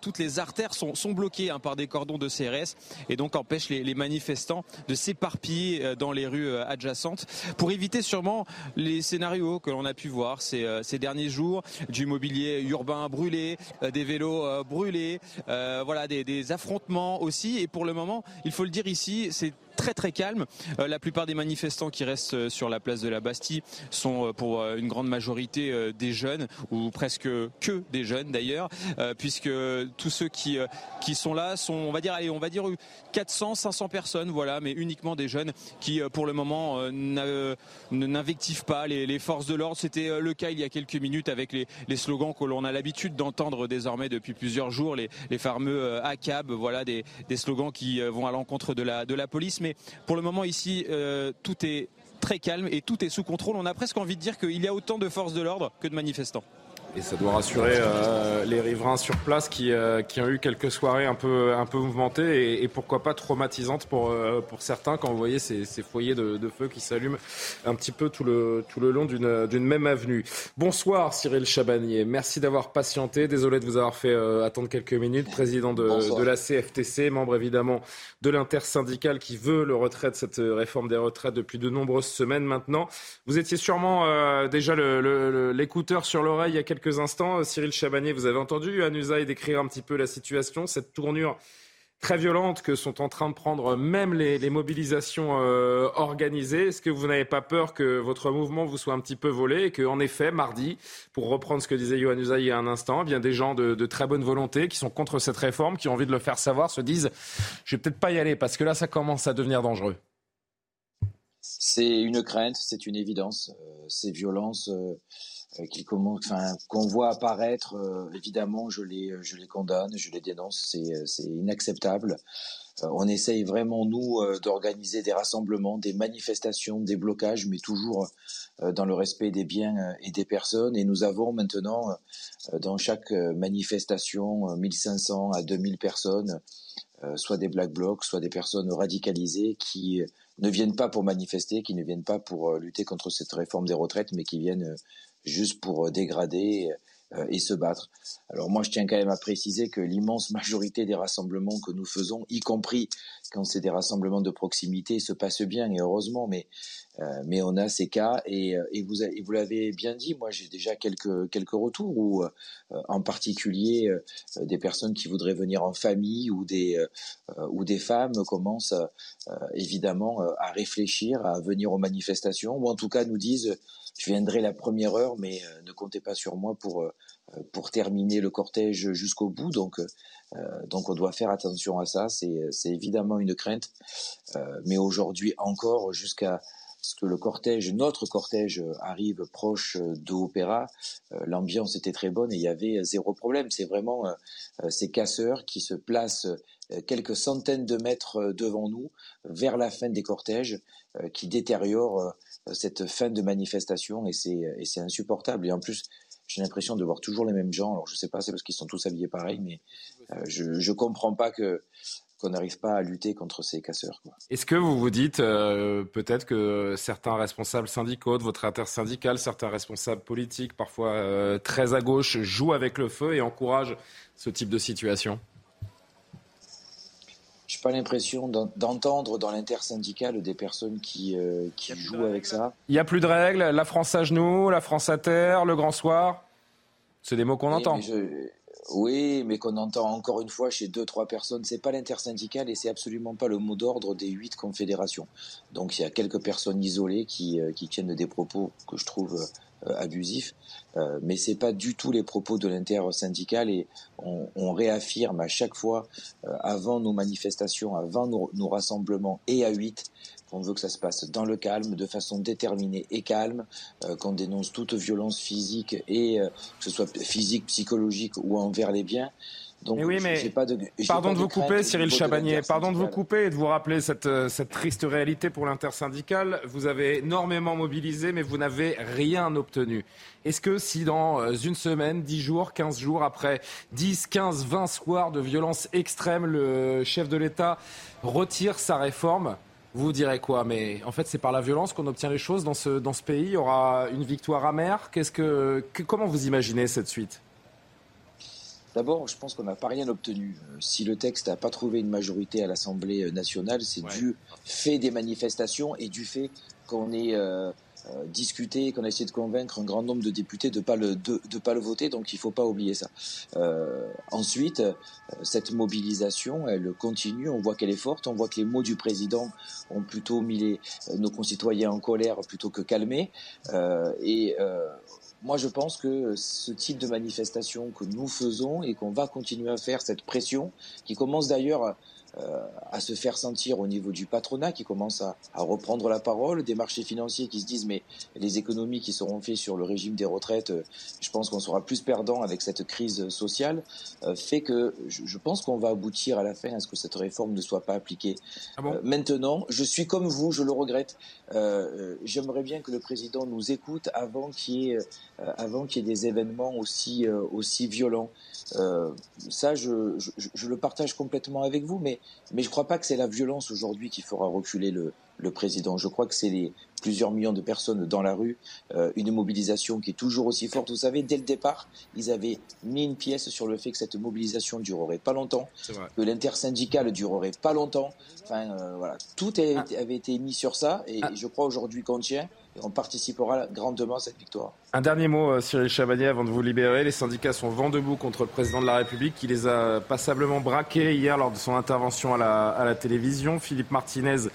toutes les artères sont sont, bloqués hein, par des cordons de CRS et donc empêchent les, manifestants de s'éparpiller euh, dans les rues euh, adjacentes. Pour éviter sûrement les scénarios que l'on a pu voir ces, euh, derniers jours du mobilier urbain brûlé, des vélos brûlés, voilà des affrontements aussi. Et pour le moment il faut le dire ici c'est très très calme. Euh, la plupart des manifestants qui restent euh, sur la place de la Bastille sont euh, pour une grande majorité des jeunes ou presque que des jeunes d'ailleurs, puisque tous ceux qui qui sont là sont, on va dire, on va dire 400, 500 personnes, voilà, mais uniquement des jeunes qui, pour le moment, n'invectivent pas les, forces de l'ordre. C'était le cas il y a quelques minutes avec les, slogans que l'on a l'habitude d'entendre désormais depuis plusieurs jours, les, les fameux ACAB, voilà, des, des slogans qui vont à l'encontre de la, de la police. Mais pour le moment ici, euh, tout est très calme et tout est sous contrôle. On a presque envie de dire qu'il y a autant de forces de l'ordre que de manifestants. Et ça doit rassurer euh, les riverains sur place qui, euh, qui, ont eu quelques soirées un peu, un peu mouvementées et, et pourquoi pas traumatisantes pour, euh, pour certains quand vous voyez ces, ces foyers de, de, feu qui s'allument un petit peu tout le, tout le long d'une même avenue. Bonsoir Cyril Chabanier, merci d'avoir patienté. Désolé de vous avoir fait attendre quelques minutes. Président de, de la CFTC, membre évidemment de l'intersyndicale qui veut le retrait de cette réforme des retraites depuis de nombreuses semaines maintenant. Vous étiez sûrement déjà l'écouteur sur l'oreille il y a quelques quelques instants. Cyril Chabanier, vous avez entendu Anusaï décrire un petit peu la situation, cette tournure très violente que sont en train de prendre même les, mobilisations euh, organisées. Est-ce que vous n'avez pas peur que votre mouvement vous soit un petit peu volé et qu'en effet, mardi, pour reprendre ce que disait Yohann Usaï il y a un instant, eh bien des gens de, très bonne volonté qui sont contre cette réforme, qui ont envie de le faire savoir, se disent je vais peut-être pas y aller parce que là, ça commence à devenir dangereux. C'est une crainte, c'est une évidence. Euh, ces violences. Euh, euh, qu'on voit apparaître, euh, évidemment, je les, je les condamne, je les dénonce, c'est, euh, c'est inacceptable. on essaye vraiment, nous, d'organiser des rassemblements, des manifestations, des blocages, mais toujours dans le respect des biens et des personnes. Et nous avons maintenant, dans chaque manifestation, 1500 à 2000 personnes, soit des black blocs, soit des personnes radicalisées qui ne viennent pas pour manifester, qui ne viennent pas pour lutter contre cette réforme des retraites, mais qui viennent juste pour euh, dégrader euh, et se battre. Alors moi, je tiens quand même à préciser que l'immense majorité des rassemblements que nous faisons, y compris quand c'est des rassemblements de proximité, se passent bien et heureusement, mais euh, mais on a ces cas et, et vous et vous l'avez bien dit. Moi, j'ai déjà quelques quelques retours où, en particulier, des personnes qui voudraient venir en famille ou des ou des femmes commencent évidemment à réfléchir à venir aux manifestations ou en tout cas nous disent je viendrai la première heure, mais euh, ne comptez pas sur moi pour euh, pour terminer le cortège jusqu'au bout. Donc euh, donc on doit faire attention à ça. C'est évidemment une crainte, mais aujourd'hui encore jusqu'à ce que le cortège, notre cortège arrive proche de l'opéra, l'ambiance était très bonne et il y avait zéro problème. C'est vraiment ces casseurs qui se placent quelques centaines de mètres devant nous vers la fin des cortèges qui détériorent cette fin de manifestation et c'est insupportable. Et en plus, j'ai l'impression de voir toujours les mêmes gens. Alors je sais pas, c'est parce qu'ils sont tous habillés pareil, mais euh, je ne comprends pas qu'on n'arrive pas à lutter contre ces casseurs. Est-ce que vous vous dites euh, peut-être que certains responsables syndicaux de votre intersyndicale, certains responsables politiques, parfois euh, très à gauche, jouent avec le feu et encouragent ce type de situation? J'ai pas l'impression d'entendre dans l'intersyndicale des personnes qui, euh, qui jouent avec ça. Il n'y a plus de règles. La France à genoux, la France à terre, le grand soir. C'est des mots qu'on entend. Oui, mais qu'on entend encore une fois chez deux, trois personnes. C'est pas l'intersyndicale et c'est absolument pas le mot d'ordre des huit confédérations. Donc il y a quelques personnes isolées qui, euh, qui tiennent des propos que je trouve euh, euh, abusif, euh, mais c'est pas du tout les propos de l'intersyndicale et on, on, réaffirme à chaque fois, avant nos manifestations, avant nos, nos rassemblements et à 8, qu'on veut que ça se passe dans le calme, de façon déterminée et calme, qu'on dénonce toute violence physique et que ce soit physique, psychologique ou envers les biens. Donc, oui, mais pas de, pardon de, vous couper, Cyril Chabanier, pardon de vous couper et de vous rappeler cette, euh, cette triste réalité pour l'intersyndicale. Vous avez énormément mobilisé, mais vous n'avez rien obtenu. Est-ce que si dans euh, une semaine, 10 jours, 15 jours, après 10, 15, 20 soirs de violence extrême, le chef de l'État retire sa réforme, vous direz quoi Mais en fait, c'est par la violence qu'on obtient les choses dans ce, dans ce pays. Il y aura une victoire amère. Qu'est-ce que, comment vous imaginez cette suite? D'abord, je pense qu'on n'a pas rien obtenu. Euh, si le texte n'a pas trouvé une majorité à l'Assemblée euh, nationale, c'est du fait des manifestations et du fait qu'on euh, discuté, qu'on a essayé de convaincre un grand nombre de députés de ne pas, le, de, pas le voter, donc il ne faut pas oublier ça. ensuite, cette mobilisation, elle continue, on voit qu'elle est forte, on voit que les mots du président ont plutôt mis les, nos concitoyens en colère plutôt que calmés, et moi, je pense que ce type de manifestation que nous faisons et qu'on va continuer à faire, cette pression, qui commence d'ailleurs euh, à se faire sentir au niveau du patronat, qui commence à, à, reprendre la parole, des marchés financiers qui se disent mais les économies qui seront faites sur le régime des retraites, je pense qu'on sera plus perdant avec cette crise sociale, fait que je, pense qu'on va aboutir à la fin à ce que cette réforme ne soit pas appliquée. Ah maintenant, je suis comme vous, je le regrette. J'aimerais bien que le président nous écoute avant qu'il y ait, avant qu'il y ait des événements aussi, aussi violents. Ça, je, je, je, le partage complètement avec vous, mais, mais je ne crois pas que c'est la violence aujourd'hui qui fera reculer le, le président. Je crois que c'est les plusieurs millions de personnes dans la rue, euh, une mobilisation qui est toujours aussi forte. Vous savez, dès le départ, ils avaient mis une pièce sur le fait que cette mobilisation durerait pas longtemps, que l'intersyndicale durerait pas longtemps. Enfin, euh, voilà, tout ah. avait été mis sur ça, et ah. je crois aujourd'hui qu'on tient on participera grandement à cette victoire. Un dernier mot, euh, Cyril Chabanier, avant de vous libérer. Les syndicats sont vent debout contre le président de la République qui les a passablement braqués hier lors de son intervention à la, télévision. Philippe Martinez,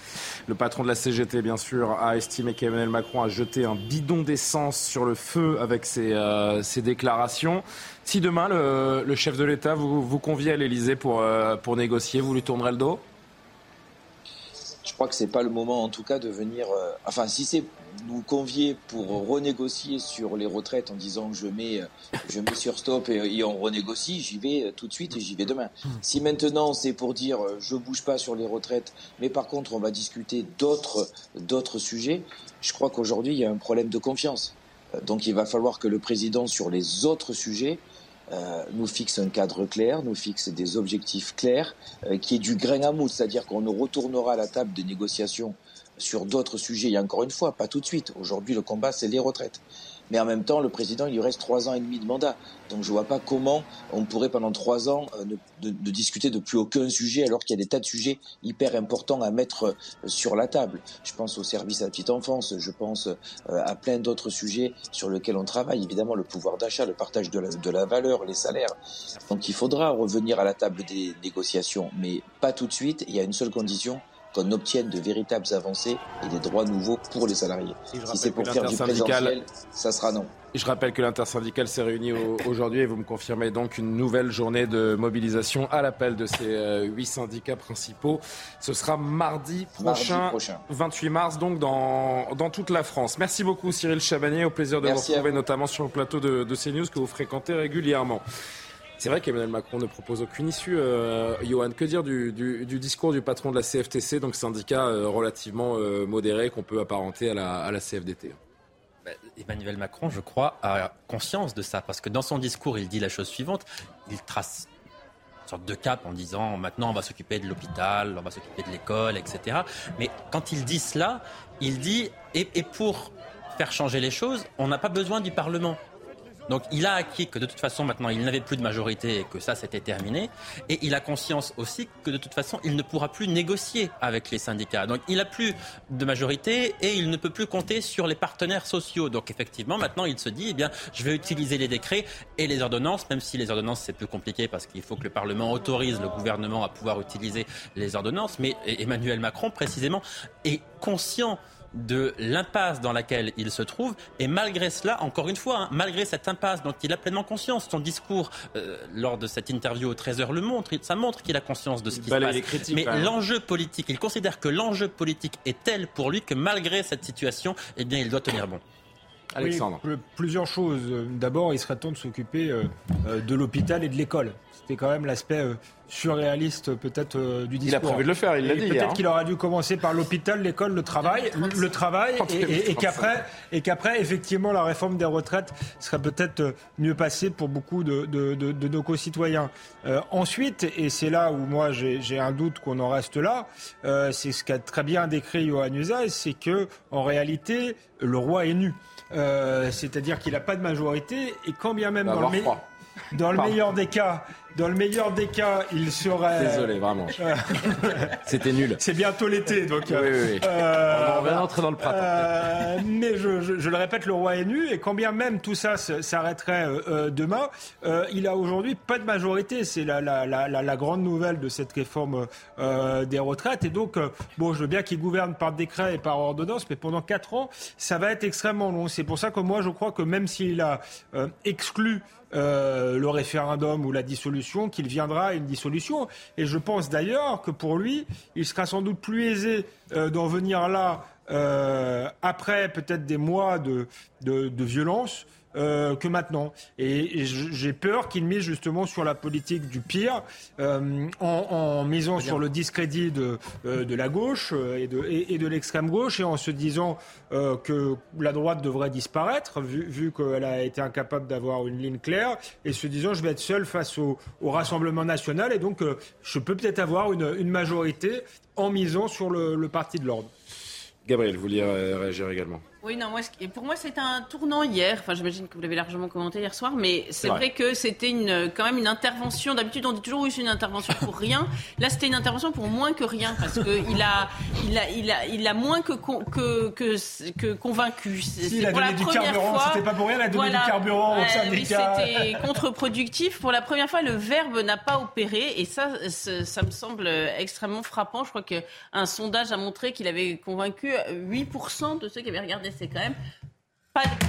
le patron de la CGT, bien sûr, a estimé qu'Emmanuel Macron a jeté un bidon d'essence sur le feu avec ses, euh, déclarations. Si demain, le, chef de l'État vous, vous convie à l'Élysée pour, euh, pour négocier, vous lui tournerez le dos? Je crois que c'est pas le moment, en tout cas, de venir. enfin, si c'est nous convier pour renégocier sur les retraites en disant je mets, je mets sur stop et, on renégocie, j'y vais tout de suite et j'y vais demain. Si maintenant c'est pour dire je bouge pas sur les retraites, mais par contre on va discuter d'autres, d'autres sujets, je crois qu'aujourd'hui il y a un problème de confiance. Donc il va falloir que le président sur les autres sujets euh, nous fixe un cadre clair, nous fixe des objectifs clairs, euh, qui est du grain à moudre, c'est-à-dire qu'on ne retournera à la table de négociation sur d'autres sujets. Et encore une fois, pas tout de suite. Aujourd'hui, le combat, c'est les retraites. Mais en même temps, le président, il lui reste trois ans et demi de mandat. Donc je ne vois pas comment on pourrait pendant trois ans euh, ne, discuter de plus aucun sujet alors qu'il y a des tas de sujets hyper importants à mettre euh, sur la table. Je pense au service à la petite enfance, je pense euh, à plein d'autres sujets sur lesquels on travaille. Évidemment, le pouvoir d'achat, le partage de la, de la valeur, les salaires. Donc il faudra revenir à la table des négociations, mais pas tout de suite. Il y a une seule condition, qu'on obtienne de véritables avancées et des droits nouveaux pour les salariés. Si c'est pour faire du présentiel, ça sera non. Je rappelle que l'intersyndicale s'est réunie aujourd'hui et vous me confirmez donc une nouvelle journée de mobilisation à l'appel de ces euh, huit syndicats principaux. Ce sera mardi prochain, 28 mars, donc dans, dans toute la France. Merci beaucoup Cyril Chabanier, au plaisir de vous retrouver notamment sur le plateau de, de CNews que vous fréquentez régulièrement. C'est vrai qu'Emmanuel Macron ne propose aucune issue. Euh, Johan, que dire du, discours du patron de la CFTC, donc syndicat euh, relativement euh, modéré qu'on peut apparenter à la, CFDT bah, Emmanuel Macron, je crois, a conscience de ça, parce que dans son discours, il dit la chose suivante, il trace une sorte de cap en disant maintenant on va s'occuper de l'hôpital, on va s'occuper de l'école, etc. Mais quand il dit cela, il dit, et pour faire changer les choses, on n'a pas besoin du Parlement. Donc il a acquis que de toute façon maintenant il n'avait plus de majorité et que ça c'était terminé. Et il a conscience aussi que de toute façon il ne pourra plus négocier avec les syndicats. Donc il n'a plus de majorité et il ne peut plus compter sur les partenaires sociaux. Donc effectivement maintenant il se dit eh bien je vais utiliser les décrets et les ordonnances, même si les ordonnances c'est plus compliqué parce qu'il faut que le Parlement autorise le gouvernement à pouvoir utiliser les ordonnances. Mais Emmanuel Macron précisément est conscient de l'impasse dans laquelle il se trouve. Et malgré cela, encore une fois, hein, malgré cette impasse dont il a pleinement conscience, son discours euh, lors de cette interview au 13h le montre, ça montre qu'il a conscience de ce qui se passe. Mais l'enjeu politique, il considère que l'enjeu politique est tel pour lui que malgré cette situation, eh bien, il doit tenir bon. Alexandre. plusieurs choses. D'abord, il serait temps de s'occuper euh, euh, de l'hôpital et de l'école. C'était quand même l'aspect surréaliste peut-être euh, du discours. Il a prévu de le faire, il l'a dit. Peut-être qu'il aurait dû commencer par l'hôpital, l'école, le travail, le travail, et, qu'après, et qu'après, effectivement, la réforme des retraites serait peut-être euh, mieux passée pour beaucoup de, nos concitoyens. Euh, ensuite, et c'est là où moi j'ai un doute qu'on en reste là, c'est ce qu'a très bien décrit Johan Usaï, c'est que en réalité, le roi est nu. C'est-à-dire qu'il n'a pas de majorité, et quand bien même dans le, dans le meilleur des cas, dans le meilleur des cas, il serait. Désolé, vraiment. *laughs* C'était nul. C'est bientôt l'été, donc. Oui, oui, oui. Euh, On va rentrer dans le printemps. Euh, mais je, je, le répète, le roi est nu, et quand bien même tout ça s'arrêterait euh, demain, il a aujourd'hui pas de majorité. C'est la, la, la, la, grande nouvelle de cette réforme des retraites. Et donc, bon, je veux bien qu'il gouverne par décret et par ordonnance, mais pendant quatre ans, ça va être extrêmement long. C'est pour ça que moi, je crois que même s'il a exclu euh, le référendum ou la dissolution, qu'il viendra à une dissolution. Et je pense d'ailleurs que pour lui, il sera sans doute plus aisé euh, d'en venir là euh, après peut-être des mois de, violence, euh, que maintenant. Et, et j'ai peur qu'il mise justement sur la politique du pire, euh, en, en, misant sur le discrédit de, euh, de la gauche et de, et, et de l'extrême gauche, et en se disant euh, que la droite devrait disparaître, vu, vu qu'elle a été incapable d'avoir une ligne claire, et se disant je vais être seul face au, au Rassemblement national, et donc euh, je peux peut-être avoir une, une majorité en misant sur le, le parti de l'ordre. Gabriel, vous vouliez réagir également oui, non, moi, pour moi, c'était un tournant hier. Enfin, j'imagine que vous l'avez largement commenté hier soir, mais c'est vrai. vrai. que c'était une, quand même une intervention. D'habitude, on dit toujours oui, c'est une intervention pour rien. Là, c'était une intervention pour moins que rien, parce que il a, il a, il a, il a moins que que que, que convaincu. Si, il a donné du carburant. C'était pas pour rien, il a donné voilà. du carburant au syndicat. C'était contre-productif. Pour la première fois, le verbe n'a pas opéré, et ça, ça me semble extrêmement frappant. Je crois qu'un sondage a montré qu'il avait convaincu 8% de ceux qui avaient regardé c'est quand même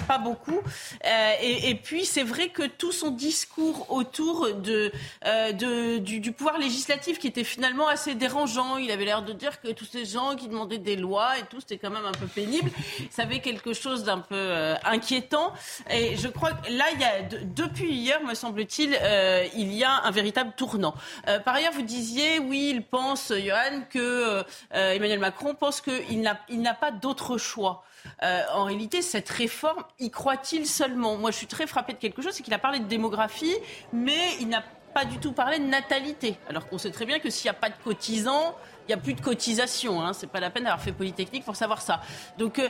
pas, beaucoup. Euh, et, puis, c'est vrai que tout son discours autour de, euh, du, pouvoir législatif, qui était finalement assez dérangeant, il avait l'air de dire que tous ces gens qui demandaient des lois et tout, c'était quand même un peu pénible. Ça avait quelque chose d'un peu euh, inquiétant. Et je crois que là, depuis hier, me semble-t-il, il y a un véritable tournant. Par ailleurs, vous disiez, oui, il pense, Johan, que Emmanuel Macron pense qu'il n'a il n'a pas d'autre choix. Euh, en réalité, cette réforme, y croit-il seulement? Moi, je suis très frappée de quelque chose, c'est qu'il a parlé de démographie, mais il n'a pas du tout parlé de natalité. Alors qu'on sait très bien que s'il n'y a pas de cotisants, il n'y a plus de cotisation. Hein. C'est pas la peine d'avoir fait Polytechnique pour savoir ça. Donc, euh,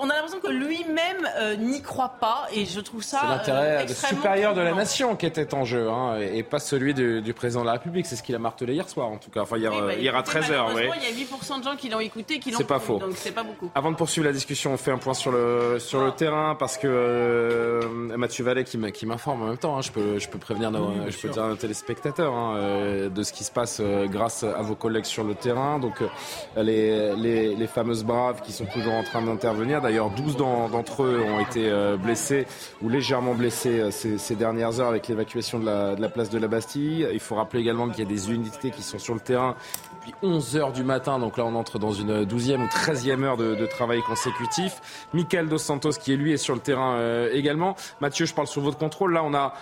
on a l'impression que lui-même euh, n'y croit pas, et je trouve ça. C'est l'intérêt euh, supérieur de la nation qui était en jeu, hein, et, pas celui du, du, président de la République. C'est ce qu'il a martelé hier soir, en tout cas. Enfin, hier, oui, bah, hier à 13h. Oui. Il y a 8% de gens qui l'ont écouté, qui l'ont C'est pas faux. Donc, c'est pas beaucoup. Avant de poursuivre la discussion, on fait un point sur le, sur le terrain, parce que euh, Mathieu Vallet qui m'informe en même temps. Hein, je, peux, je peux prévenir nos, oui, je peux dire à nos téléspectateurs hein, de ce qui se passe grâce à vos collègues sur le terrain. Donc, les, les, les, fameuses braves qui sont toujours en train d'intervenir. D'ailleurs, 12 d'entre eux ont été euh, blessés ou légèrement blessés euh, ces, dernières heures avec l'évacuation de la, place de la Bastille. Il faut rappeler également qu'il y a des unités qui sont sur le terrain depuis 11 heures du matin. Donc là, on entre dans une 12e ou 13e heure de, de travail consécutif. Michael Dos Santos, qui est lui, est sur le terrain euh, également. Mathieu, je parle sur votre contrôle. Là, on a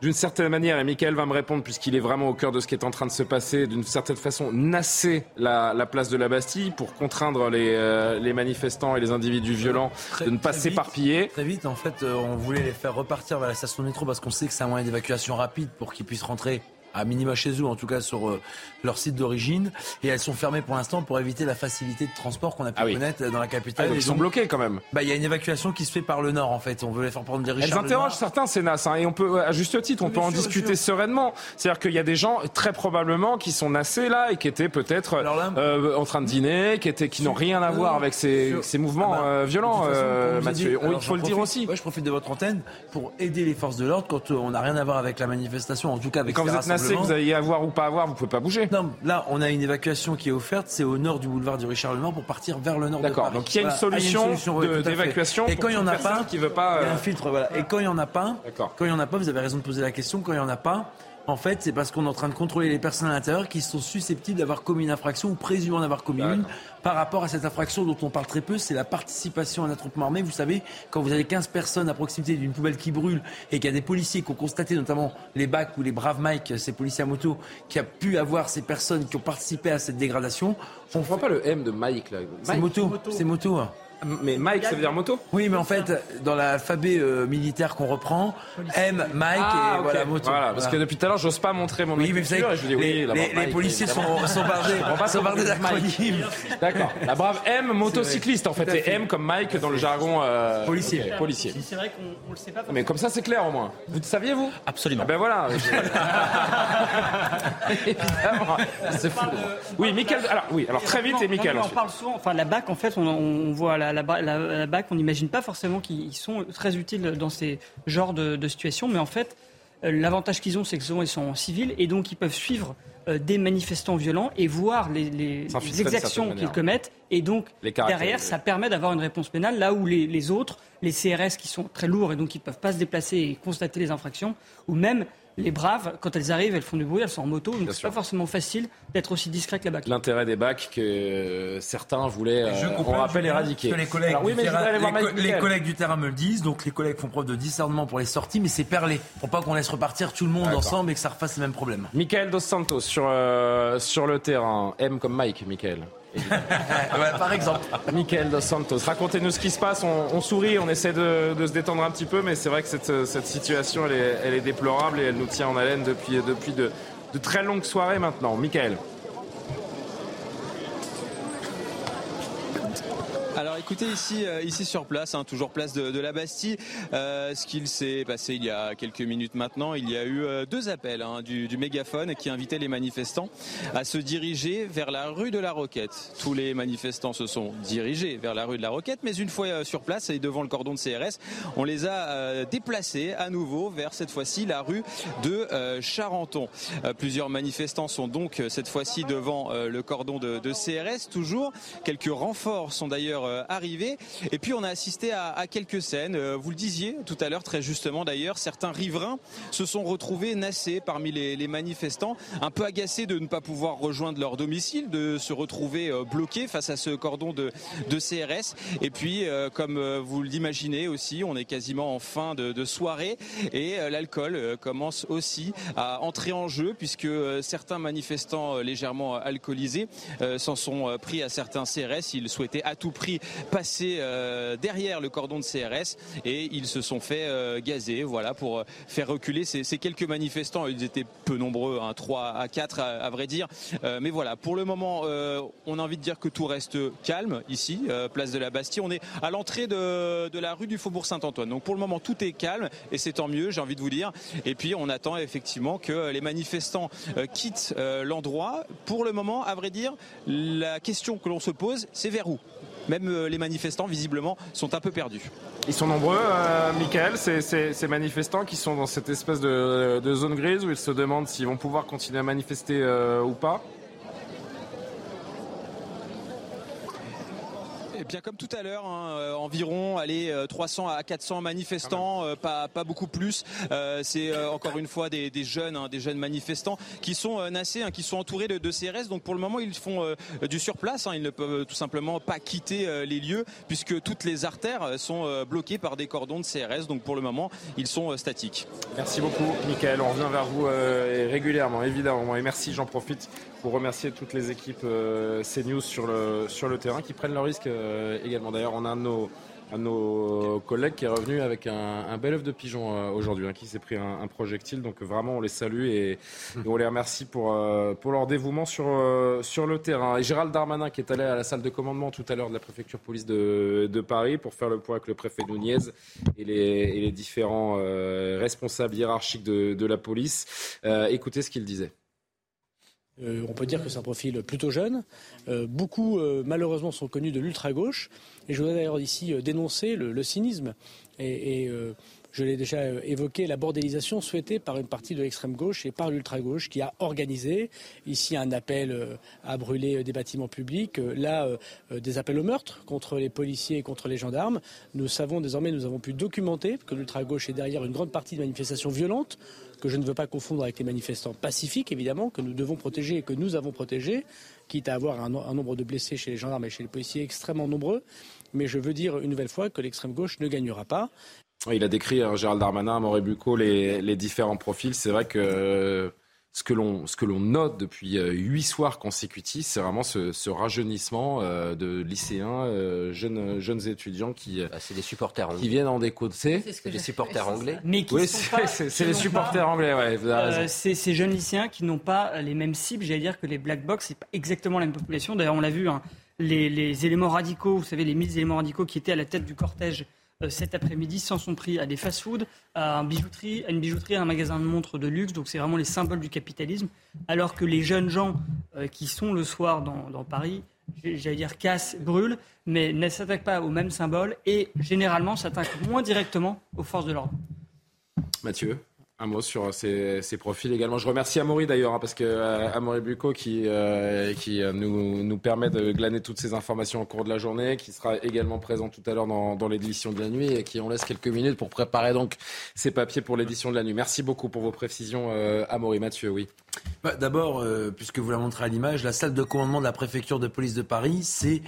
d'une certaine manière, et Michael va me répondre puisqu'il est vraiment au cœur de ce qui est en train de se passer, d'une certaine façon, nasser la, la, place de la Bastille pour contraindre les, euh, les manifestants et les individus violents très, de ne pas s'éparpiller. Très vite, en fait, euh, on voulait les faire repartir vers la station de métro parce qu'on sait que c'est un moyen d'évacuation rapide pour qu'ils puissent rentrer à minima chez eux, en tout cas sur euh, leur site d'origine. Et elles sont fermées pour l'instant pour éviter la facilité de transport qu'on a pu ah oui. connaître dans la capitale. Ah, donc ils sont bloqués quand même. Bah, il y a une évacuation qui se fait par le nord, en fait. On veut les faire prendre des Richard Elles interrogent certains, c'est nas. Hein, et on peut, à juste titre, on peut en discuter sereinement. C'est-à-dire qu'il y a des gens, très probablement, qui sont nassés là et qui étaient peut-être euh, en train de dîner, qui, étaient, qui n'ont rien à voir avec ces, ces mouvements ah bah, euh, violents, façon, Mathieu. Dit, il faut le dire aussi. Ouais, je profite de votre antenne pour aider les forces de l'ordre quand on n'a rien à voir avec la manifestation, en tout cas avec quand vous êtes nassé, vous allez y avoir ou pas avoir, vous pouvez pas bouger. Non, là, on a une évacuation qui est offerte, c'est au nord du boulevard du Richard Lenoir pour partir vers le nord de D'accord. Donc il y a une solution, ah, solution d'évacuation. Et quand il y en a pas, qui veut pas, il y a un filtre, voilà. Et quand il y en a pas, quand il y en a pas, vous avez raison de poser la question. Quand il y en a pas, en fait, c'est parce qu'on est en train de contrôler les personnes à l'intérieur qui sont susceptibles d'avoir commis une infraction ou présumant d'avoir commis une par rapport à cette infraction dont on parle très peu, c'est la participation à un attroupement armé. Vous savez, quand vous avez 15 personnes à proximité d'une poubelle qui brûle et qu'il y a des policiers qui ont constaté, notamment les bacs ou les braves Mike, ces policiers à moto, qui a pu avoir ces personnes qui ont participé à cette dégradation. On ne voit pas le M de Mike là. C'est moto, c'est moto. Mais Mike, ça veut dire moto? Oui, mais en fait, dans l'alphabet euh, militaire qu'on reprend, M, Mike ah, et okay. voilà, moto. Voilà, parce voilà. que depuis tout à l'heure, j'ose pas montrer mon Oui, mais vous savez, et je dis, les, oui, les, les policiers sont, sont bardés, *laughs* sont bardés d'acronymes. D'accord. La brave M, motocycliste, en fait. Et M comme Mike dans le jargon euh, policier. Okay, policier. C'est vrai qu'on le sait pas. Mais comme ça, c'est clair au moins. Vous le saviez, vous? Absolument. Ah ben voilà. *laughs* Évidemment. C'est fou. Oui, Michael. Alors, oui, alors très vite, et Michael. On en parle souvent. Enfin, la BAC, en fait, on, on voit la, la, la, la BAC, on n'imagine pas forcément qu'ils sont très utiles dans ces genres de, de situations, mais en fait, euh, l'avantage qu'ils ont, c'est qu'ils sont, ils sont civils et donc ils peuvent suivre euh, des manifestants violents et voir les, les exactions qu'ils commettent. Et donc, derrière, ça permet d'avoir une réponse pénale là où les, les, autres, les CRS qui sont très lourds et donc qui ne peuvent pas se déplacer et constater les infractions, ou même les braves, quand elles arrivent, elles font du bruit, elles sont en moto, donc c'est pas forcément facile d'être aussi discret que la BAC. L'intérêt des bacs que certains voulaient, euh, on rappelle, éradiquer. les collègues, oui, mais les, collègues du terrain me le disent, donc les collègues font preuve de discernement pour les sorties, mais c'est perlé, pour pas qu'on laisse repartir tout le monde ensemble et que ça refasse les mêmes problèmes. Michael Dos Santos sur, euh, sur le terrain, M comme Mike, Michael. *laughs* par exemple. Michael Dos Santos, racontez-nous ce qui se passe. On, sourit, on essaie de, se détendre un petit peu, mais c'est vrai que cette, cette situation, elle est, elle est, déplorable et elle nous tient en haleine depuis, depuis de, de très longues soirées maintenant. Michael. Alors écoutez ici, euh, ici sur place, hein, toujours place de, la Bastille, euh, ce qu'il s'est passé il y a quelques minutes maintenant, il y a eu euh, deux appels hein, du, mégaphone qui invitaient les manifestants à se diriger vers la rue de la Roquette. Tous les manifestants se sont dirigés vers la rue de la Roquette, mais une fois sur place et devant le cordon de CRS, on les a déplacés à nouveau vers cette fois-ci la rue de Charenton. plusieurs manifestants sont donc cette fois-ci devant le cordon de, de CRS, toujours. Quelques renforts sont d'ailleurs euh. Et puis on a assisté à, quelques scènes. Euh, vous le disiez tout à l'heure très justement d'ailleurs, certains riverains se sont retrouvés nassés parmi les, manifestants, un peu agacés de ne pas pouvoir rejoindre leur domicile, de se retrouver euh, bloqués face à ce cordon de CRS. Et puis, comme vous l'imaginez aussi, on est quasiment en fin de, soirée et l'alcool commence aussi à entrer en jeu puisque certains manifestants légèrement alcoolisés s'en sont pris à certains CRS. Ils souhaitaient à tout prix passer euh, derrière le cordon de CRS et ils se sont fait euh, gazer voilà, pour euh, faire reculer ces, quelques manifestants. Ils étaient peu nombreux, hein, 3 à 4 à, vrai dire. mais voilà, pour le moment, on a envie de dire que tout reste calme ici, place de la Bastille. On est à l'entrée de, de la rue du Faubourg Saint-Antoine. Donc pour le moment, tout est calme et c'est tant mieux, j'ai envie de vous dire. Et puis on attend effectivement que les manifestants quittent l'endroit. Pour le moment, à vrai dire, la question que l'on se pose, c'est vers où? Même euh, les manifestants, visiblement, sont un peu perdus. Ils sont nombreux, euh, Michael, ces, manifestants qui sont dans cette espèce de, zone grise où ils se demandent s'ils vont pouvoir continuer à manifester euh, ou pas bien comme tout à l'heure, hein, euh, environ allez, 300 à 400 manifestants, euh, pas, pas beaucoup plus. Euh, c'est encore une fois des, jeunes, hein, des jeunes manifestants qui sont nassés, hein, qui sont entourés de, de, CRS. Donc pour le moment, ils font du surplace. ils ne peuvent tout simplement pas quitter les lieux puisque toutes les artères sont bloquées par des cordons de CRS. Donc pour le moment, ils sont statiques. Merci beaucoup, Michael. On revient vers vous régulièrement, évidemment. Et merci, j'en profite pour remercier toutes les équipes CNews sur le, sur le terrain qui prennent le risque euh, également. D'ailleurs, on a un de nos, nos collègues qui est revenu avec un, bel œuf de pigeon euh, aujourd'hui, hein, qui s'est pris un, projectile. Donc vraiment, on les salue et, on les remercie pour, euh, leur dévouement sur, le terrain. Et Gérald Darmanin, qui est allé à la salle de commandement tout à l'heure de la préfecture police de, Paris pour faire le point avec le préfet Nunez et les, et les différents responsables hiérarchiques de, de la police. écoutez ce qu'il disait. Euh, on peut dire que c'est un profil plutôt jeune. Euh, beaucoup, euh, malheureusement, sont connus de l'ultra-gauche. Et je voudrais d'ailleurs ici dénoncer le, cynisme. Et, je l'ai déjà évoqué, la bordélisation souhaitée par une partie de l'extrême gauche et par l'ultra-gauche qui a organisé ici un appel à brûler des bâtiments publics, là des appels au meurtre contre les policiers et contre les gendarmes. Nous savons désormais, nous avons pu documenter que l'ultra-gauche est derrière une grande partie de manifestations violentes que je ne veux pas confondre avec les manifestants pacifiques, évidemment, que nous devons protéger et que nous avons protégés, quitte à avoir un, nombre de blessés chez les gendarmes et chez les policiers extrêmement nombreux. Mais je veux dire une nouvelle fois que l'extrême gauche ne gagnera pas. Il a décrit, hein, Gérald Darmanin, Mauré Bucco, les, les différents profils. C'est vrai que ce que l'on ce que l'on note depuis euh, huit soirs consécutifs, c'est vraiment ce, rajeunissement euh, de lycéens, euh, jeunes jeunes étudiants qui bah, c'est des supporters qui viennent en déco c'est des supporters anglais. Mais qui oui, c'est les supporters anglais, ouais. c'est ces jeunes lycéens qui n'ont pas les mêmes cibles, j'allais dire que les black box, c'est pas exactement la même population. D'ailleurs, on l'a vu, hein, les, les éléments radicaux, vous savez, les 1000 éléments radicaux qui étaient à la tête du cortège euh, cet après-midi s'en sont pris à des fast-foods, à, une bijouterie, à un magasin de montres de luxe. Donc c'est vraiment les symboles du capitalisme. Alors que les jeunes gens euh, qui sont le soir dans, Paris, j'allais dire cassent, brûlent, mais ne s'attaquent pas aux mêmes symboles et généralement s'attaquent moins directement aux forces de l'ordre. Mathieu Un mot sur ces, profils également. Je remercie Amaury d'ailleurs, hein, parce que euh, Amaury qui, euh, qui euh, nous, nous permet de glaner toutes ces informations au cours de la journée, qui sera également présent tout à l'heure dans, dans l'édition de la nuit et qui on laisse quelques minutes pour préparer donc ces papiers pour l'édition de la nuit. Merci beaucoup pour vos précisions, Amaury. Mathieu, oui. Bah, D'abord, puisque vous la montrez à l'image, la salle de commandement de la préfecture de police de Paris, c'est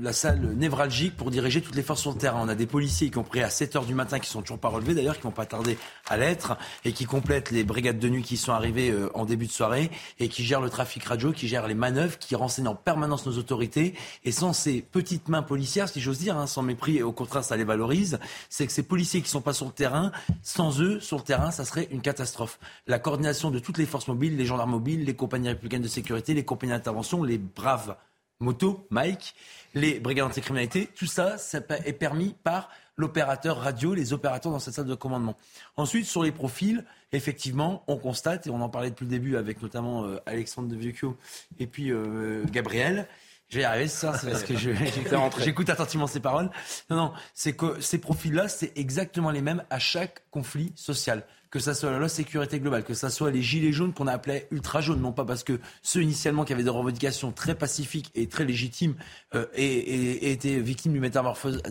la salle névralgique pour diriger toutes les forces sur le terrain. On a des policiers qui ont pris à 7 heures du matin, qui sont toujours pas relevés d'ailleurs, qui vont pas tarder à l'être, et qui complètent les brigades de nuit qui sont arrivées euh, en début de soirée, et qui gèrent le trafic radio, qui gèrent les manœuvres, qui renseignent en permanence nos autorités. Et sans ces petites mains policières, si j'ose dire, hein, sans mépris, et au contraire ça les valorise, c'est que ces policiers qui sont pas sur le terrain, sans eux, sur le terrain, ça serait une catastrophe. La coordination de toutes les forces mobiles, les gendarmes mobiles, les compagnies républicaines de sécurité, les compagnies d'intervention, les braves motos, Mike, les brigades anticriminalité, tout ça, ça est permis par l'opérateur radio, les opérateurs dans cette salle de commandement. Ensuite, sur les profils, effectivement, on constate, et on en parlait depuis le début avec notamment euh, Alexandre de Viecchio et puis euh, Gabriel, je vais y arriver, ça, c'est parce que *laughs* j'écoute attentivement ces paroles. Non, non, c'est que ces profils-là, c'est exactement les mêmes à chaque conflit social que ça soit la loi sécurité globale, que ça soit les gilets jaunes qu'on appelait ultra jaunes, non pas parce que ceux initialement qui avaient des revendications très pacifiques et très légitimes euh, et, étaient victimes du métamorphose,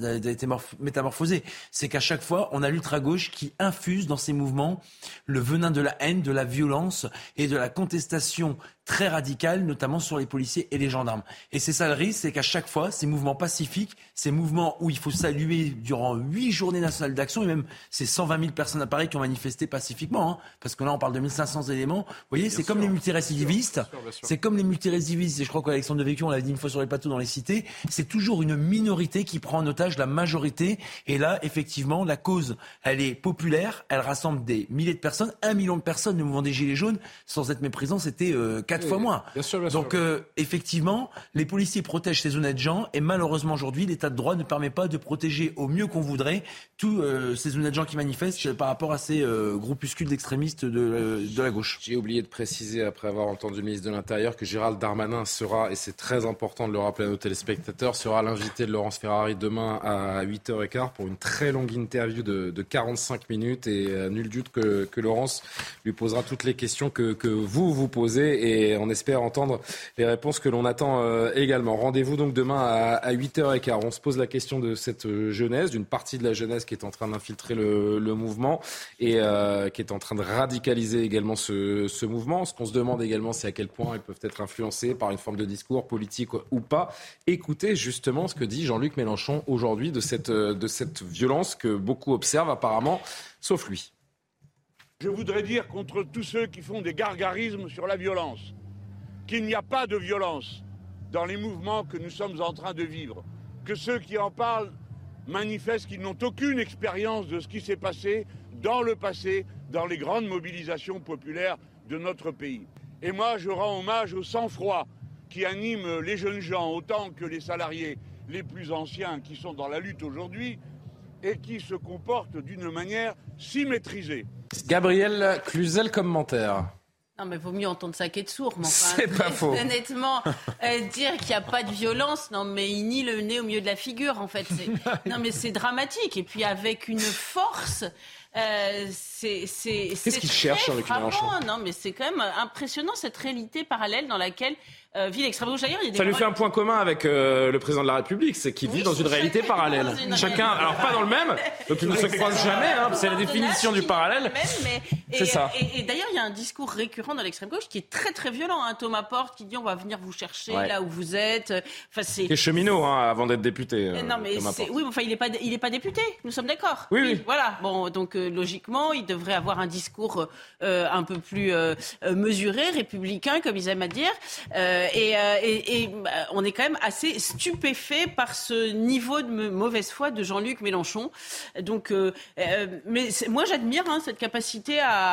métamorphosé. C'est qu'à chaque fois, on a l'ultra gauche qui infuse dans ces mouvements le venin de la haine, de la violence et de la contestation très radicale, notamment sur les policiers et les gendarmes. Et c'est ça le risque, c'est qu'à chaque fois, ces mouvements pacifiques, ces mouvements où il faut saluer durant huit journées nationales d'action, et même ces 120 000 personnes à Paris qui ont manifesté pacifiquement, hein, parce que là on parle de 1500 éléments, vous voyez, c'est comme les multirécidivistes, c'est comme les multirécidivistes, et je crois qu'Alexandre Devecchio, on l'a dit une fois sur les plateaux dans les cités, c'est toujours une minorité qui prend en otage la majorité, et là, effectivement, la cause, elle est populaire, elle rassemble des milliers de personnes, un million de personnes, le mouvement des Gilets jaunes, sans être méprisant, c'était euh, fois moins. Donc euh, effectivement, les policiers protègent ces honnêtes gens. Et malheureusement aujourd'hui, l'état de droit ne permet pas de protéger au mieux qu'on voudrait tous euh, ces honnêtes gens qui manifestent par rapport à ces euh, groupuscules d'extrémistes de, de, la gauche. J'ai oublié de préciser, après avoir entendu le ministre de l'Intérieur, que Gérald Darmanin sera, et c'est très important de le rappeler à nos téléspectateurs, sera l'invité de Laurence Ferrari demain à 8h15 pour une très longue interview de, de 45 minutes et nul doute que, que, Laurence lui posera toutes les questions que, que vous vous posez et on espère entendre les réponses que l'on attend euh, également. Rendez-vous donc demain à, 8h15. On se pose la question de cette euh, jeunesse, d'une partie de la jeunesse qui est en train d'infiltrer le, mouvement et euh, qui est en train de radicaliser également ce, mouvement. Ce qu'on se demande également, c'est à quel point ils peuvent être influencés par une forme de discours politique ou pas. Écoutez justement ce que dit Jean-Luc Mélenchon aujourd'hui de cette, de cette violence que beaucoup observent apparemment, sauf lui. Je voudrais dire contre tous ceux qui font des gargarismes sur la violence qu'il n'y a pas de violence dans les mouvements que nous sommes en train de vivre, que ceux qui en parlent manifestent qu'ils n'ont aucune expérience de ce qui s'est passé dans le passé, dans les grandes mobilisations populaires de notre pays. Et moi, je rends hommage au sang-froid qui anime les jeunes gens autant que les salariés les plus anciens qui sont dans la lutte aujourd'hui et qui se comportent d'une manière si maîtrisée. Gabriel Cluzel, commentaire. Non, mais vaut mieux entendre ça qu'être sourd. c'est pas faux. Honnêtement, euh, dire qu'il n'y a pas de violence, non, mais il nie le nez au milieu de la figure, en fait. *laughs* non, mais c'est dramatique. Et puis avec une force. Euh, c'est Qu'est-ce qu'il cherche avec Mélenchon Non, mais c'est quand même impressionnant cette réalité parallèle dans laquelle euh, gauche. Il ça lui fait un point commun avec euh, le président de la République, c'est qu'il vit dans une réalité parallèle. chacun, alors pas dans le même, donc ils ne se croisent jamais. Hein, c'est la définition du parallèle. *laughs* C'est ça. Et, d'ailleurs, il y a un discours récurrent dans l'extrême gauche qui est très très violent. Hein, Thomas Porte qui dit on va venir vous chercher là où vous êtes. Enfin, c'est. Cheminot hein, avant d'être député. Euh, non mais oui, enfin il n'est pas il est pas député. Nous sommes d'accord. Oui, oui, Voilà. Bon, donc logiquement, il devrait avoir un discours un peu plus mesuré, républicain, comme ils aiment à dire. Et, et, bah, on est quand même assez stupéfait par ce niveau de mauvaise foi de Jean-Luc Mélenchon. Donc, mais moi j'admire hein, cette capacité à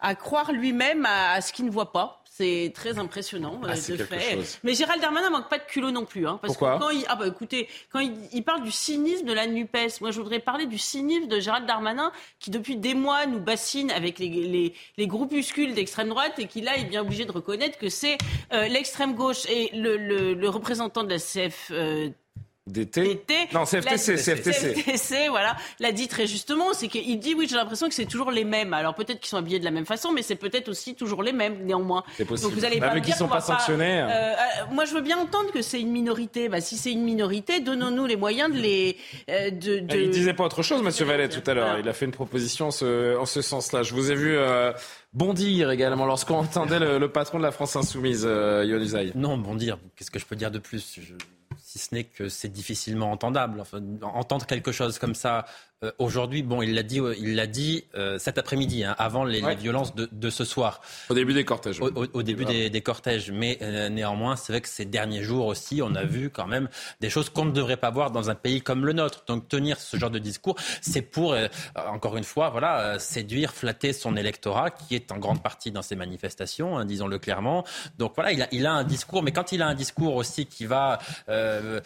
à, croire lui-même à, ce qu'il ne voit pas. C'est très impressionnant ah, de fait. Mais Gérald Darmanin manque pas de culot non plus. Hein, parce Pourquoi que quand il, ah bah écoutez, quand il, parle du cynisme de la NUPES, moi je voudrais parler du cynisme de Gérald Darmanin qui depuis des mois nous bassine avec les, les, groupuscules d'extrême droite et qui là est bien obligé de reconnaître que c'est euh, l'extrême gauche et le, le, représentant de la CF. D'été Non, CFTC, CFTC. CFTC, voilà, l'a dit très justement, c'est qu'il dit oui, j'ai l'impression que c'est toujours les mêmes. Alors peut-être qu'ils sont habillés de la même façon, mais c'est peut-être aussi toujours les mêmes néanmoins. C'est possible. Donc vous allez Bah, pas mais qui sont pas sanctionnés. hein. euh, euh, moi, je veux bien entendre que c'est une minorité. Bah, si c'est une minorité, donnons-nous les moyens de les. euh, de, de- Il disait pas autre chose, Monsieur Vallet, tout à l'heure. Voilà. Il a fait une proposition en ce, en ce sens-là. Je vous ai vu euh, bondir également lorsqu'on entendait le, le patron de la France Insoumise, euh, Usaï. Non, bon dire, qu'est-ce que je peux dire de plus? Je- Si ce n'est que c'est difficilement entendable. Enfin, entendre quelque chose comme ça euh, aujourd'hui, bon, il l'a dit, euh, il l'a dit euh, cet après-midi, hein, avant les, les violences de, de ce soir. Au début des cortèges. Au, au- au début des, des cortèges, mais euh, néanmoins, c'est vrai que ces derniers jours aussi, on a vu quand même des choses qu'on ne devrait pas voir dans un pays comme le nôtre. Donc tenir ce genre de discours, c'est pour, euh, encore une fois, voilà, euh, séduire, flatter son électorat qui est en grande partie dans ces manifestations, hein, disons-le clairement. Donc voilà, il a, il a un discours, mais quand il a un discours aussi qui va euh,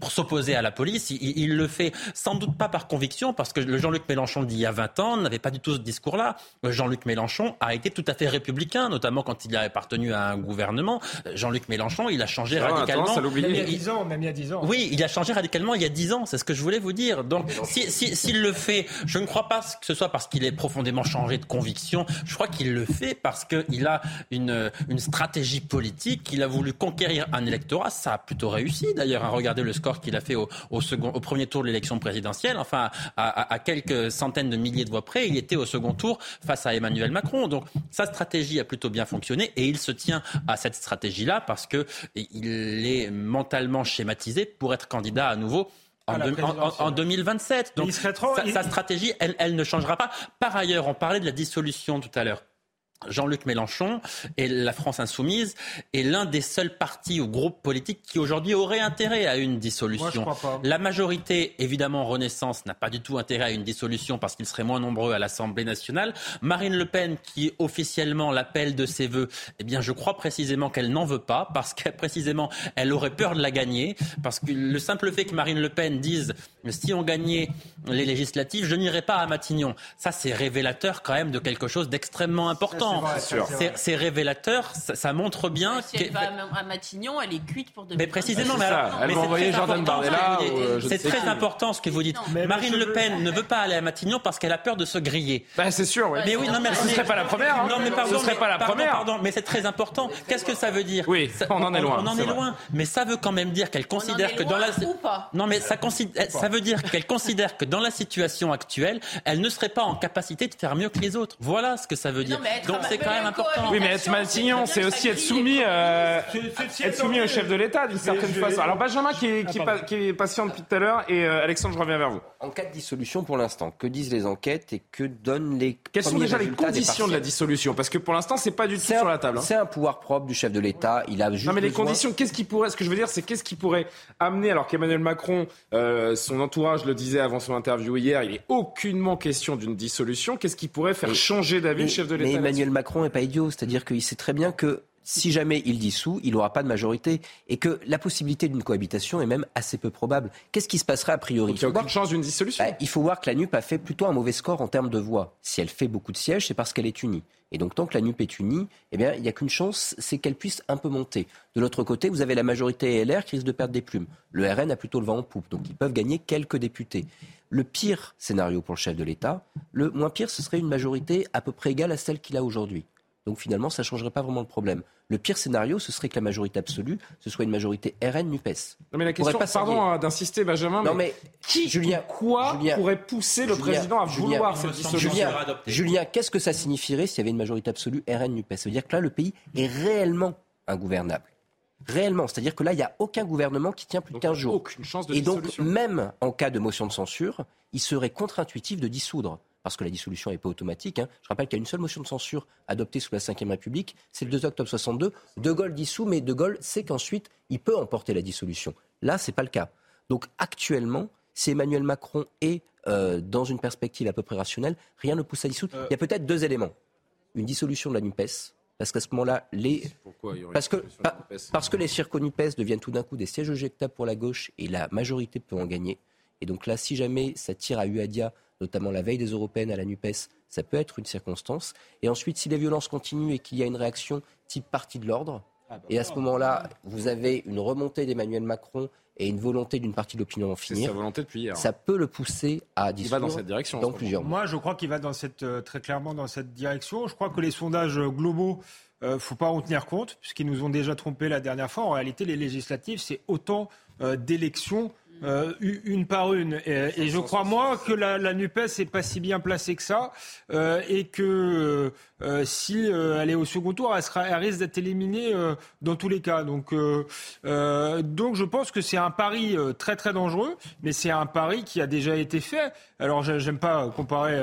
pour s'opposer à la police, il, il le fait sans doute pas par conviction, parce que le Jean-Luc Mélenchon d'il y a 20 ans n'avait pas du tout ce discours-là. Jean-Luc Mélenchon a été tout à fait républicain, notamment quand il a appartenu à un gouvernement. Jean-Luc Mélenchon, il a changé Ah, radicalement. attends. Même il y a Il- 10 ans, même il y a 10 ans. oui, il a changé radicalement il y a dix ans, c'est ce que je voulais vous dire. Donc, si- si- s'il le fait, je ne crois pas que ce soit parce qu'il est profondément changé de conviction. Je crois qu'il le fait parce qu'il a une, une stratégie politique, qu'il a voulu conquérir un électorat. Ça a plutôt réussi d'ailleurs. hein. Regardez le score qu'il a fait au, au second, au premier tour de l'élection présidentielle. Enfin, à, à- à quelques centaines de milliers de voix près, il était au second tour face à Emmanuel Macron. Donc, sa stratégie a plutôt bien fonctionné et il se tient à cette stratégie-là parce que il est mentalement schématisé pour être candidat à nouveau. En, À la deux- en- en- présidentielle. en 2027. Donc, trop- sa, il- sa stratégie, elle, elle ne changera pas. Par ailleurs, on parlait de la dissolution tout à l'heure. Jean-Luc Mélenchon et la France insoumise est l'un des seuls partis ou groupes politiques qui aujourd'hui auraient intérêt à une dissolution. Moi, je crois pas. La majorité, évidemment, Renaissance n'a pas du tout intérêt à une dissolution parce qu'ils seraient moins nombreux à l'Assemblée nationale. Marine Le Pen, qui officiellement l'appelle de ses voeux, eh bien, je crois précisément qu'elle n'en veut pas parce qu'elle, *laughs* précisément, elle aurait peur de la gagner. Parce que le simple fait que Marine Le Pen dise si on gagnait les législatives, je n'irai pas à Matignon. Ça, c'est révélateur quand même de quelque chose d'extrêmement important. C'est révélateur, ça, ça montre bien. Si elle va à à Matignon, elle est cuite pour 2020. mais précisément, C'est mais alors, Elle mais va c'est envoyer très Jordan important, Bardella ce que vous ou, dites. euh, je ne C'est sais très qui. important ce que vous dites. Mais Marine Le Pen ne veut pas aller à Matignon parce qu'elle a peur de se griller. Bah, c'est sûr, oui. Mais oui, non, mais Ce serait pas la première. hein. Non, mais pardon, Ce serait pas la première. Pardon, mais c'est très important. Qu'est-ce que ça veut dire? Oui, on en est loin, On en est loin. Mais ça veut quand même dire qu'elle considère que dans la. Non, mais ça, ça veut dire qu'elle considère que dans la situation actuelle, elle ne serait pas en capacité de faire mieux que les autres. Voilà ce que ça veut dire. non, mais être Donc à- c'est quand mais même la important. Oui, mais être Matignon, c'est aussi être soumis, euh, être soumis au chef de l'État d'une certaine façon. Alors Benjamin qui est, qui est Ah, qui est patient depuis tout à l'heure et euh, Alexandre, je reviens vers vous. En cas de dissolution, pour l'instant, que disent les enquêtes et que donnent les Quelles sont déjà les conditions de la dissolution Parce que pour l'instant, c'est pas du tout C'est sur la table. hein. C'est un pouvoir propre du chef de l'État. Il a juste Non mais les besoin- conditions, qu'est-ce qui pourrait, ce que je veux dire, c'est qu'est-ce qui pourrait amener, alors qu'Emmanuel Macron, euh, son entourage le disait avant son interview hier, il est aucunement question d'une dissolution. Qu'est-ce qui pourrait faire changer d'avis le chef de l'État Emmanuel Macron n'est pas idiot, c'est-à-dire qu'il sait très bien que si jamais il dissout, il n'aura pas de majorité et que la possibilité d'une cohabitation est même assez peu probable. Qu'est-ce qui se passerait a priori? Donc il n'y a aucune chance d'une dissolution. Bah, il faut voir que la NUP a fait plutôt un mauvais score en termes de voix. Si elle fait beaucoup de sièges, c'est parce qu'elle est unie. Et donc, tant que la NUP est unie, eh bien, il n'y a qu'une chance, c'est qu'elle puisse un peu monter. De l'autre côté, vous avez la majorité LR qui risque de perdre des plumes. Le RN a plutôt le vent en poupe, donc ils peuvent gagner quelques députés. Le pire scénario pour le chef de l'État, le moins pire, ce serait une majorité à peu près égale à celle qu'il a aujourd'hui. Donc finalement, ça ne changerait pas vraiment le problème. Le pire scénario, ce serait que la majorité absolue, ce soit une majorité RN-NUPES. Non mais la question, pas pardon hein, d'insister Benjamin, Non mais, mais qui, Julien, quoi Julien, pourrait pousser le Julien, président à Julien, vouloir cette dissolution. Julien, qu'est-ce que ça signifierait s'il y avait une majorité absolue RN-NUPES Ça veut dire que là, le pays est réellement ingouvernable. Réellement. C'est-à-dire que là, il n'y a aucun gouvernement qui tient plus de Donc, 15 jours. Aucune chance de Et donc, même en cas de motion de censure, il serait contre-intuitif de dissoudre. Parce que la dissolution n'est pas automatique. hein. Je rappelle qu'il y a une seule motion de censure adoptée sous la Ve République, c'est le 2 octobre 62. De Gaulle dissout, mais De Gaulle sait qu'ensuite, il peut emporter la dissolution. Là, ce n'est pas le cas. Donc, actuellement, si Emmanuel Macron est euh, dans une perspective à peu près rationnelle, rien ne pousse à dissoudre. Il y a peut-être deux éléments. Une dissolution de la NUPES, parce qu'à ce moment-là, les Pourquoi il y aurait parce que, pa- parce que les circonupes deviennent tout d'un coup des sièges éjectables pour la gauche et la majorité peut en gagner. Et donc là, si jamais ça tire à Uadia, notamment la veille des européennes à la NUPES, ça peut être une circonstance. Et ensuite, si les violences continuent et qu'il y a une réaction type parti de l'ordre, et à ce moment-là, vous avez une remontée d'Emmanuel Macron et une volonté d'une partie de l'opinion d'en finir. sa volonté depuis hier. Ça peut le pousser à discuter dans cette direction. Dans plusieurs mois. Moi, je crois qu'il va dans cette, euh, très clairement dans cette direction. Je crois que les sondages globaux ne euh, faut pas en tenir compte, puisqu'ils nous ont déjà trompés la dernière fois. En réalité, les législatives, c'est autant euh, d'élections euh, une par une. Et, je crois, moi, que la, la NUPES n'est pas si bien placée que ça, euh, et que euh, si elle est au second tour, elle, sera, elle risque d'être éliminée dans tous les cas. Donc, donc je pense que c'est un pari très très dangereux, mais c'est un pari qui a déjà été fait. Alors, j'aime pas comparer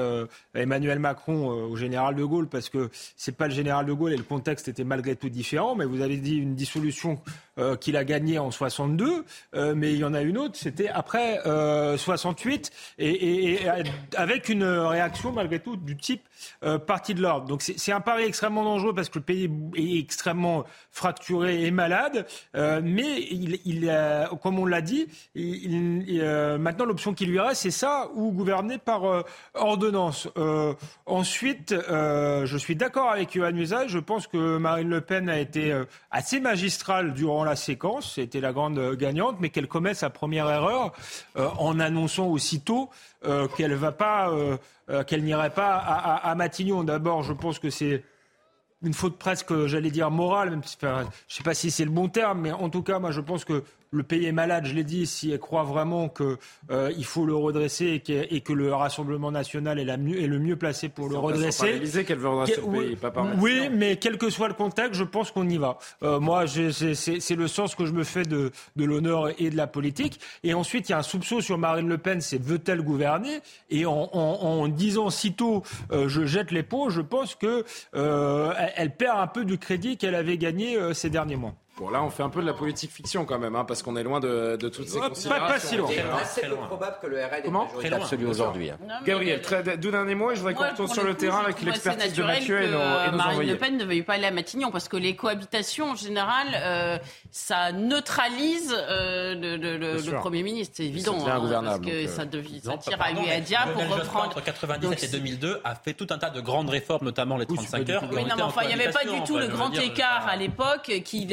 Emmanuel Macron au général de Gaulle, parce que c'est pas le général de Gaulle et le contexte était malgré tout différent, mais vous avez dit une dissolution qu'il a gagnée en 62, mais il y en a une autre, c'était après 68 euh, et, avec une réaction malgré tout du type euh, parti de l'ordre. Donc c'est un pari extrêmement dangereux parce que le pays est extrêmement fracturé et malade, euh, mais il, il comme on l'a dit, maintenant l'option qui lui reste c'est ça ou gouverner par ordonnance. ensuite, je suis d'accord avec Yohann Usaï, je pense que Marine Le Pen a été assez magistrale durant la séquence, c'était la grande gagnante, mais qu'elle commet sa première erreur euh, en annonçant aussitôt euh, qu'elle va pas, euh, qu'elle n'irait pas à, Matignon. D'abord, je pense que c'est une faute presque, j'allais dire morale, je ne sais pas si c'est le bon terme, mais en tout cas, moi, je pense que le pays est malade, je l'ai dit, si elle croit vraiment qu'il euh, faut le redresser et, que le Rassemblement national est, le mieux placé pour le redresser. C'est qu'elle veut redresser le pays, pas par Oui, mais quel que soit le contexte, je pense qu'on y va. Euh, moi, c'est le sens que je me fais de, l'honneur et de la politique. Et ensuite, il y a un soupçon sur Marine Le Pen, c'est veut-elle gouverner? Et en, disant sitôt euh, je jette l'épaule, je pense qu'elle elle perd un peu du crédit qu'elle avait gagné ces derniers mois. Bon, là, on fait un peu de la politique fiction quand même, hein, parce qu'on est loin de, de toutes ces considérations. Pas, pas si loin. C'est peu probable que le RN Comment ait absolue aujourd'hui. Hein. Gabriel, derniers mots et je voudrais qu'on retourne sur le, terrain avec l'expertise de Mathieu et nos, nos Marine Le Pen ne veuille pas aller à Matignon, parce que les cohabitations, en général, euh, ça neutralise euh, le, le, le Premier ministre, c'est évident. Hein, parce que euh... ça, devient, ça tire à lui et à Dia pour reprendre... Entre 1997 et 2002 a fait tout un tas de grandes réformes, notamment les 35 heures. Oui, non, mais enfin, il n'y avait pas du tout le grand écart à l'époque qu'il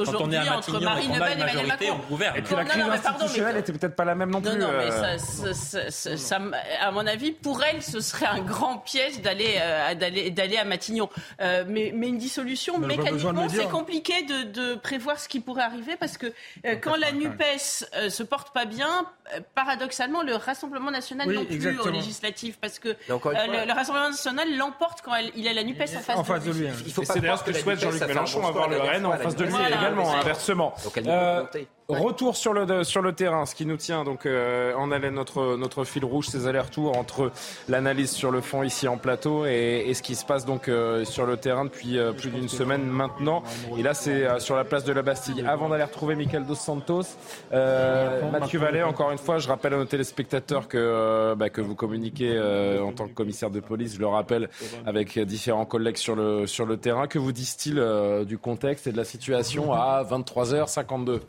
existe aujourd'hui entre Marine Le Pen et Emmanuel Macron. Et puis la crise institutionnelle n'était peut-être pas la même non plus. Non, non, mais euh. ça, à mon avis, pour elle, ce serait un grand piège d'aller euh, d'aller à Matignon. Euh, mais, mais une dissolution, mécaniquement, c'est compliqué de, de prévoir ce qui pourrait arriver parce que quand la NUPES se porte pas bien, paradoxalement, le Rassemblement national non plus au législatif parce que le, Rassemblement national l'emporte quand il a la NUPES en face de lui. C'est d'ailleurs ce que souhaite Jean-Luc Mélenchon, avoir le RN en face de lui également, inversement. Euh, retour sur le sur le terrain, ce qui nous tient donc euh, en haleine notre notre fil rouge, ces allers-retours entre l'analyse sur le fond ici en plateau et, ce qui se passe donc euh, sur le terrain depuis plus d'une semaine maintenant. Et là, c'est sur la place de la Bastille. Avant d'aller retrouver Michael dos Santos, Mathieu Vallet, encore une fois, je rappelle à nos téléspectateurs que bah, que vous communiquez en tant que commissaire de police. Je le rappelle avec différents collègues sur le sur le terrain. Que vous disent-ils du contexte et de la situation à 23h52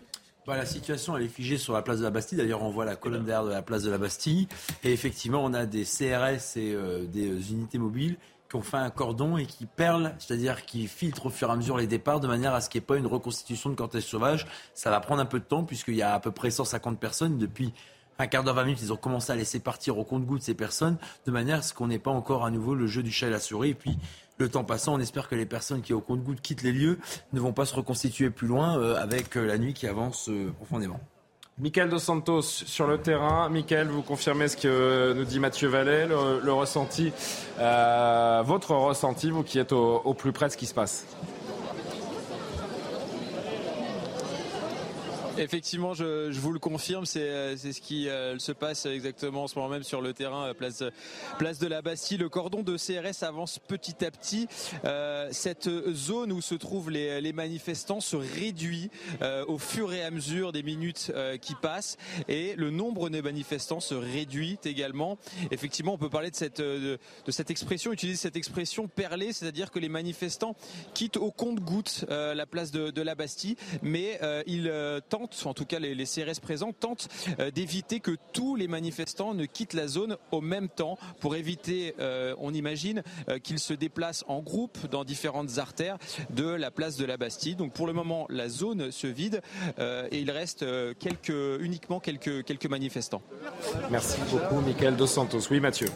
bah, la situation, elle est figée sur la place de la Bastille. D'ailleurs, on voit la colonne d'air de la place de la Bastille. Et effectivement, on a des CRS et euh, des euh, unités mobiles qui ont fait un cordon et qui perlent, c'est-à-dire qui filtrent au fur et à mesure les départs de manière à ce qu'il n'y ait pas une reconstitution de cortège sauvage. Ça va prendre un peu de temps puisqu'il y a à peu près 150 personnes. Depuis un quart d'heure, 20 minutes, ils ont commencé à laisser partir au compte-gouttes ces personnes de manière à ce qu'on n'ait pas encore à nouveau le jeu du chat et la souris. Et puis, le temps passant, on espère que les personnes qui au compte-gouttes quittent les lieux ne vont pas se reconstituer plus loin euh, avec euh, la nuit qui avance euh, profondément. Michael Dos Santos sur le terrain. Michael, vous confirmez ce que nous dit Mathieu Vallet, le, ressenti, votre ressenti, vous qui êtes au plus près de ce qui se passe? *laughs* Effectivement, je, je, vous le confirme, c'est euh, ce qui euh, se passe exactement en ce moment même sur le terrain, euh, place, place de la Bastille. Le cordon de CRS avance petit à petit. Euh, cette zone où se trouvent les, les manifestants se réduit au fur et à mesure des minutes qui passent et le nombre de manifestants se réduit également. Effectivement, on peut parler de cette, de cette expression, utiliser cette expression perlée, c'est-à-dire que les manifestants quittent au compte-goutte la place de, de, la Bastille, mais ils tentent tentent, en tout cas les, les CRS présents, tentent d'éviter que tous les manifestants ne quittent la zone au même temps pour éviter, on imagine, qu'ils se déplacent en groupe dans différentes artères de la place de la Bastille. Donc pour le moment, la zone se vide et il reste quelques, uniquement quelques, quelques manifestants. Merci beaucoup, Michael Dos Santos. Oui, Mathieu.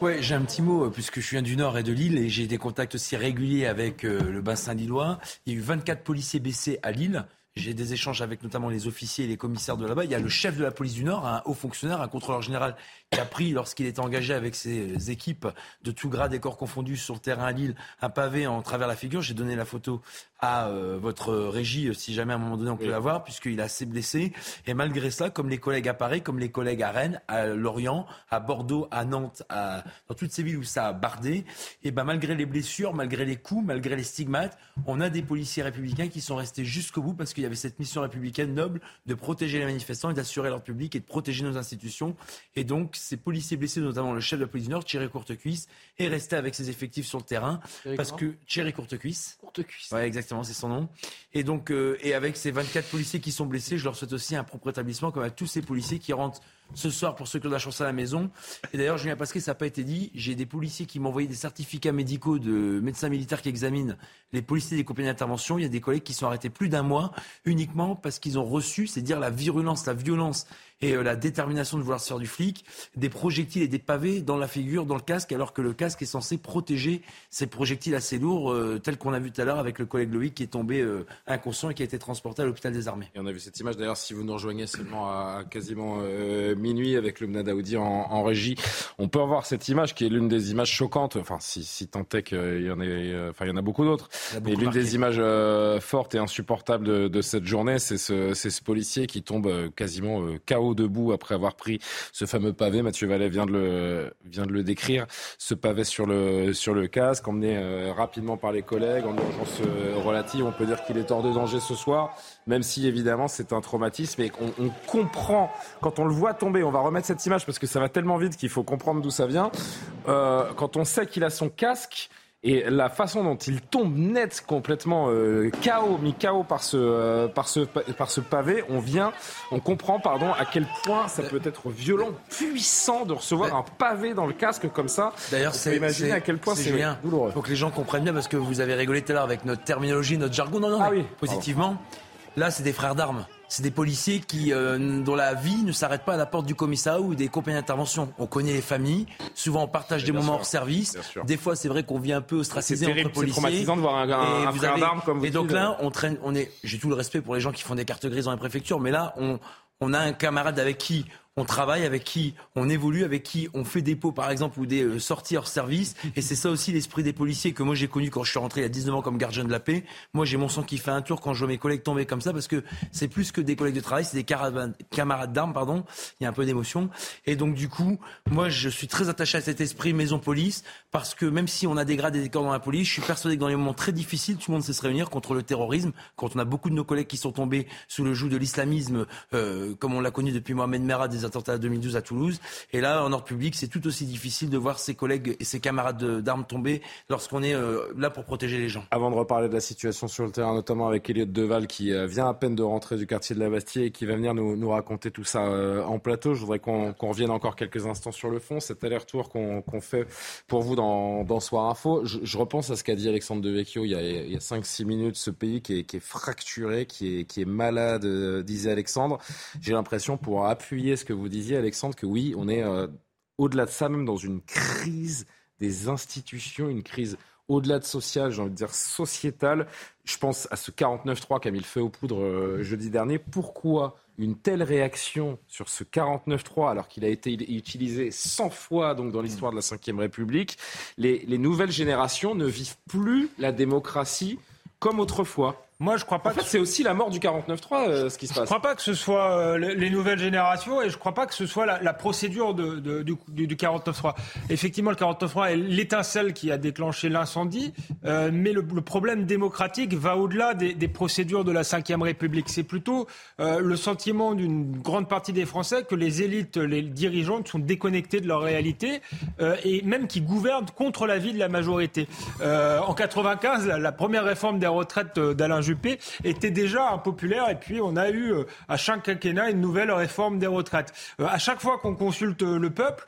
Ouais, j'ai un petit mot, euh, puisque je viens du Nord et de Lille, et j'ai des contacts aussi réguliers avec euh, le bassin lillois. Il y a eu 24 policiers blessés à Lille. J'ai des échanges avec notamment les officiers et les commissaires de là-bas. Il y a le chef de la police du Nord, un haut fonctionnaire, un contrôleur général, qui a pris, lorsqu'il était engagé avec ses équipes de tout grade et corps confondus sur le terrain à Lille, un pavé en travers la figure. J'ai donné la photo à euh, votre régie, si jamais à un moment donné on peut la voir, puisqu'il a assez blessé. Et malgré ça, comme les collègues à Paris, comme les collègues à Rennes, à Lorient, à Bordeaux, à Nantes, à... dans toutes ces villes où ça a bardé, et ben malgré les blessures, malgré les coups, malgré les stigmates, on a des policiers républicains qui sont restés jusqu'au bout parce qu'il y avait cette mission républicaine noble de protéger les manifestants et d'assurer leur public et de protéger nos institutions. Et donc ces policiers blessés, notamment le chef de la police du Nord, Thierry Courtecuisse, est resté avec ses effectifs sur le terrain parce que Thierry Courtecuisse. Courtecuisse. Ouais, exactement, c'est son nom. Et donc, euh, et avec ces 24 policiers qui sont blessés, je leur souhaite aussi un propre établissement, comme à tous ces policiers qui rentrent ce soir pour ceux qui ont la chance à la maison. Et d'ailleurs, Julien Pasquet, ça n'a pas été dit. J'ai des policiers qui m'ont envoyé des certificats médicaux de médecins militaires qui examinent les policiers des compagnies d'intervention. Il y a des collègues qui sont arrêtés plus d'un mois uniquement parce qu'ils ont reçu, c'est dire la virulence, la violence et euh, la détermination de vouloir se faire du flic, des projectiles et des pavés dans la figure, dans le casque, alors que le casque est censé protéger ces projectiles assez lourds, euh, tels qu'on a vu tout à l'heure avec le collègue Loïc qui est tombé euh, inconscient et qui a été transporté à l'hôpital des armées. On a vu cette image d'ailleurs, si vous nous rejoignez seulement à quasiment minuit avec le Mnadaoudi en, en régie. On peut avoir cette image qui est l'une des images choquantes, enfin si, si tant est qu'il y en ait, enfin il y en a beaucoup d'autres, mais l'une des images euh, fortes et insupportables de, de cette journée, c'est ce, ce, policier qui tombe euh, quasiment euh, KO debout après avoir pris ce fameux pavé. Mathieu Vallet vient de le, vient de le décrire, ce pavé sur le, sur le casque, emmené rapidement par les collègues en urgence relative. On peut dire qu'il est hors de danger ce soir, même si évidemment c'est un traumatisme et qu'on on comprend quand on le voit tomber. On va remettre cette image parce que ça va tellement vite qu'il faut comprendre d'où ça vient. Euh, quand on sait qu'il a son casque, et la façon dont il tombe net, complètement euh, KO, mis KO par ce, euh, par, ce, par ce pavé, on vient, on comprend pardon, à quel point ça peut être violent, puissant de recevoir un pavé dans le casque comme ça. D'ailleurs, c'est imaginer à quel point c'est douloureux. Il faut que les gens comprennent bien parce que vous avez rigolé tout à l'heure avec notre terminologie, notre jargon. Non, non, ah oui. positivement. Là, c'est des frères d'armes. C'est des policiers qui, euh, dont la vie ne s'arrête pas à la porte du commissariat ou des compagnies d'intervention. On connaît les familles. Souvent, on partage des moments hors service. Des fois, c'est vrai qu'on vit un peu ostracisé entre policiers. C'est traumatisant de voir un, un, un frère d'armes comme vous Et donc là, on traîne. On est. J'ai tout le respect pour les gens qui font des cartes grises dans les préfectures, mais là, on, on a un camarade avec qui on travaille, avec qui on évolue, avec qui on fait des par exemple ou des euh, sorties hors service. Et c'est ça aussi l'esprit des policiers que moi j'ai connu quand je suis rentré il y a 19 ans comme gardien de la paix. Moi j'ai mon sang qui fait un tour quand je vois mes collègues tomber comme ça parce que c'est plus que des collègues de travail, c'est des camarades d'armes, pardon. Il y a un peu d'émotion. Et donc du coup, moi je suis très attaché à cet esprit maison police parce que même si on a et des corps dans la police, je suis persuadé que dans les moments très difficiles, tout le monde sait se réunir contre le terrorisme. Quand on a beaucoup de nos collègues qui sont tombés sous le joug de l'islamisme, euh, comme on l'a connu depuis Mohamed Merah des attentats de 2012 à Toulouse. Et là, en ordre public, c'est tout aussi difficile de voir ses collègues et ses camarades d'armes tomber lorsqu'on est euh, là pour protéger les gens. Avant de reparler de la situation sur le terrain, notamment avec Elliot Deval qui euh, vient à peine de rentrer du quartier de la Bastille et qui va venir nous, nous raconter tout ça euh, en plateau, je voudrais qu'on revienne encore quelques instants sur le fond, cet aller-retour qu'on fait pour vous dans, dans Soir Info. Je, je repense à ce qu'a dit Alexandre Devecchio il y a, a 5-6 minutes, ce pays qui est, qui est fracturé, qui est, qui est malade, disait Alexandre. J'ai l'impression, pour appuyer ce que vous disiez, Alexandre, que oui, on est euh, au-delà de ça, même dans une crise des institutions, une crise au-delà de sociale, j'ai envie de dire sociétale. Je pense à ce 49-3 qu'a mis le feu aux poudres euh, jeudi dernier. Pourquoi une telle réaction sur ce 49-3 alors qu'il a été utilisé 100 fois donc, dans l'histoire de la Ve République? Les nouvelles générations ne vivent plus la démocratie comme autrefois. Moi, je crois pas. En fait, c'est aussi la mort du 49-3, euh, ce qui se passe. Je crois pas que ce soit euh, les nouvelles générations et je crois pas que ce soit la, la procédure de, de, du, du 49-3. Effectivement, le 49-3 est l'étincelle qui a déclenché l'incendie, euh, mais le, le, problème démocratique va au-delà des, des, procédures de la Ve République. C'est plutôt le sentiment d'une grande partie des Français que les élites, les dirigeantes sont déconnectés de leur réalité et même qui gouvernent contre l'avis de la majorité. en 95, la, la, première réforme des retraites d'Alain Juppé Juppé, était déjà impopulaire. Et puis, on a eu à chaque quinquennat une nouvelle réforme des retraites. à chaque fois qu'on consulte le peuple,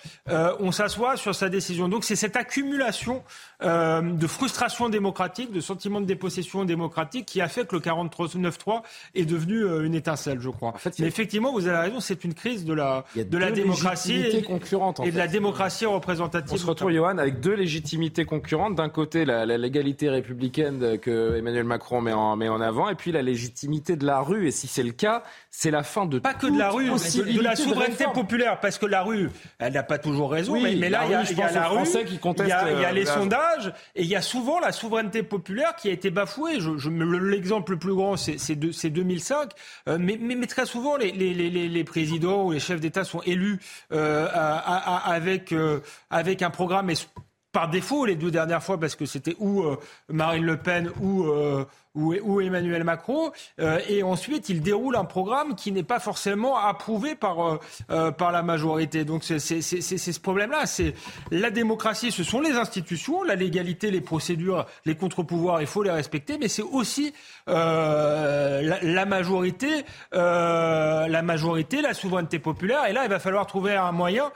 on s'assoit sur sa décision. Donc, c'est cette accumulation de frustration démocratique, de sentiment de dépossession démocratique qui a fait que le 49-3 est devenu une étincelle, je crois. Mais effectivement, vous avez raison, c'est une crise de la, de la démocratie et, et de la démocratie représentative. On se retrouve, Johan, avec deux légitimités concurrentes. D'un côté, la, légalité républicaine que Emmanuel Macron met en, met en avant, et puis la légitimité de la rue. Et si c'est le cas, c'est la fin de pas que de la rue, de, de, la souveraineté populaire, parce que la rue, elle n'a pas toujours raison. mais, là, il y a, y a la rue, il y a, y a les sondages, et il y a souvent la souveraineté populaire qui a été bafouée. Je, je l'exemple le plus grand, c'est 2005, euh, mais, mais, mais, très souvent les, les, les, les présidents ou les chefs d'État sont élus euh, avec euh, avec un programme par défaut les deux dernières fois parce que c'était ou euh, Marine Le Pen ou, euh, ou, Emmanuel Macron. Euh, et ensuite, il déroule un programme qui n'est pas forcément approuvé par, par la majorité. Donc c'est ce problème-là. C'est la démocratie, ce sont les institutions, la légalité, les procédures, les contre-pouvoirs, il faut les respecter, mais c'est aussi la, majorité, la majorité, la souveraineté populaire. Et là, il va falloir trouver un moyen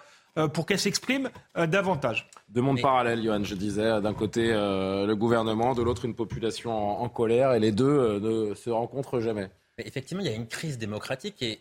pour qu'elle s'exprime euh, davantage. Deux mondes parallèles, Johan, je disais. D'un côté, euh, le gouvernement, de l'autre, une population en, colère, et les deux ne se rencontrent jamais. Effectivement, il y a une crise démocratique et,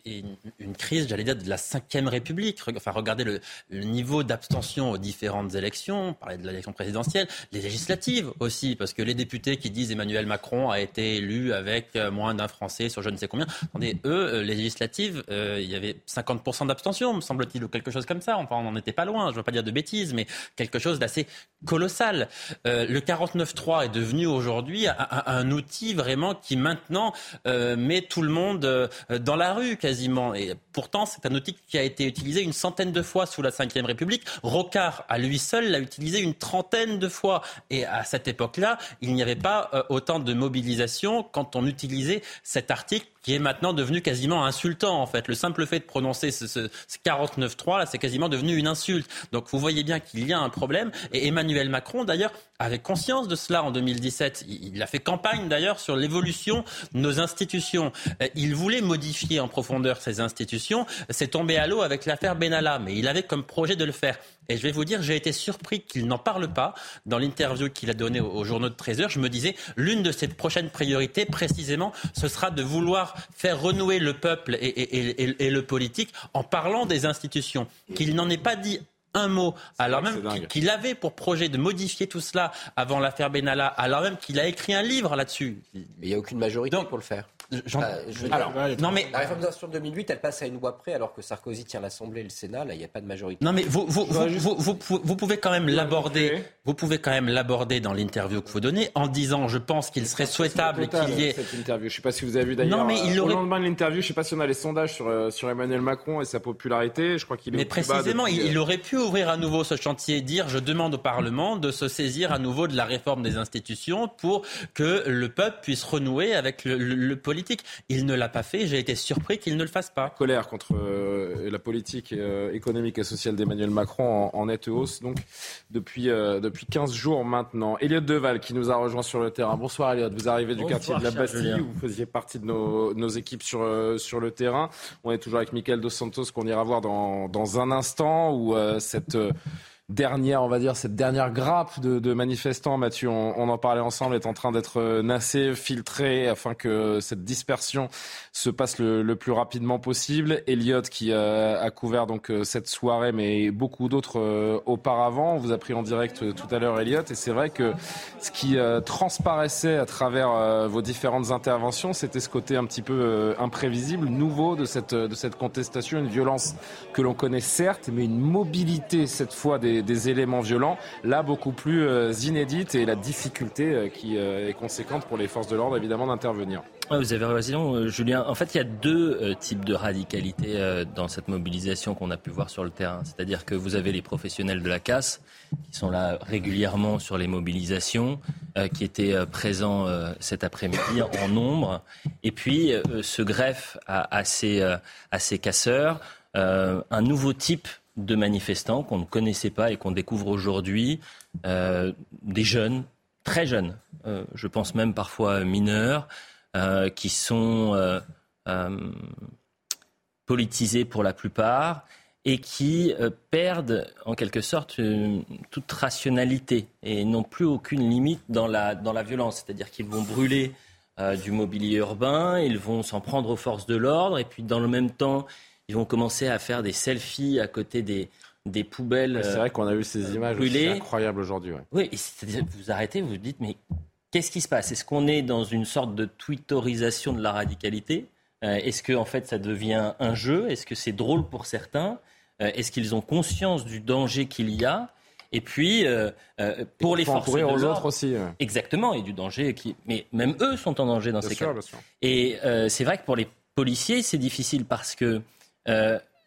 une, crise, j'allais dire, de la Ve République. Enfin, regardez le, niveau d'abstention aux différentes élections. On parlait de l'élection présidentielle, les législatives aussi, parce que les députés qui disent Emmanuel Macron a été élu avec euh, moins d'un Français sur je ne sais combien. Attendez, eux, euh, les législatives, euh, il y avait 50% d'abstention, me semble-t-il, ou quelque chose comme ça. Enfin, on n'en était pas loin. Je ne veux pas dire de bêtises, mais quelque chose d'assez colossal. le 49-3 est devenu aujourd'hui un, outil vraiment qui maintenant met tout le monde euh, dans la rue quasiment. Et pourtant, c'est un outil qui a été utilisé une centaine de fois sous la Ve République. Rocard, à lui seul, l'a utilisé une trentaine de fois. Et à cette époque-là, il n'y avait pas euh, autant de mobilisation quand on utilisait cet article qui est maintenant devenu quasiment insultant en fait. Le simple fait de prononcer ce, ce, 49.3, là, c'est quasiment devenu une insulte. Donc vous voyez bien qu'il y a un problème. Et Emmanuel Macron, d'ailleurs, avait conscience de cela en 2017. Il a fait campagne d'ailleurs sur l'évolution de nos institutions. Euh, il voulait modifier en profondeur ces institutions. C'est tombé à l'eau avec l'affaire Benalla, mais il avait comme projet de le faire. Et je vais vous dire, j'ai été surpris qu'il n'en parle pas dans l'interview qu'il a donnée au, journaux de 13 heures. Je me disais, l'une de ses prochaines priorités, précisément, ce sera de vouloir faire renouer le peuple et, le politique en parlant des institutions. Qu'il n'en ait pas dit un mot, alors même qu'il avait pour projet de modifier tout cela avant l'affaire Benalla, alors même qu'il a écrit un livre là-dessus. Mais il n'y a aucune majorité pour le faire. Euh, alors, non mais la réforme de 2008, elle passe à une loi près, alors que Sarkozy tient l'Assemblée et le Sénat. Là, il n'y a pas de majorité. Non mais vous, vous, vous, vous, pouvez quand même l'aborder. Vous pouvez quand même l'aborder dans l'interview que vous donnez en disant, je pense qu'il serait souhaitable qu'il y ait cette interview. Je ne sais pas si vous avez vu d'ailleurs. Non mais il aurait... au lendemain de l'interview, je ne sais pas si on a les sondages sur euh, sur Emmanuel Macron et sa popularité. Je crois qu'il est. Mais précisément, il, aurait pu ouvrir à nouveau ce chantier, dire, je demande au Parlement de se saisir à nouveau de la réforme des institutions pour que le peuple puisse renouer avec le, le politique. Il ne l'a pas fait. J'ai été surpris qu'il ne le fasse pas. Colère contre euh, la politique euh, économique et sociale d'Emmanuel Macron en, nette hausse, donc depuis, euh, depuis 15 jours maintenant. Elliot Deval qui nous a rejoint sur le terrain. Bonsoir Elliot, vous arrivez du quartier de la Bastille, vous faisiez partie de nos, nos équipes sur, sur le terrain. On est toujours avec Michael Dos Santos qu'on ira voir dans, dans un instant où cette dernière, on va dire, cette dernière grappe de, manifestants, Mathieu, on, en parlait ensemble, est en train d'être euh, nassée, filtrée, afin que cette dispersion se passe le, plus rapidement possible. Elliot, qui euh, a couvert donc euh, cette soirée, mais beaucoup d'autres auparavant, on vous a pris en direct tout à l'heure, Elliot, et c'est vrai que ce qui transparaissait à travers vos différentes interventions, c'était ce côté un petit peu imprévisible, nouveau de cette, de cette contestation, une violence que l'on connaît certes, mais une mobilité cette fois des des, éléments violents, là beaucoup plus euh, inédites et la difficulté euh, qui euh, est conséquente pour les forces de l'ordre évidemment d'intervenir. vous avez raison, Julien. En fait, il y a deux types de radicalité dans cette mobilisation qu'on a pu voir sur le terrain. C'est-à-dire que vous avez les professionnels de la casse qui sont là régulièrement sur les mobilisations, qui étaient présents cet après-midi en nombre, et puis se greffe à, à ces casseurs un nouveau type de manifestants qu'on ne connaissait pas et qu'on découvre aujourd'hui, euh, des jeunes, très jeunes, euh, je pense même parfois mineurs, euh, qui sont politisés pour la plupart et qui perdent en quelque sorte toute rationalité et n'ont plus aucune limite dans la, dans la violence. C'est-à-dire qu'ils vont brûler du mobilier urbain, ils vont s'en prendre aux forces de l'ordre et puis dans le même temps, ils vont commencer à faire des selfies à côté des, des poubelles. C'est vrai qu'on a vu ces images brûlées. incroyables aujourd'hui. Oui, vous arrêtez, vous vous dites, mais qu'est-ce qui se passe? Est-ce qu'on est dans une sorte de twitterisation de la radicalité? Euh, Est-ce que en fait ça devient un jeu? Est-ce que c'est drôle pour certains? Euh, Est-ce qu'ils ont conscience du danger qu'il y a? Et puis, euh, pour les forces de aux autres aussi. Exactement, et du danger qui. Mais même eux sont en danger dans ces cas. Bien sûr. Et c'est vrai que pour les policiers, c'est difficile parce que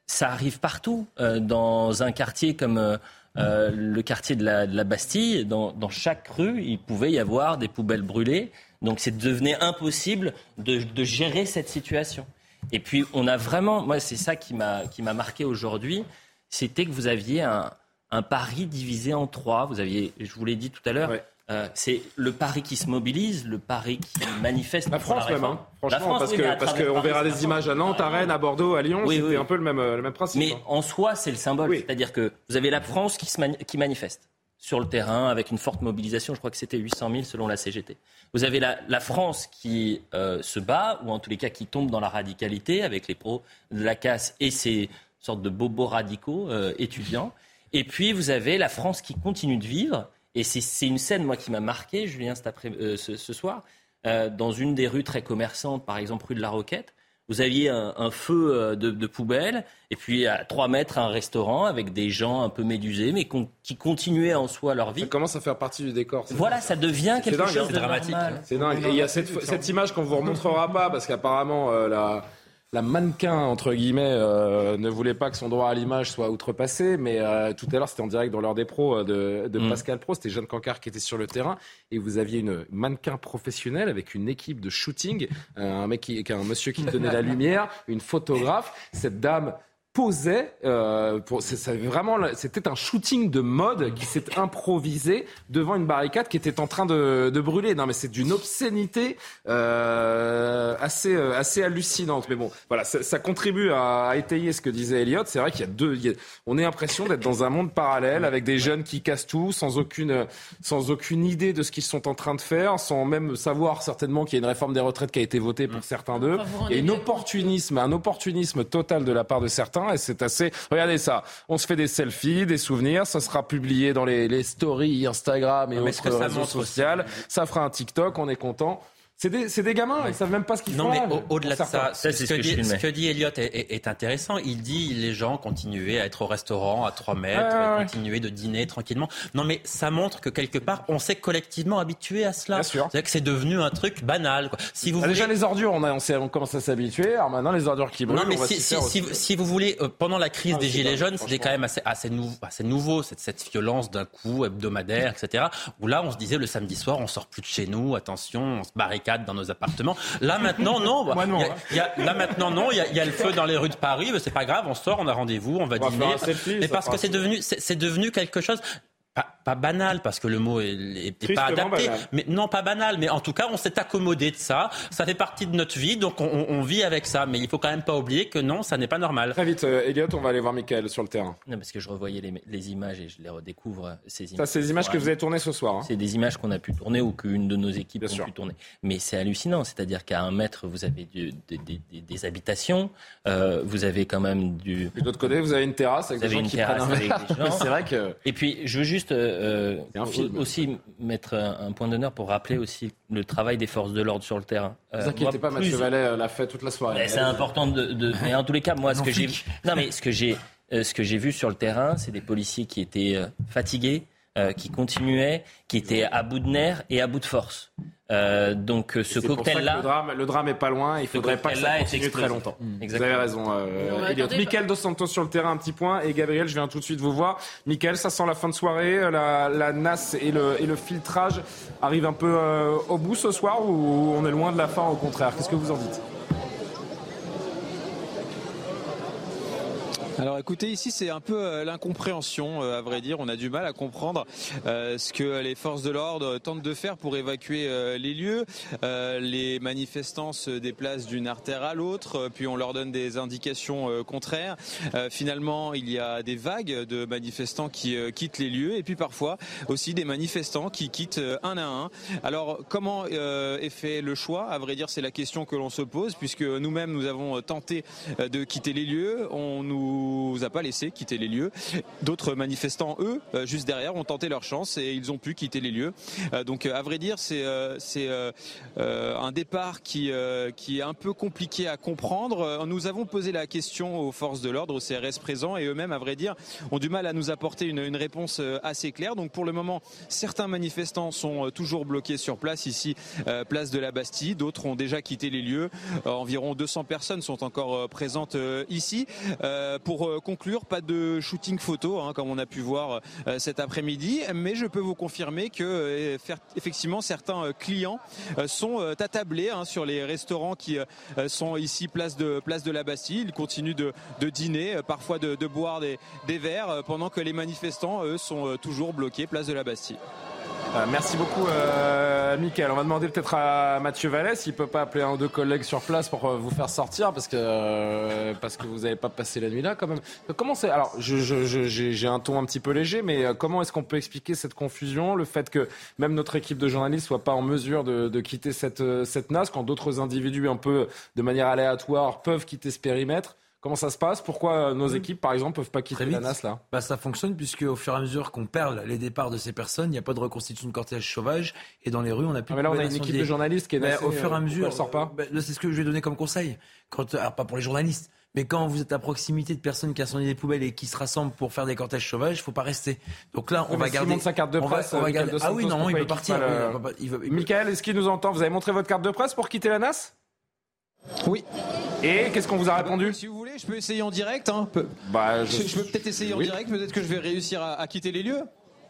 ça arrive partout. Euh, dans un quartier comme euh, euh, le quartier de la, Bastille, dans, chaque rue, il pouvait y avoir des poubelles brûlées. Donc c'est devenu impossible de, gérer cette situation. Et puis on a vraiment, moi c'est ça qui m'a marqué aujourd'hui, c'était que vous aviez un, un Paris divisé en trois. Vous aviez, je vous l'ai dit tout à l'heure, euh, c'est le Paris qui se mobilise, le Paris qui manifeste. La France même, hein, franchement, parce que parce qu'on verra des images à Nantes, à Rennes, à Bordeaux, à Lyon, c'est un peu le même, le même principe. Mais hein. en soi, c'est le symbole, c'est-à-dire que vous avez la France qui, se qui manifeste sur le terrain avec une forte mobilisation. Je crois que c'était 800 000 selon la CGT. Vous avez la, la France qui euh, se bat, ou en tous les cas qui tombe dans la radicalité avec les pros de la casse et ces sortes de bobos radicaux euh, étudiants. Et puis vous avez la France qui continue de vivre et c'est une scène, moi, qui m'a marqué, Julien, cet après, euh, ce, soir, euh, dans une des rues très commerçantes, par exemple rue de la Roquette. Vous aviez un, feu euh, de, poubelle, et puis à 3 mètres, un restaurant avec des gens un peu médusés, mais qui continuaient en soi leur vie. Ça commence à faire partie du décor. Voilà, ça devient quelque chose de dramatique. C'est dingue. Et il y a cette, cette image qu'on vous remontrera pas, parce qu'apparemment, la la mannequin entre guillemets euh, ne voulait pas que son droit à l'image soit outrepassé, mais euh, tout à l'heure c'était en direct dans l'heure des pros euh, de, mm. Pascal Pro, c'était Jeanne Cancard qui était sur le terrain. Et vous aviez une mannequin professionnelle avec une équipe de shooting, un mec qui, un monsieur qui tenait la *laughs* lumière, une photographe, cette dame posait, euh, pour, c'est, vraiment, c'était un shooting de mode qui s'est *laughs* improvisé devant une barricade qui était en train de, de brûler. Non, mais c'est d'une obscénité euh, assez, euh, assez hallucinante. Mais bon, voilà, ça, ça contribue à, à, étayer ce que disait Elliot. C'est vrai qu'il y a deux, il y a, on a l'impression d'être dans un monde parallèle avec des jeunes qui cassent tout sans aucune, sans aucune idée de ce qu'ils sont en train de faire, sans même savoir certainement qu'il y a une réforme des retraites qui a été votée pour certains d'eux, et un opportunisme, un opportunisme total de la part de certains et c'est assez. Regardez ça. On se fait des selfies, des souvenirs. Ça sera publié dans les, les stories Instagram et autres réseaux sociaux. Ça fera un TikTok. On est content. C'est des, des, gamins, ils savent même pas ce qu'ils font. Non, mais au-delà de ça, ce, que dit, ce, que dit, Elliot est, est, intéressant. Il dit les gens continuaient à être au restaurant à 3 mètres, ouais, continuer de dîner tranquillement. Non, mais ça montre que quelque part, on s'est collectivement habitué à cela. C'est que c'est devenu un truc banal. Quoi. Si vous ah, voulez... Déjà les ordures, on, a, on, on commence à s'habituer. Alors maintenant, les ordures qui brûlent. Non, mais si, si, si, si, vous voulez, euh, pendant la crise ah, des gilets jaunes, c'était quand même assez, assez, nou assez nouveau cette, cette violence d'un coup hebdomadaire, etc. Où là, on se disait le samedi soir, on sort plus de chez nous, attention, on se barricade dans nos appartements. Là maintenant, non. *laughs* Bah, y a, là maintenant, non. Il y, a, le feu dans les rues de Paris. mais C'est pas grave. On sort, on a rendez-vous, on va dîner. mais parce que c'est devenu, c'est devenu quelque chose pas, banal parce que le mot est, pas adapté, mais non pas banal, mais en tout cas on s'est accommodé de ça, ça fait partie de notre vie, donc on, vit avec ça, mais il faut quand même pas oublier que non, ça n'est pas normal. Très vite, euh, Elliot, on va aller voir Michael sur le terrain. Non, parce que je revoyais les, images et je les redécouvre euh, ces images. Ça, c'est des images que vous avez tournées ce soir. Hein. C'est des images qu'on a pu tourner ou qu'une de nos équipes a pu tourner. Mais c'est hallucinant, c'est-à-dire qu'à un mètre vous avez des habitations, euh, vous avez quand même du. Et de l'autre côté, vous avez une terrasse avec des gens qui prennent un C'est vrai que. Et puis, je veux juste euh, aussi mettre un, point d'honneur pour rappeler aussi le travail des forces de l'ordre sur le terrain. Ne vous inquiétez pas, Mathieu Vallet euh, l'a fait toute la soirée. C'est important de, *laughs* Mais en tous les cas, moi, ce que j'ai, non mais ce que j'ai, euh, ce que j'ai vu sur le terrain, c'est des policiers qui étaient fatigués, qui continuaient, qui étaient à bout de nerfs et à bout de force. Euh, donc ce cocktail-là, le drame, le drame est pas loin. Il faudrait pas que ça continue très longtemps. Vous avez raison, euh, Elliot. Michael dos Santos sur le terrain, un petit point. Et Gabriel, je viens tout de suite vous voir. Michael, ça sent la fin de soirée. Euh, la, la NAS et le, et le filtrage arrivent un peu euh, au bout ce soir ou on est loin de la fin au contraire? Qu'est-ce que vous en dites? Alors écoutez, ici c'est un peu euh, l'incompréhension, euh, à vrai dire. On a du mal à comprendre euh, ce que les forces de l'ordre tentent de faire pour évacuer les lieux. les manifestants se déplacent d'une artère à l'autre, puis on leur donne des indications contraires. finalement, il y a des vagues de manifestants qui quittent les lieux, et puis parfois aussi des manifestants qui quittent un à un. Alors comment est fait le choix? À vrai dire, c'est la question que l'on se pose, puisque nous-mêmes nous avons tenté de quitter les lieux. On nous nous a pas laissé quitter les lieux. D'autres manifestants, eux, euh, juste derrière, ont tenté leur chance et ils ont pu quitter les lieux. Euh, donc, à vrai dire, c'est c'est un départ qui qui est un peu compliqué à comprendre. Nous avons posé la question aux forces de l'ordre, aux CRS présents, et eux-mêmes, à vrai dire, ont du mal à nous apporter une, une réponse assez claire. Donc, pour le moment, certains manifestants sont toujours bloqués sur place ici, place de la Bastille. D'autres ont déjà quitté les lieux. environ 200 personnes sont encore présentes ici. pour pour euh, conclure, pas de shooting photo, hein, comme on a pu voir euh, cet après-midi, mais je peux vous confirmer que euh, effectivement certains clients sont attablés hein, sur les restaurants qui sont ici place de la Bastille. Ils continuent de, dîner, parfois de, boire des, des verres, pendant que les manifestants, eux, sont toujours bloqués place de la Bastille. Euh, merci beaucoup, euh, On va demander peut-être à Mathieu Vallès s'il peut pas appeler un ou deux collègues sur place pour euh, vous faire sortir parce que euh, parce que vous n'avez pas passé la nuit là quand même. Comment c'est Alors, j'ai un ton un petit peu léger, mais comment est-ce qu'on peut expliquer cette confusion, le fait que même notre équipe de journalistes soit pas en mesure de, de quitter cette cette NAS quand d'autres individus un peu de manière aléatoire peuvent quitter ce périmètre? Comment ça se passe? Pourquoi nos équipes, par exemple, peuvent pas quitter la NAS là? Bah, Ça fonctionne puisque au fur et à mesure qu'on perd les départs de ces personnes, il n'y a pas de reconstitution de cortège sauvage et dans les rues, on a plus. Ah, mais là, on a une équipe de journalistes qui est nassée, Au fur et à euh, mesure, elle sort pas? Bah, c'est ce que je vais donner comme conseil. Quand, alors pas pour les journalistes. Mais quand vous êtes à proximité de personnes qui incendié des poubelles et qui se rassemblent pour faire des cortèges sauvages, il faut pas rester. Donc là, on va garder. sa carte de presse. On va, garder... Ah oui, non, il peut partir. Michael, est-ce qu'il nous entend? Vous avez montré votre carte de presse pour quitter la NAS Oui. Et qu'est-ce qu'on vous a répondu? Si vous voulez, je peux essayer en direct. Hein. Bah, je... peux peut-être essayer en direct. Peut-être que je vais réussir à, quitter les lieux.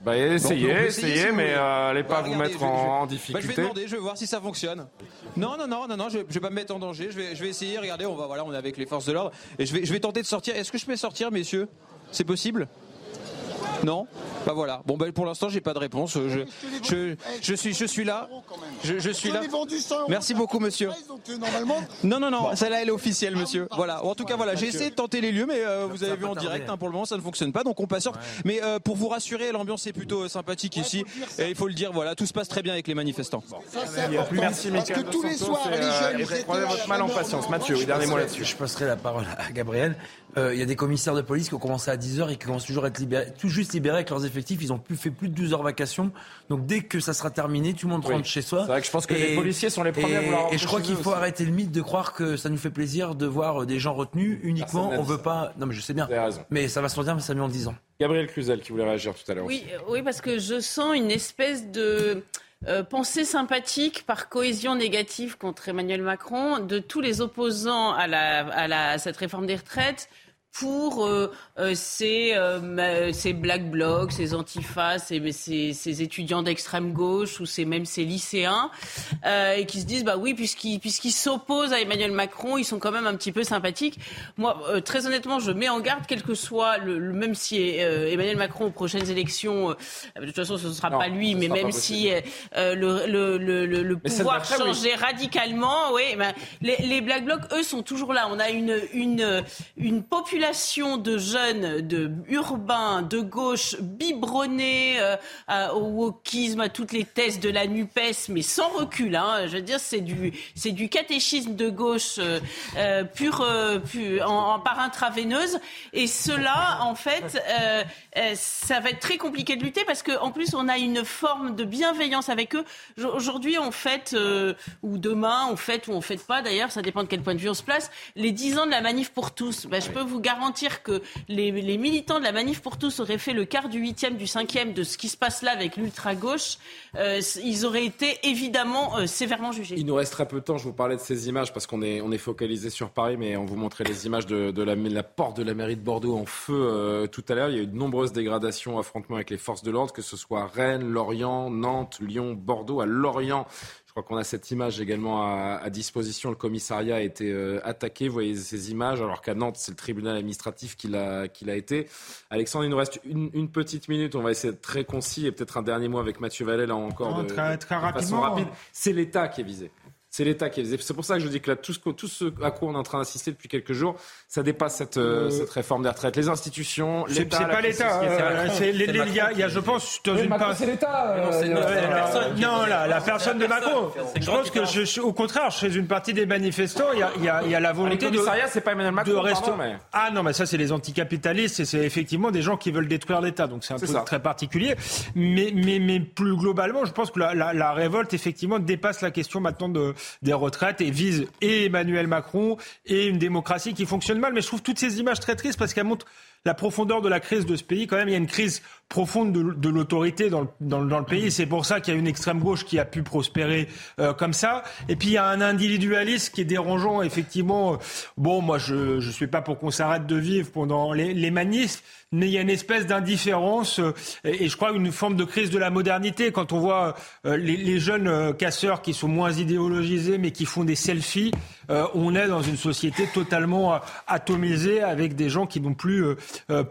Bah essayez, essayez, mais euh, allez pas bah, vous mettre en, difficulté. Bah, je vais demander, je vais voir si ça fonctionne. Non, non, non, non, non, je, vais pas me mettre en danger. Je vais, je vais essayer. Regardez, on va, voilà, on est avec les forces de l'ordre et je vais, je vais tenter de sortir. Est-ce que je peux sortir, messieurs? C'est possible? Non Bah voilà. Bon ben pour l'instant j'ai pas de réponse. Je, je, je, suis je suis là. Je, je suis là. Merci beaucoup monsieur. Non non non, celle-là elle est officielle monsieur. Voilà. En tout cas voilà, j'ai essayé de tenter les lieux mais euh, vous avez vu en direct hein, pour le moment ça ne fonctionne pas donc on passe sur. Mais euh, pour vous rassurer, l'ambiance est plutôt euh, sympathique ici et il faut le dire voilà, tout se passe très bien avec les manifestants. Merci Parce que tous les soirs les jeunes prenez votre mal en patience. Mathieu, dernier mot là-dessus. Je passerai la parole à Gabriel. Il y a des commissaires de police qui ont commencé à 10h et qui commencent toujours à être libérés, tout juste libérés avec leurs effectifs. Ils ont plus fait plus de 12 heures vacation. Donc dès que ça sera terminé, tout le monde rentre chez soi. C'est vrai que je pense que les policiers sont les premiers à vouloir Et je crois qu'il faut arrêter le mythe de croire que ça nous fait plaisir de voir des gens retenus uniquement. on veut pas. Non mais je sais bien. Mais ça va se dire, mais ça met en 10 ans. Gabriel Cluzel qui voulait réagir tout à l'heure. Oui, oui, parce que je sens une espèce de euh, pensée sympathique par cohésion négative contre Emmanuel Macron de tous les opposants à, cette réforme des retraites pour euh, euh, ces, euh, ces black blocs, ces antifas, ces, ces, ces étudiants d'extrême gauche ou ces, même ces lycéens, euh, et qui se disent bah oui puisqu'ils puisqu'ils s'opposent à Emmanuel Macron, ils sont quand même un petit peu sympathiques. Moi, euh, très honnêtement, je mets en garde, quel que soit le, même si Emmanuel Macron aux prochaines élections, de toute façon ce ne sera pas lui, mais même si le, le, le, le pouvoir changeait radicalement, oui, ben, les, les black blocs eux sont toujours là. On a une une une population de jeunes, de urbains, de gauche, biberonnés euh, au wokisme, à toutes les thèses de la Nupes, mais sans recul. Hein. Je veux dire, c'est du, c'est du catéchisme de gauche euh, euh pur, euh, pur en, par intraveineuse. Et cela, en fait, ça va être très compliqué de lutter parce qu'en plus, on a une forme de bienveillance avec eux. Aujourd'hui, on fête, ou demain, on fête ou on fête pas. D'ailleurs, ça dépend de quel point de vue on se place. Les 10 ans de la manif pour tous. Ben, je peux vous garantir que les, militants de la Manif pour tous auraient fait le quart du huitième, du cinquième de ce qui se passe là avec l'ultra-gauche, euh, ils auraient été évidemment euh, sévèrement jugés. Il nous reste très peu de temps. Je vous parlais de ces images parce qu'on est, on est focalisé sur Paris, mais on vous montrait les images de, la, porte de la mairie de Bordeaux en feu euh, tout à l'heure. Il y a eu de nombreuses dégradations, affrontements avec les forces de l'ordre, que ce soit Rennes, Lorient, Nantes, Lyon, Bordeaux. À Lorient, Je crois qu'on a cette image également à, disposition. Le commissariat a été euh, attaqué. Vous voyez ces images, alors qu'à Nantes, c'est le tribunal administratif qui l'a, été. Alexandre, il nous reste une, petite minute. On va essayer d'être très concis et peut-être un dernier mot avec Mathieu Vallet, là encore. de, très, très rapidement. rapide. C'est l'État qui est visé. C'est l'État qui est C'est pour ça que je dis que là, tout ce, tout ce à quoi on est en train d'assister depuis quelques jours, ça dépasse cette, euh, euh, cette réforme des retraites. Les institutions, l'État. C'est pas l'État. Il y, a, je pense, dans une C'est l'État. non, la, la personne de Macron. Je pense que, je, au contraire, chez une partie des manifestants, il y a, il y a, il y a la volonté de. c'est pas Emmanuel Macron. Pardon, mais... Ah non, mais ça, c'est les anticapitalistes et c'est effectivement des gens qui veulent détruire l'État. Donc c'est un truc très particulier. Mais, mais, mais plus globalement, je pense que la, la, la révolte, effectivement, dépasse la question maintenant de, des retraites et vise Emmanuel Macron et une démocratie qui fonctionne mal. Mais je trouve toutes ces images très tristes parce qu'elles montrent la profondeur de la crise de ce pays. Quand même, il y a une crise profonde de, l'autorité dans le, dans, le pays. C'est pour ça qu'il y a une extrême gauche qui a pu prospérer euh, comme ça. Et puis il y a un individualisme qui est dérangeant. Effectivement, bon, moi je ne suis pas pour qu'on s'arrête de vivre pendant les, les manifs, mais il y a une espèce d'indifférence euh, et, je crois une forme de crise de la modernité quand on voit euh, les, les, jeunes casseurs qui sont moins idéologisés mais qui font des selfies. on est dans une société totalement atomisée avec des gens qui n'ont plus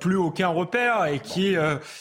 plus aucun repère et qui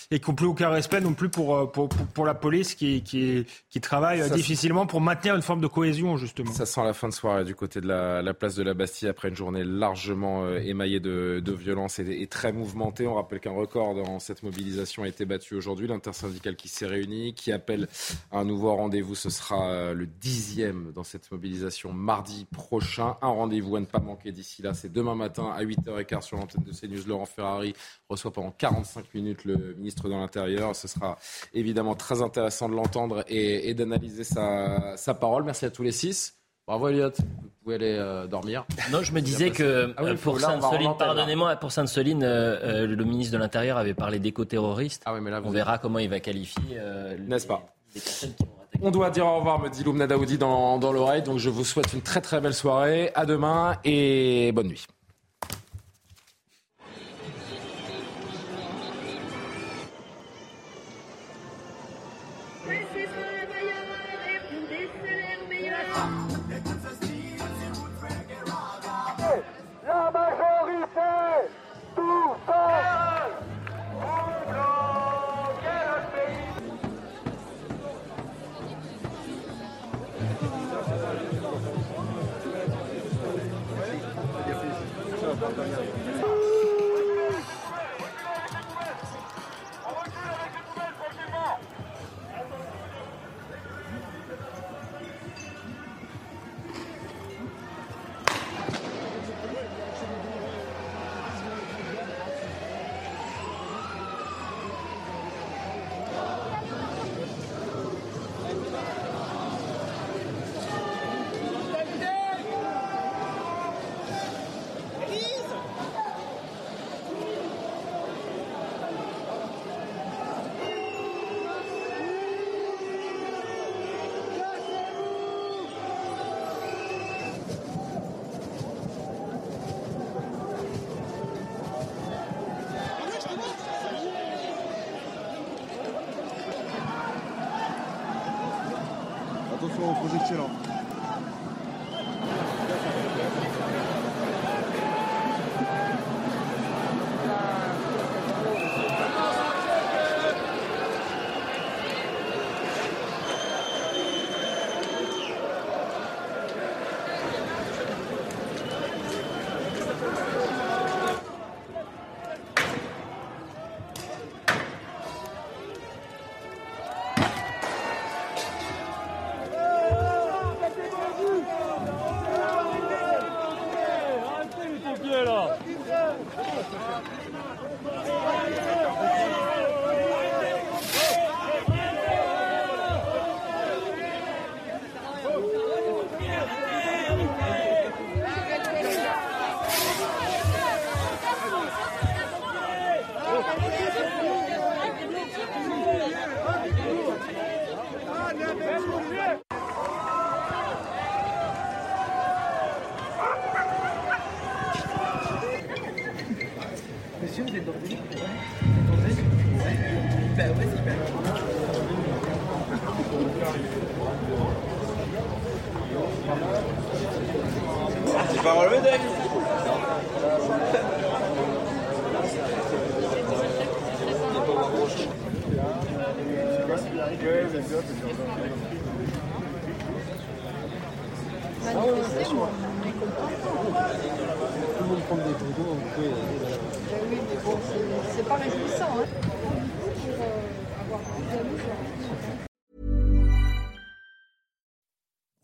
et qui n'ont plus aucun respect non plus pour, euh, pour, pour, la police qui, qui, qui travaille difficilement pour maintenir une forme de cohésion, justement. Ça sent la fin de soirée du côté de la, la place de la Bastille après une journée largement euh, émaillée de, de violence et, et, très mouvementée. On rappelle qu'un record dans cette mobilisation a été battu aujourd'hui. L'intersyndicale qui s'est réunie, qui appelle un nouveau rendez-vous. Ce sera euh, le dixième dans cette mobilisation mardi prochain. Un rendez-vous à ne pas manquer d'ici là. C'est demain matin à 8h15 sur l'antenne de CNews. Laurent Ferrari reçoit pendant 45 minutes le ministre dans l'Intérieur. Ce sera évidemment très intéressant de l'entendre et, d'analyser sa, parole. Merci à tous les six. Bravo Elliot, vous pouvez aller euh, dormir. Non, je me disais que ah pour Sainte-Soline, pardonnez-moi, pour Sainte-Soline, euh, euh, le ministre de l'Intérieur avait parlé d'éco-terroristes. Ah oui, mais là, On verra comment il va qualifier. N'est-ce pas on doit dire au revoir, me dit Loumna Daoudi dans, dans l'oreille. Donc je vous souhaite une très très belle soirée. À demain et bonne nuit.